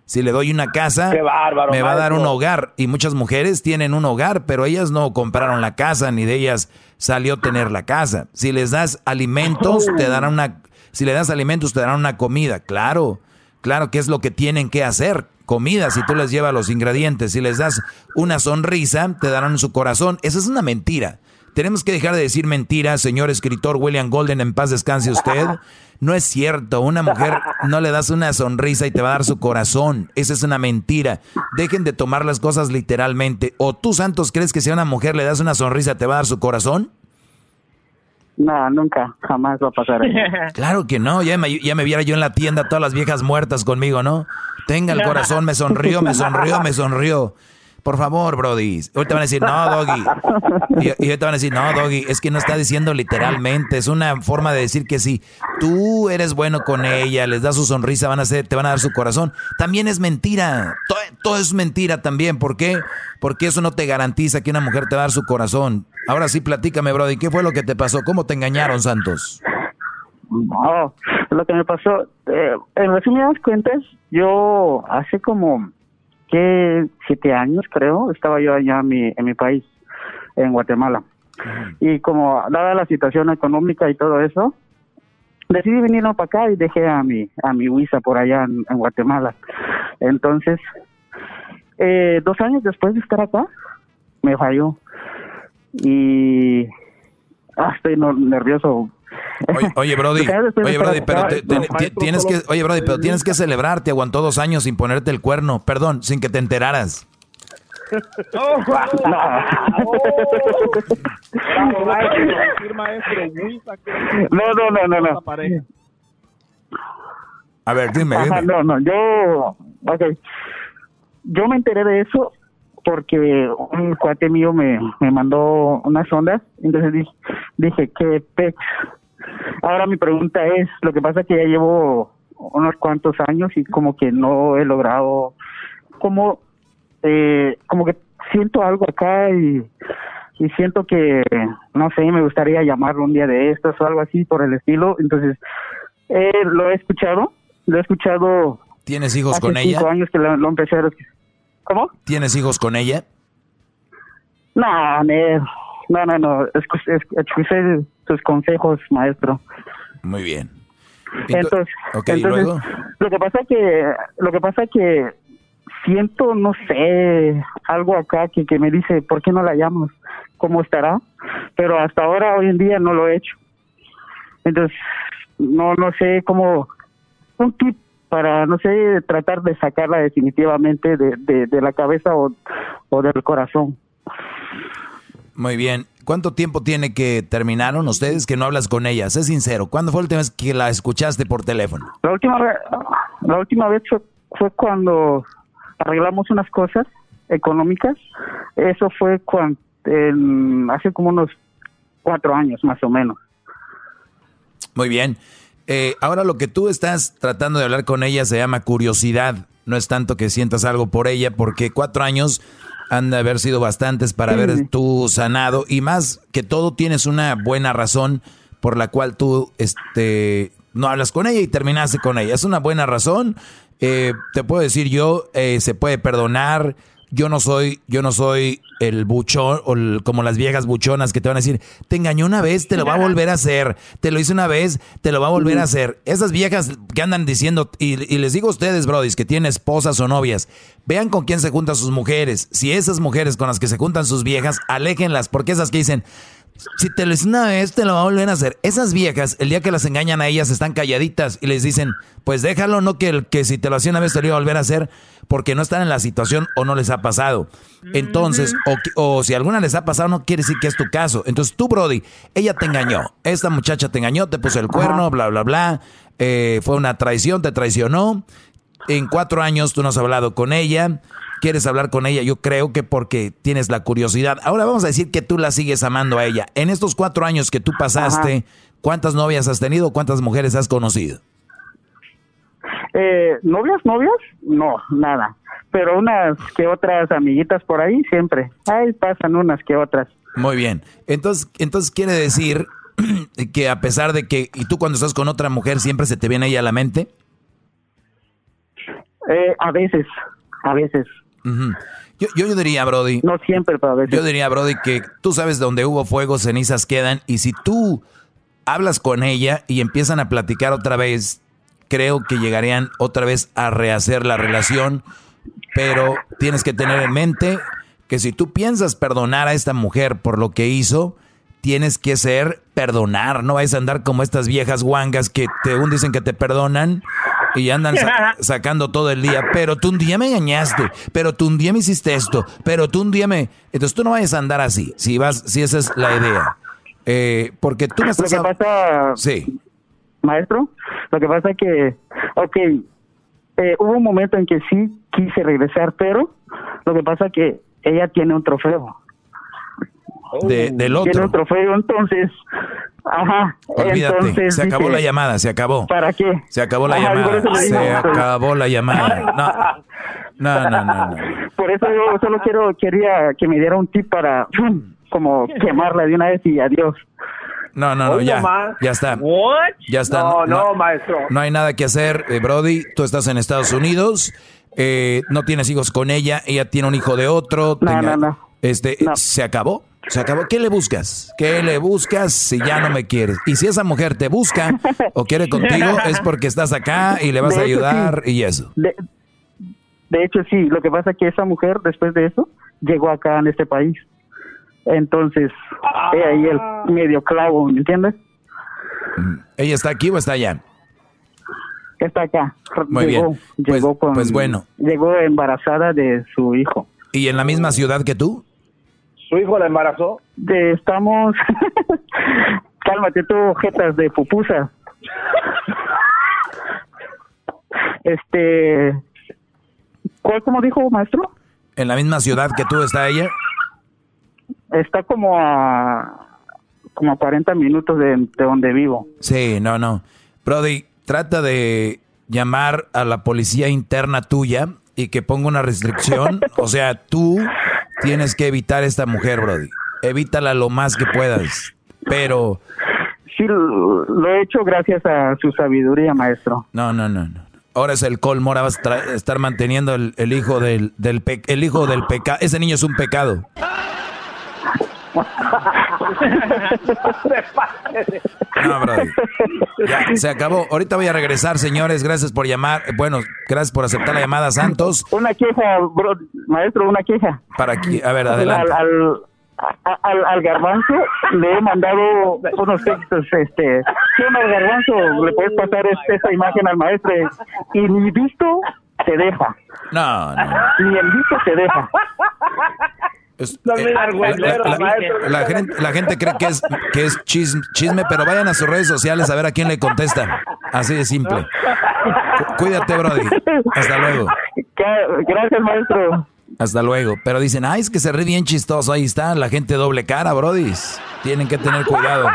Si le doy una casa, me va a dar un hogar. Y muchas mujeres tienen un hogar, pero ellas no compraron la casa, ni de ellas salió tener la casa. Si les das alimentos, te darán una, si le das alimentos, te darán una comida. Claro, claro que es lo que tienen que hacer. Comida, si tú les llevas los ingredientes. Si les das una sonrisa, te darán su corazón. Esa es una mentira. Tenemos que dejar de decir mentiras, señor escritor William Golden, en paz descanse usted. No es cierto, una mujer no le das una sonrisa y te va a dar su corazón. Esa es una mentira. Dejen de tomar las cosas literalmente. ¿O tú, Santos, crees que si a una mujer le das una sonrisa te va a dar su corazón? No, nunca, jamás va a pasar. Claro que no, ya me, ya me viera yo en la tienda todas las viejas muertas conmigo, ¿no? Tenga el corazón, me sonrió, me sonrió, me sonrió. Por favor, Brody. Ahorita van a decir, no, Doggy. Y, y ahorita van a decir, no, Doggy. Es que no está diciendo literalmente. Es una forma de decir que si tú eres bueno con ella, les das su sonrisa, van a hacer, te van a dar su corazón. También es mentira. Todo, es mentira también. ¿Por qué? Porque eso no te garantiza que una mujer te va a dar su corazón. Ahora sí, platícame, Brody. ¿Qué fue lo que te pasó? ¿Cómo te engañaron, Santos? No, lo que me pasó, eh, en resumidas cuentas, yo hace como que siete años creo, estaba yo allá en mi, en mi país, en Guatemala. Y como dada la situación económica y todo eso, decidí venirme para acá y dejé a mi, a mi visa por allá en, en Guatemala. Entonces, eh, dos años después de estar acá, me falló. Y ah, estoy nervioso. Oye, oye, Brody, oye, Brody, pero te- tienes que, oye, Brody, pero tienes que celebrar, te aguantó dos años sin ponerte el cuerno, perdón, sin que te enteraras. No, no, no, no, no. A ver, dime, Ajá, dime. no, no, yo, ok. Yo me enteré de eso porque un cuate mío me, me mandó unas ondas, entonces dije, dije que pex. Ahora mi pregunta es, lo que pasa es que ya llevo unos cuantos años y como que no he logrado, como, eh, como que siento algo acá y, y siento que, no sé, me gustaría llamarlo un día de estos o algo así por el estilo, entonces eh, lo he escuchado, lo he escuchado ¿Tienes hijos hace con ella? cinco años que lo, lo empecé a escuchar. ¿Cómo? ¿Tienes hijos con ella? No, no, no, no, escu- es- escuché tus consejos, maestro. Muy bien. Entonces, lo que pasa que, lo que pasa que siento, no sé, algo acá que, que me dice, ¿por qué no la llamas? ¿Cómo estará? Pero hasta ahora, hoy en día, no lo he hecho. Entonces, no, no sé cómo, un tip para, no sé, tratar de sacarla definitivamente de, de, de la cabeza o, o del corazón. Muy bien. ¿Cuánto tiempo tiene que terminaron ustedes que no hablas con ella? Sé sincero, ¿cuándo fue la última vez que la escuchaste por teléfono? La última vez, la última vez fue, fue cuando arreglamos unas cosas económicas. Eso fue cuando, hace como unos cuatro años más o menos. Muy bien. Eh, ahora lo que tú estás tratando de hablar con ella se llama curiosidad. No es tanto que sientas algo por ella, porque cuatro años han de haber sido bastantes para haber tú sanado. Y más que todo tienes una buena razón por la cual tú este, no hablas con ella y terminaste con ella. Es una buena razón. Eh, te puedo decir yo, eh, se puede perdonar. Yo no soy, yo no soy el buchón o el- como las viejas buchonas que te van a decir, te engañó una vez, te lo va a volver a hacer, te lo hice una vez, te lo va a volver a hacer. Esas viejas que andan diciendo, y, y les digo a ustedes, brodis, que tienen esposas o novias, vean con quién se juntan sus mujeres. Si esas mujeres con las que se juntan sus viejas, aléjenlas, porque esas que dicen, si te lo hice una vez, te lo va a volver a hacer. Esas viejas, el día que las engañan a ellas, están calladitas y les dicen, pues déjalo, no que, el, que si te lo hacía una vez te lo iba a volver a hacer, porque no están en la situación o no les ha pasado. Entonces, o, que- o si alguna les ha pasado, no quiere decir que es tu caso. Entonces tú, Brody, ella te engañó. Esta muchacha te engañó, te puso el cuerno, bla, bla, bla. Eh, fue una traición, te traicionó. En cuatro años tú no has hablado con ella. Quieres hablar con ella, yo creo que porque tienes la curiosidad. Ahora vamos a decir que tú la sigues amando a ella. En estos cuatro años que tú pasaste, ¿cuántas novias has tenido? ¿Cuántas mujeres has conocido? Eh, ¿Novias, novias? No, nada. Pero unas que otras amiguitas por ahí siempre. Ahí pasan unas que otras. Muy bien. Entonces, entonces quiere decir que a pesar de que, y tú cuando estás con otra mujer siempre se te viene ella a la mente. Eh, a veces, a veces. Yo, yo diría, Brody. No siempre, pero a veces. Yo diría, Brody, que tú sabes donde hubo fuego, cenizas quedan. Y si tú hablas con ella y empiezan a platicar otra vez, creo que llegarían otra vez a rehacer la relación. Pero tienes que tener en mente que si tú piensas perdonar a esta mujer por lo que hizo, tienes que ser perdonar. No vayas a andar como estas viejas guangas que te un dicen que te perdonan y andan sa- sacando todo el día. Pero tú un día me engañaste, pero tú un día me hiciste esto, pero tú un día me... Entonces tú no vayas a andar así, si vas, si esa es la idea. Eh, porque tú me estás... Lo que pasa, Sí. maestro, lo que pasa es que, ok, eh, hubo un momento en que sí quise regresar, pero lo que pasa es que ella tiene un trofeo. De- del Tiene otro. un trofeo, entonces, ajá. Olvídate, entonces se acabó dije, la llamada, se acabó. ¿Para qué? Se acabó la Ajá, por llamada, eso le digo, se pues. acabó la llamada. No, no, no, no. no. Por eso yo solo quiero quería que me diera un tip para como quemarla de una vez y adiós. No, no, no, ya. Ya está. What? Ya está. No, no, maestro. No hay nada que hacer, eh, Brody. Tú estás en Estados Unidos. eh, no tienes hijos con ella, ella tiene un hijo de otro. No, no, no. Este, ¿se acabó? ¿Se acabó? ¿Qué le buscas? ¿Qué le buscas si ya no me quieres? Y si esa mujer te busca o quiere contigo es porque estás acá y le vas De a ayudar sí. y eso. De, de hecho, sí, lo que pasa es que esa mujer, después de eso, llegó acá en este país. Entonces, he ahí el medio clavo, ¿me entiendes? ¿Ella está aquí o está allá? Está acá. Muy llegó, bien. Pues, llegó con- pues bueno. Llegó embarazada de su hijo. ¿Y en la misma ciudad que tú? ¿Su hijo la embarazó? De, estamos... Cálmate tú, jetas de pupusa. Este... ¿Cuál, como dijo, maestro? ¿En la misma ciudad que tú está ella? Está como a... como a 40 minutos de, de donde vivo. Sí, no, no. Brody, trata de llamar a la policía interna tuya y que ponga una restricción. o sea, tú tienes que evitar a esta mujer, Brody. Evítala lo más que puedas. Pero, Sí, lo he hecho gracias a su sabiduría, maestro. no, no, no. no. Ahora es el colmo, ahora vas a estar manteniendo el, el hijo del, del pe- el hijo del pecado. Ese niño es un pecado. No, Brody. Ya, se acabó. Ahorita voy a regresar, señores. Gracias por llamar. Bueno, gracias por aceptar la llamada, Santos. Una queja, bro, maestro, una queja. Para aquí, a ver, adelante. Al, al, a- al, al garbanzo le he mandado unos textos, este, ¿qué onda, garbanzo? Le puedes pasar es- esta imagen al maestro y ni visto te deja, No, no. ni el visto te deja. Es- No, eh, la, gente, la gente cree que es, que es chisme, chisme, pero vayan a sus redes sociales a ver a quién le contestan. Así de simple. Cu- Cuídate, Brody. Hasta luego. Gracias, maestro. Hasta luego. Pero dicen, ay, es que se ríe bien chistoso. Ahí está, la gente doble cara, Brody. Tienen que tener cuidado.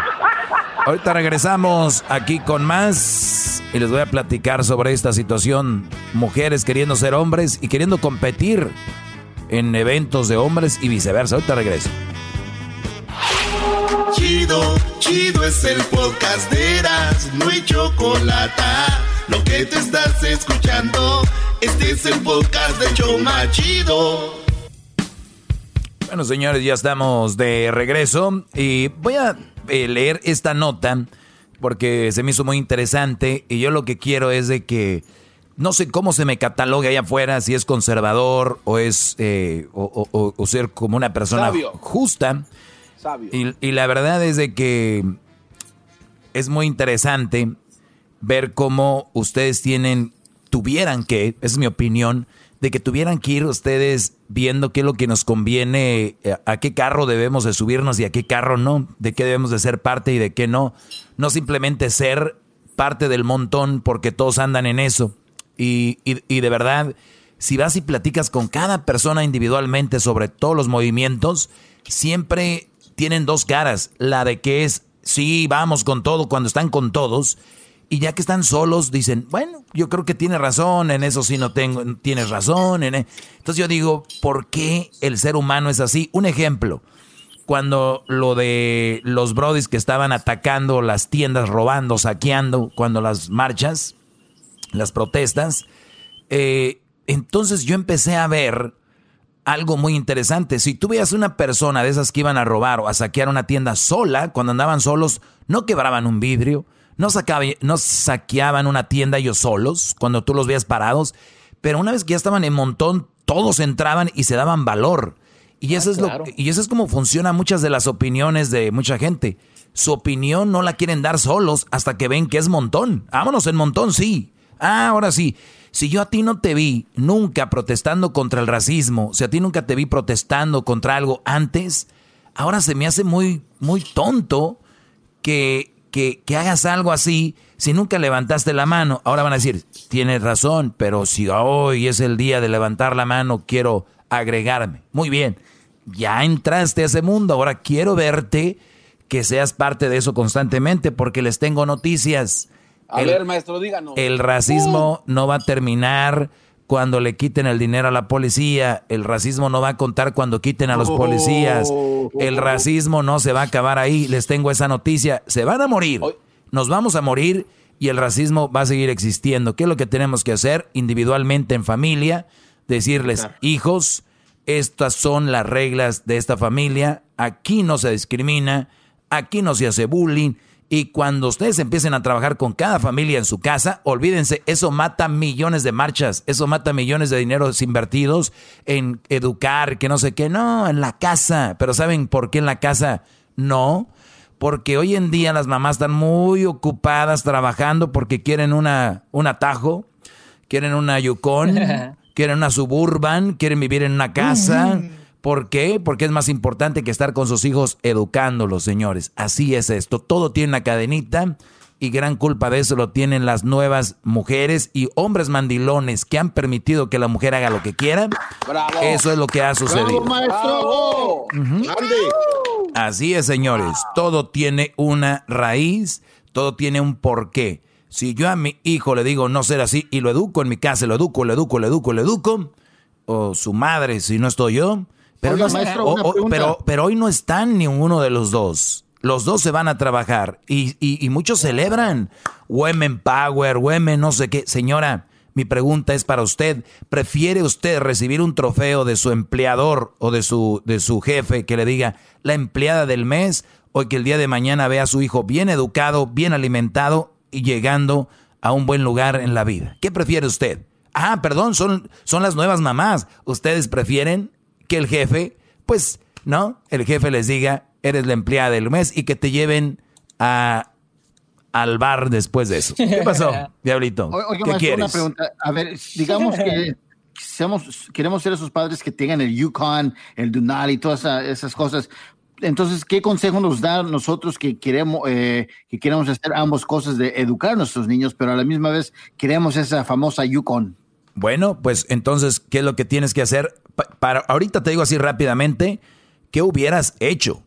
Ahorita regresamos aquí con más y les voy a platicar sobre esta situación. Mujeres queriendo ser hombres y queriendo competir en eventos de hombres y viceversa. Ahorita regreso. Chido, chido es el podcast de Eras, no hay chocolate. Lo que te estás escuchando, este es el podcast de Choma Chido. Bueno, señores, ya estamos de regreso y voy a eh, leer esta nota porque se me hizo muy interesante y yo lo que quiero es de que no sé cómo se me cataloga allá afuera, si es conservador o es eh, o, o- o- o ser como una persona Sabio. justa. Sabio. Y, y la verdad es de que es muy interesante ver cómo ustedes tienen, tuvieran que, esa es mi opinión, de que tuvieran que ir ustedes viendo qué es lo que nos conviene, eh, a qué carro debemos de subirnos y a qué carro no, de qué debemos de ser parte y de qué no. No simplemente ser parte del montón porque todos andan en eso. Y, y- y de verdad, si vas y platicas con cada persona individualmente sobre todos los movimientos, siempre tienen dos caras. La de que es, sí, vamos con todo cuando están con todos. Y ya que están solos, dicen, bueno, yo creo que tiene razón, en eso sí no tengo, tienes razón. En e-". Entonces yo digo, ¿por qué el ser humano es así? Un ejemplo, cuando lo de los brodis que estaban atacando las tiendas, robando, saqueando, cuando las marchas, las protestas, eh, entonces yo empecé a ver algo muy interesante. Si tú veías una persona de esas que iban a robar o a saquear una tienda sola, cuando andaban solos, no quebraban un vidrio, no, sacaba- no saqueaban una tienda ellos solos, cuando tú los veías parados, pero una vez que ya estaban en montón, todos entraban y se daban valor. Y eso, es claro. lo, y eso es como funciona muchas de las opiniones de mucha gente. Su opinión no la quieren dar solos hasta que ven que es montón. Vámonos en montón, sí. Ah, ahora sí. Si yo a ti no te vi nunca protestando contra el racismo, si a ti nunca te vi protestando contra algo antes, ahora se me hace muy, muy tonto que, que, que hagas algo así si nunca levantaste la mano. Ahora van a decir, tienes razón, pero si hoy es el día de levantar la mano, quiero agregarme. Muy bien, ya entraste a ese mundo, ahora quiero verte que seas parte de eso constantemente porque les tengo noticias. A El- ver, maestro, díganos. el racismo no va a terminar cuando le quiten el dinero a la policía. El racismo no va a contar cuando quiten a los policías. El racismo no se va a acabar ahí. Les tengo esa noticia. Se van a morir. Nos vamos a morir y el racismo va a seguir existiendo. ¿Qué es lo que tenemos que hacer individualmente en familia? Decirles, hijos, estas son las reglas de esta familia, aquí no se discrimina, aquí no se hace bullying. Y cuando ustedes empiecen a trabajar con cada familia en su casa, olvídense, eso mata millones de marchas, eso mata millones de dineros invertidos en educar, que no sé qué, no, en la casa. Pero ¿saben por qué en la casa no? porque hoy en día las mamás están muy ocupadas trabajando porque quieren una, un atajo, quieren una Yukon, quieren una Suburban, quieren vivir en una casa. ¿Por qué? Porque es más importante que estar con sus hijos educándolos, señores. Así es esto. Todo tiene una cadenita y gran culpa de eso lo tienen las nuevas mujeres y hombres mandilones que han permitido que la mujer haga lo que quiera. Eso es lo que ha sucedido. maestro! Así es, señores. Todo tiene una raíz, todo tiene un porqué. Si yo a mi hijo le digo no ser así y lo educo en mi casa, lo educo, lo educo, lo educo, lo educo, o su madre, si no estoy yo, pero, pero, pero hoy no están ni uno de los dos. Los dos se van a trabajar y, y, y muchos celebran. Women Power, Women no sé qué. Señora, mi pregunta es para usted. ¿Prefiere usted recibir un trofeo de su empleador o de su, de su jefe que le diga la empleada del mes o que el día de mañana vea a su hijo bien educado, bien alimentado y llegando a un buen lugar en la vida? ¿Qué prefiere usted? Ah, perdón, son, son las nuevas mamás. ¿Ustedes prefieren que el jefe, pues, no, el jefe les diga, eres la empleada del mes y que te lleven a al bar después de eso. ¿Qué pasó, Diablito? ¿Qué quieres? Una pregunta. A ver, digamos que seamos, queremos ser esos padres que tengan el Yukon, el Dunal y todas esas cosas. Entonces, ¿qué consejo nos da nosotros que queremos, eh, que queremos hacer ambas cosas de educar a nuestros niños, pero a la misma vez queremos esa famosa Yukon? Bueno, pues entonces, ¿qué es lo que tienes que hacer? Para, ahorita te digo así rápidamente, ¿qué hubieras hecho?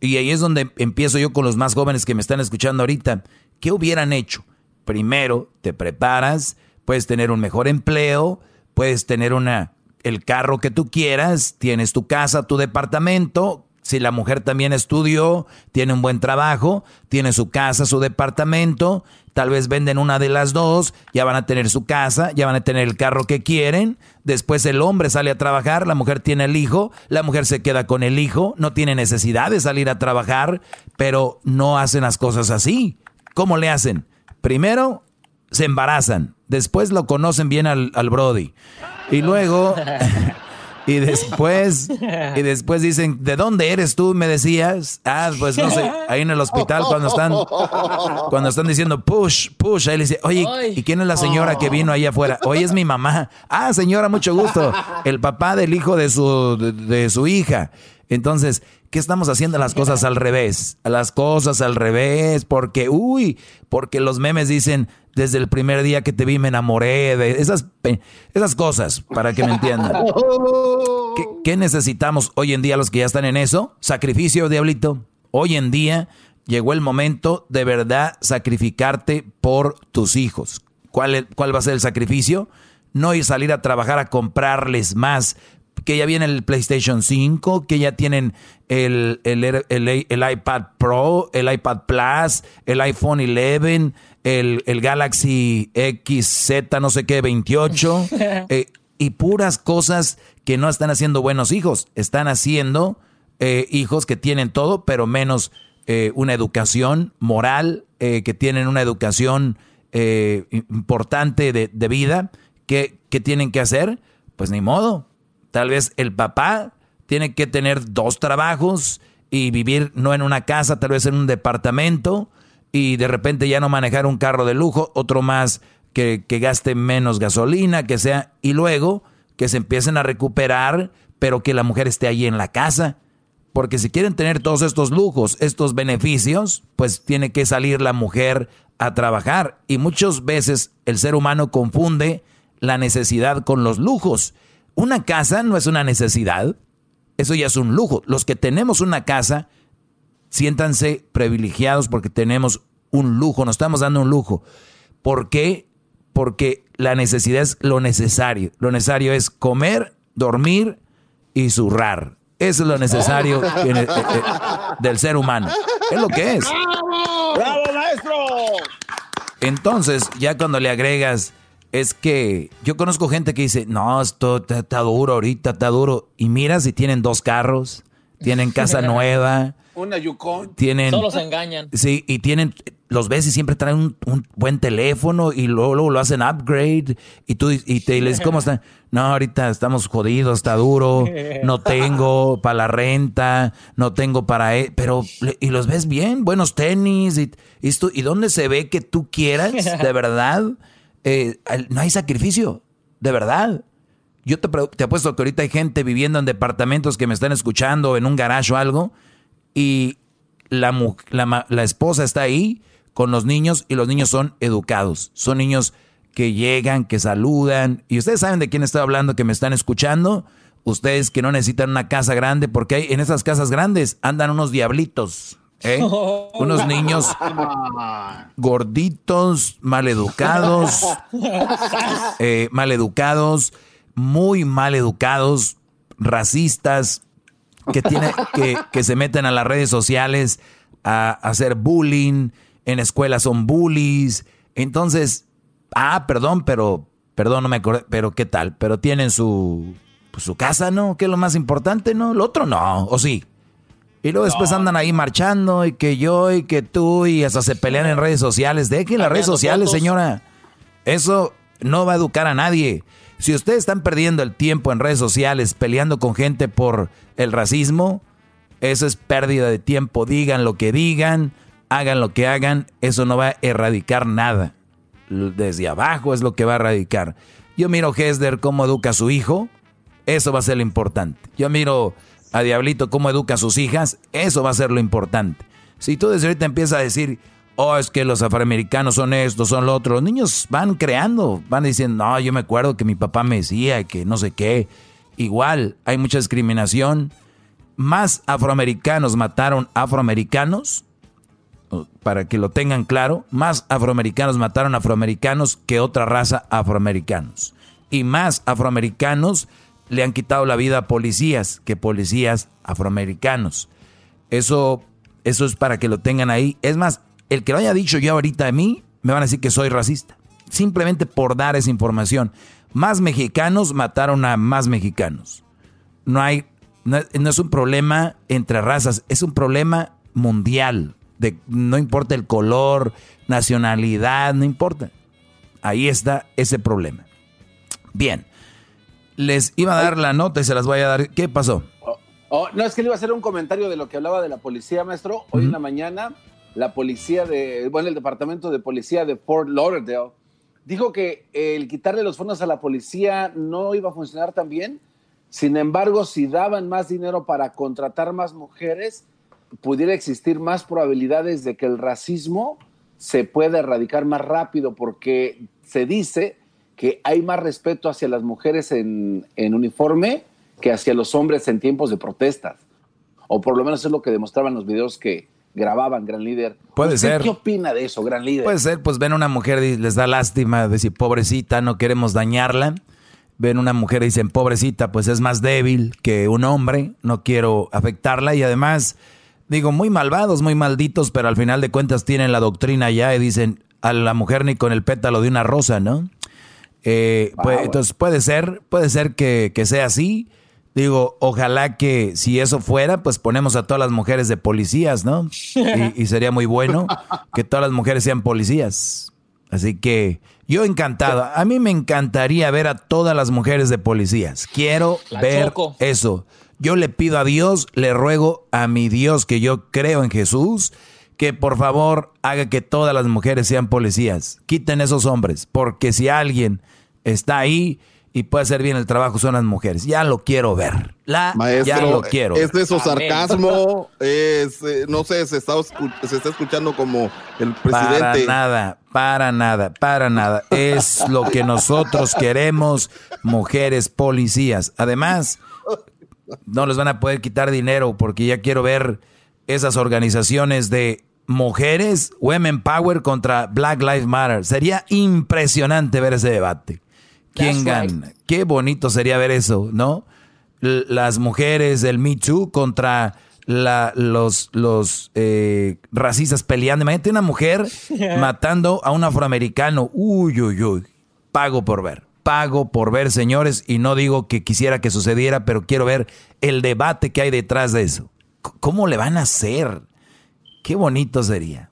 Y ahí es donde empiezo yo con los más jóvenes que me están escuchando ahorita. ¿Qué hubieran hecho? Primero, te preparas, puedes tener un mejor empleo, puedes tener una el carro que tú quieras, tienes tu casa, tu departamento, si la mujer también estudió, tiene un buen trabajo, tiene su casa, su departamento, tal vez venden una de las dos, ya van a tener su casa, ya van a tener el carro que quieren, después el hombre sale a trabajar, la mujer tiene el hijo, la mujer se queda con el hijo, no tiene necesidad de salir a trabajar, pero no hacen las cosas así. ¿Cómo le hacen? Primero se embarazan, después lo conocen bien al, al Brody y luego... Y después, y después dicen, ¿de dónde eres tú? Me decías. Ah, pues no sé, ahí en el hospital cuando están, cuando están diciendo push, push, ahí le dice, oye, ¿y quién es la señora que vino ahí afuera? Hoy es mi mamá. Ah, señora, mucho gusto. El papá del hijo de su, de su hija. Entonces, ¿qué estamos haciendo las cosas al revés? Las cosas al revés, porque, uy, porque los memes dicen, desde el primer día que te vi me enamoré de esas, esas cosas, para que me entiendan. ¿Qué, necesitamos hoy en día los que ya están en eso? Sacrificio, diablito. Hoy en día llegó el momento de verdad sacrificarte por tus hijos. ¿Cuál, ¿Cuál va a ser el sacrificio? No ir salir a trabajar a comprarles más, que ya viene el PlayStation 5, que ya tienen el, el, el, iPad Pro, el iPad Plus, el iPhone 11, el, el Galaxy XZ, no sé qué, 28, eh, y puras cosas que no están haciendo buenos hijos, están haciendo eh, hijos que tienen todo, pero menos eh, una educación moral, que tienen una educación importante de, de vida. ¿Qué, ¿Qué tienen que hacer? Pues ni modo. Tal vez el papá tiene que tener dos trabajos y vivir no en una casa, tal vez en un departamento y de repente ya no manejar un carro de lujo, otro más que, gaste menos gasolina, que sea, y luego que se empiecen a recuperar, pero que la mujer esté ahí en la casa. Porque si quieren tener todos estos lujos, estos beneficios, pues tiene que salir la mujer a trabajar. Y muchas veces el ser humano confunde la necesidad con los lujos. Una casa no es una necesidad, eso ya es un lujo. Los que tenemos una casa, siéntanse privilegiados porque tenemos un lujo, nos estamos dando un lujo. ¿Por qué? Porque la necesidad es lo necesario. Lo necesario es comer, dormir y zurrar. Eso es lo necesario eh, eh, del ser humano. Es lo que es. ¡Bravo, maestro! Entonces, ya cuando le agregas, es que yo conozco gente que dice, no, esto está, está duro ahorita, está duro. Y miras y tienen dos carros, tienen casa nueva, Una Yukon. tienen... Solo se engañan. Sí, y tienen, los ves y siempre traen un, un buen teléfono y luego, luego lo hacen upgrade y tú y te les ¿cómo están? No, ahorita estamos jodidos, está duro, no tengo para la renta, no tengo para... e-", pero, y los ves bien, buenos tenis y, y, esto- y dónde se ve que tú quieras, de verdad, eh, no hay sacrificio, de verdad. Yo te, te apuesto que ahorita hay gente viviendo en departamentos que me están escuchando, en un garage o algo, y la, la, la esposa está ahí con los niños y los niños son educados. Son niños que llegan, que saludan. Y ustedes saben de quién estoy hablando, que me están escuchando. Ustedes que no necesitan una casa grande, porque hay, en esas casas grandes andan unos diablitos. ¿eh? Unos niños gorditos, maleducados, eh, maleducados, muy maleducados, racistas, que, tiene, que, que se meten a las redes sociales a, a hacer bullying, en escuelas son bullies. Entonces, ah, perdón, pero, perdón, no me acordé, pero ¿qué tal? Pero tienen su, pues, su casa, ¿no? Que es lo más importante, ¿no? Lo otro no, ¿o sí? Y luego después andan ahí marchando y que yo y que tú y hasta se pelean en redes sociales. Dejen las redes sociales, fotos. señora. Eso no va a educar a nadie. Si ustedes están perdiendo el tiempo en redes sociales peleando con gente por el racismo, eso es pérdida de tiempo. Digan lo que digan, hagan lo que hagan, eso no va a erradicar nada. Desde abajo es lo que va a erradicar. Yo miro Hesder cómo educa a su hijo, eso va a ser lo importante. Yo miro a Diablito cómo educa a sus hijas, eso va a ser lo importante. Si tú desde ahorita empiezas a decir, oh, es que los afroamericanos son esto, son lo otro, los niños van creando, van diciendo, no, yo me acuerdo que mi papá me decía que no sé qué. Igual, hay mucha discriminación. Más afroamericanos mataron afroamericanos, para que lo tengan claro, más afroamericanos mataron afroamericanos que otra raza afroamericanos. Y más afroamericanos le han quitado la vida a policías que policías afroamericanos. Eso, eso es para que lo tengan ahí. Es más, el que lo haya dicho yo ahorita a mí, me van a decir que soy racista. Simplemente por dar esa información. Más mexicanos mataron a más mexicanos. No hay, no, no es un problema entre razas, es un problema mundial. De, no importa el color, nacionalidad, no importa. Ahí está ese problema. Bien. Les iba a dar la nota y se las voy a dar. ¿Qué pasó? Oh, no, es que le iba a hacer un comentario de lo que hablaba de la policía, maestro. Hoy en la mañana, la policía de, bueno, el departamento de policía de Fort Lauderdale dijo que el quitarle los fondos a la policía no iba a funcionar tan bien. Sin embargo, si daban más dinero para contratar más mujeres, pudiera existir más probabilidades de que el racismo se pueda erradicar más rápido, porque se dice que hay más respeto hacia las mujeres en, en uniforme que hacia los hombres en tiempos de protestas. O por lo menos es lo que demostraban los videos que grababan, gran líder. Puede ¿Usted ser. ¿Qué opina de eso, gran líder? Puede ser, pues ven una mujer y les da lástima, decir, pobrecita, no queremos dañarla. Ven una mujer y dicen, pobrecita, pues es más débil que un hombre, no quiero afectarla. Y además, digo, muy malvados, muy malditos, pero al final de cuentas tienen la doctrina ya y dicen, a la mujer ni con el pétalo de una rosa, ¿no? Eh, pues, entonces puede ser, puede ser que, que sea así. Digo, ojalá que si eso fuera, pues ponemos a todas las mujeres de policías, ¿no? Y, y sería muy bueno que todas las mujeres sean policías. Así que yo encantado. A mí me encantaría ver a todas las mujeres de policías. Quiero La ver Choco. eso. Yo le pido a Dios, le ruego a mi Dios que yo creo en Jesús, que por favor haga que todas las mujeres sean policías. Quiten esos hombres, porque si alguien está ahí y puede hacer bien el trabajo son las mujeres. Ya lo quiero ver. La, Maestro, ya lo quiero. ¿es ver. eso sarcasmo? Es, eh, no sé, se está, se está escuchando como el Para presidente. nada, para nada, para nada. Es lo que nosotros queremos, mujeres policías. Además, no les van a poder quitar dinero porque ya quiero ver esas organizaciones de mujeres, Women Power contra Black Lives Matter. Sería impresionante ver ese debate. ¿Quién gana? Qué bonito sería ver eso, ¿no? L- Las mujeres del Me Too contra la, los, los eh, racistas peleando. Imagínate una mujer matando a un afroamericano. Uy, uy, uy. Pago por ver. Pago por ver, señores. Y no digo que quisiera que sucediera, pero quiero ver el debate que hay detrás de eso. ¿Cómo le van a hacer? Qué bonito sería.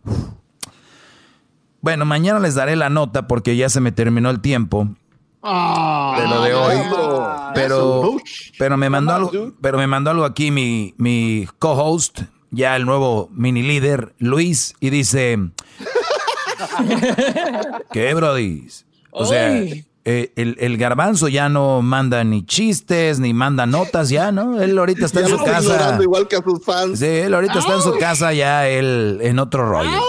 Bueno, mañana les daré la nota porque ya se me terminó el tiempo de lo de hoy. Pero, pero me mandó algo, pero me mandó algo aquí mi, mi co-host, ya el nuevo mini líder, Luis, y dice ¿Qué, Brody? O sea, eh, el, el, garbanzo ya no manda ni chistes, ni manda notas ya, ¿no? Él ahorita está en su casa. igual que a sus fans. Sí, él ahorita está en su casa ya, él en otro rollo.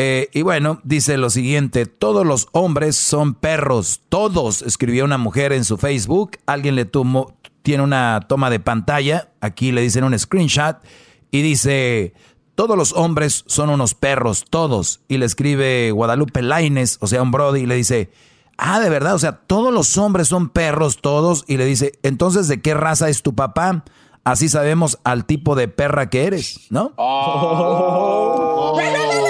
Eh, y bueno, dice lo siguiente, todos los hombres son perros, todos, escribió una mujer en su Facebook, alguien le tomó, tiene una toma de pantalla, aquí le dicen un screenshot, y dice, todos los hombres son unos perros, todos, y le escribe Guadalupe Laines, o sea, un brody, y le dice, ah, de verdad, o sea, todos los hombres son perros, todos, y le dice, entonces, ¿de qué raza es tu papá? Así sabemos al tipo de perra que eres, ¿no? Oh.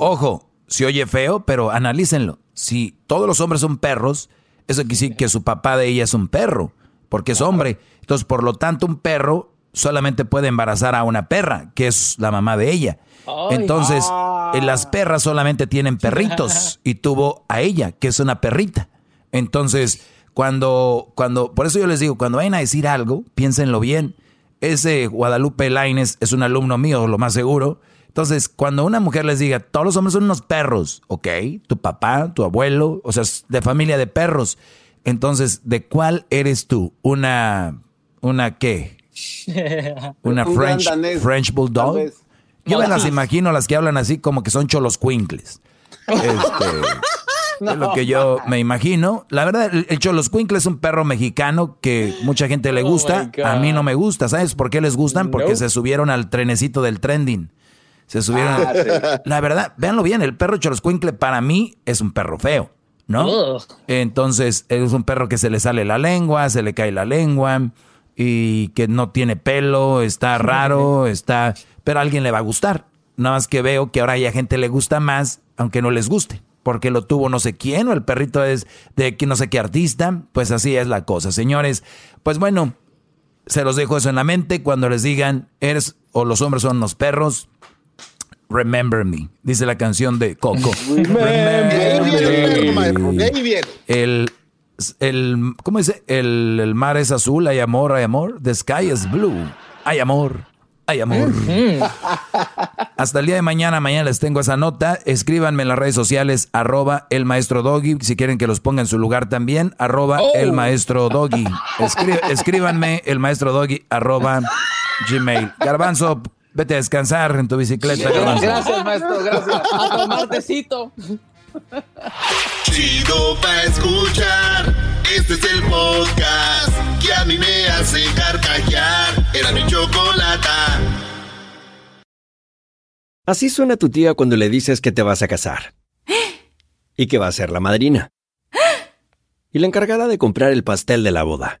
Ojo, se oye feo, pero analícenlo. Si todos los hombres son perros, eso quiere decir que su papá de ella es un perro, porque es hombre. Entonces, por lo tanto, un perro solamente puede embarazar a una perra, que es la mamá de ella. Entonces, eh, las perras solamente tienen perritos y tuvo a ella, que es una perrita. Entonces, cuando, cuando, por eso yo les digo, cuando vayan a decir algo, piénsenlo bien. Ese Guadalupe Laines es un alumno mío, lo más seguro. Entonces, cuando una mujer les diga, todos los hombres son unos perros, ok, tu papá, tu abuelo, o sea, de familia de perros. Entonces, ¿de cuál eres tú? ¿Una, una qué? ¿Una French, French Bulldog? Yo me las imagino las que hablan así como que son cholos cuincles. Este, Es lo que yo me imagino. La verdad, el, cholos cuincles es un perro mexicano que mucha gente le oh gusta. a mí no me gusta. ¿Sabes por qué les gustan? Porque se subieron al trenecito del trending. Se subieron. Ah, La verdad, véanlo bien, el perro Choloscuincle para mí es un perro feo, ¿no? Entonces, es un perro que se le sale la lengua, se le cae la lengua y que no tiene pelo, está raro, está... Pero a alguien le va a gustar. Nada más que veo que ahora hay gente le gusta más, aunque no les guste. Porque lo tuvo no sé quién, o el perrito es de no sé qué artista. Pues así es la cosa, señores. Pues bueno, se los dejo eso en la mente. Cuando les digan, eres o los hombres son los perros, Remember Me, dice la canción de Coco. Remember me. El, el, ¿cómo dice? El, el, mar es azul, hay amor, hay amor. The sky is blue, hay amor, hay amor. Hasta el día de mañana, mañana les tengo esa nota. Escríbanme en las redes sociales, arroba el maestro Doggy, si quieren que los ponga en su lugar también, arroba oh. el maestro Doggy. escríbanme el maestro Doggy, arroba gmail. Garbanzo, Vete a descansar en tu bicicleta. Gracias, maestro, gracias. A tomar tecito. Chido pa' escuchar. Este es el podcast que a mí me hace carcajear. Era mi chocolata. Así suena tu tía cuando le dices que te vas a casar. Y que va a ser la madrina. Y la encargada de comprar el pastel de la boda.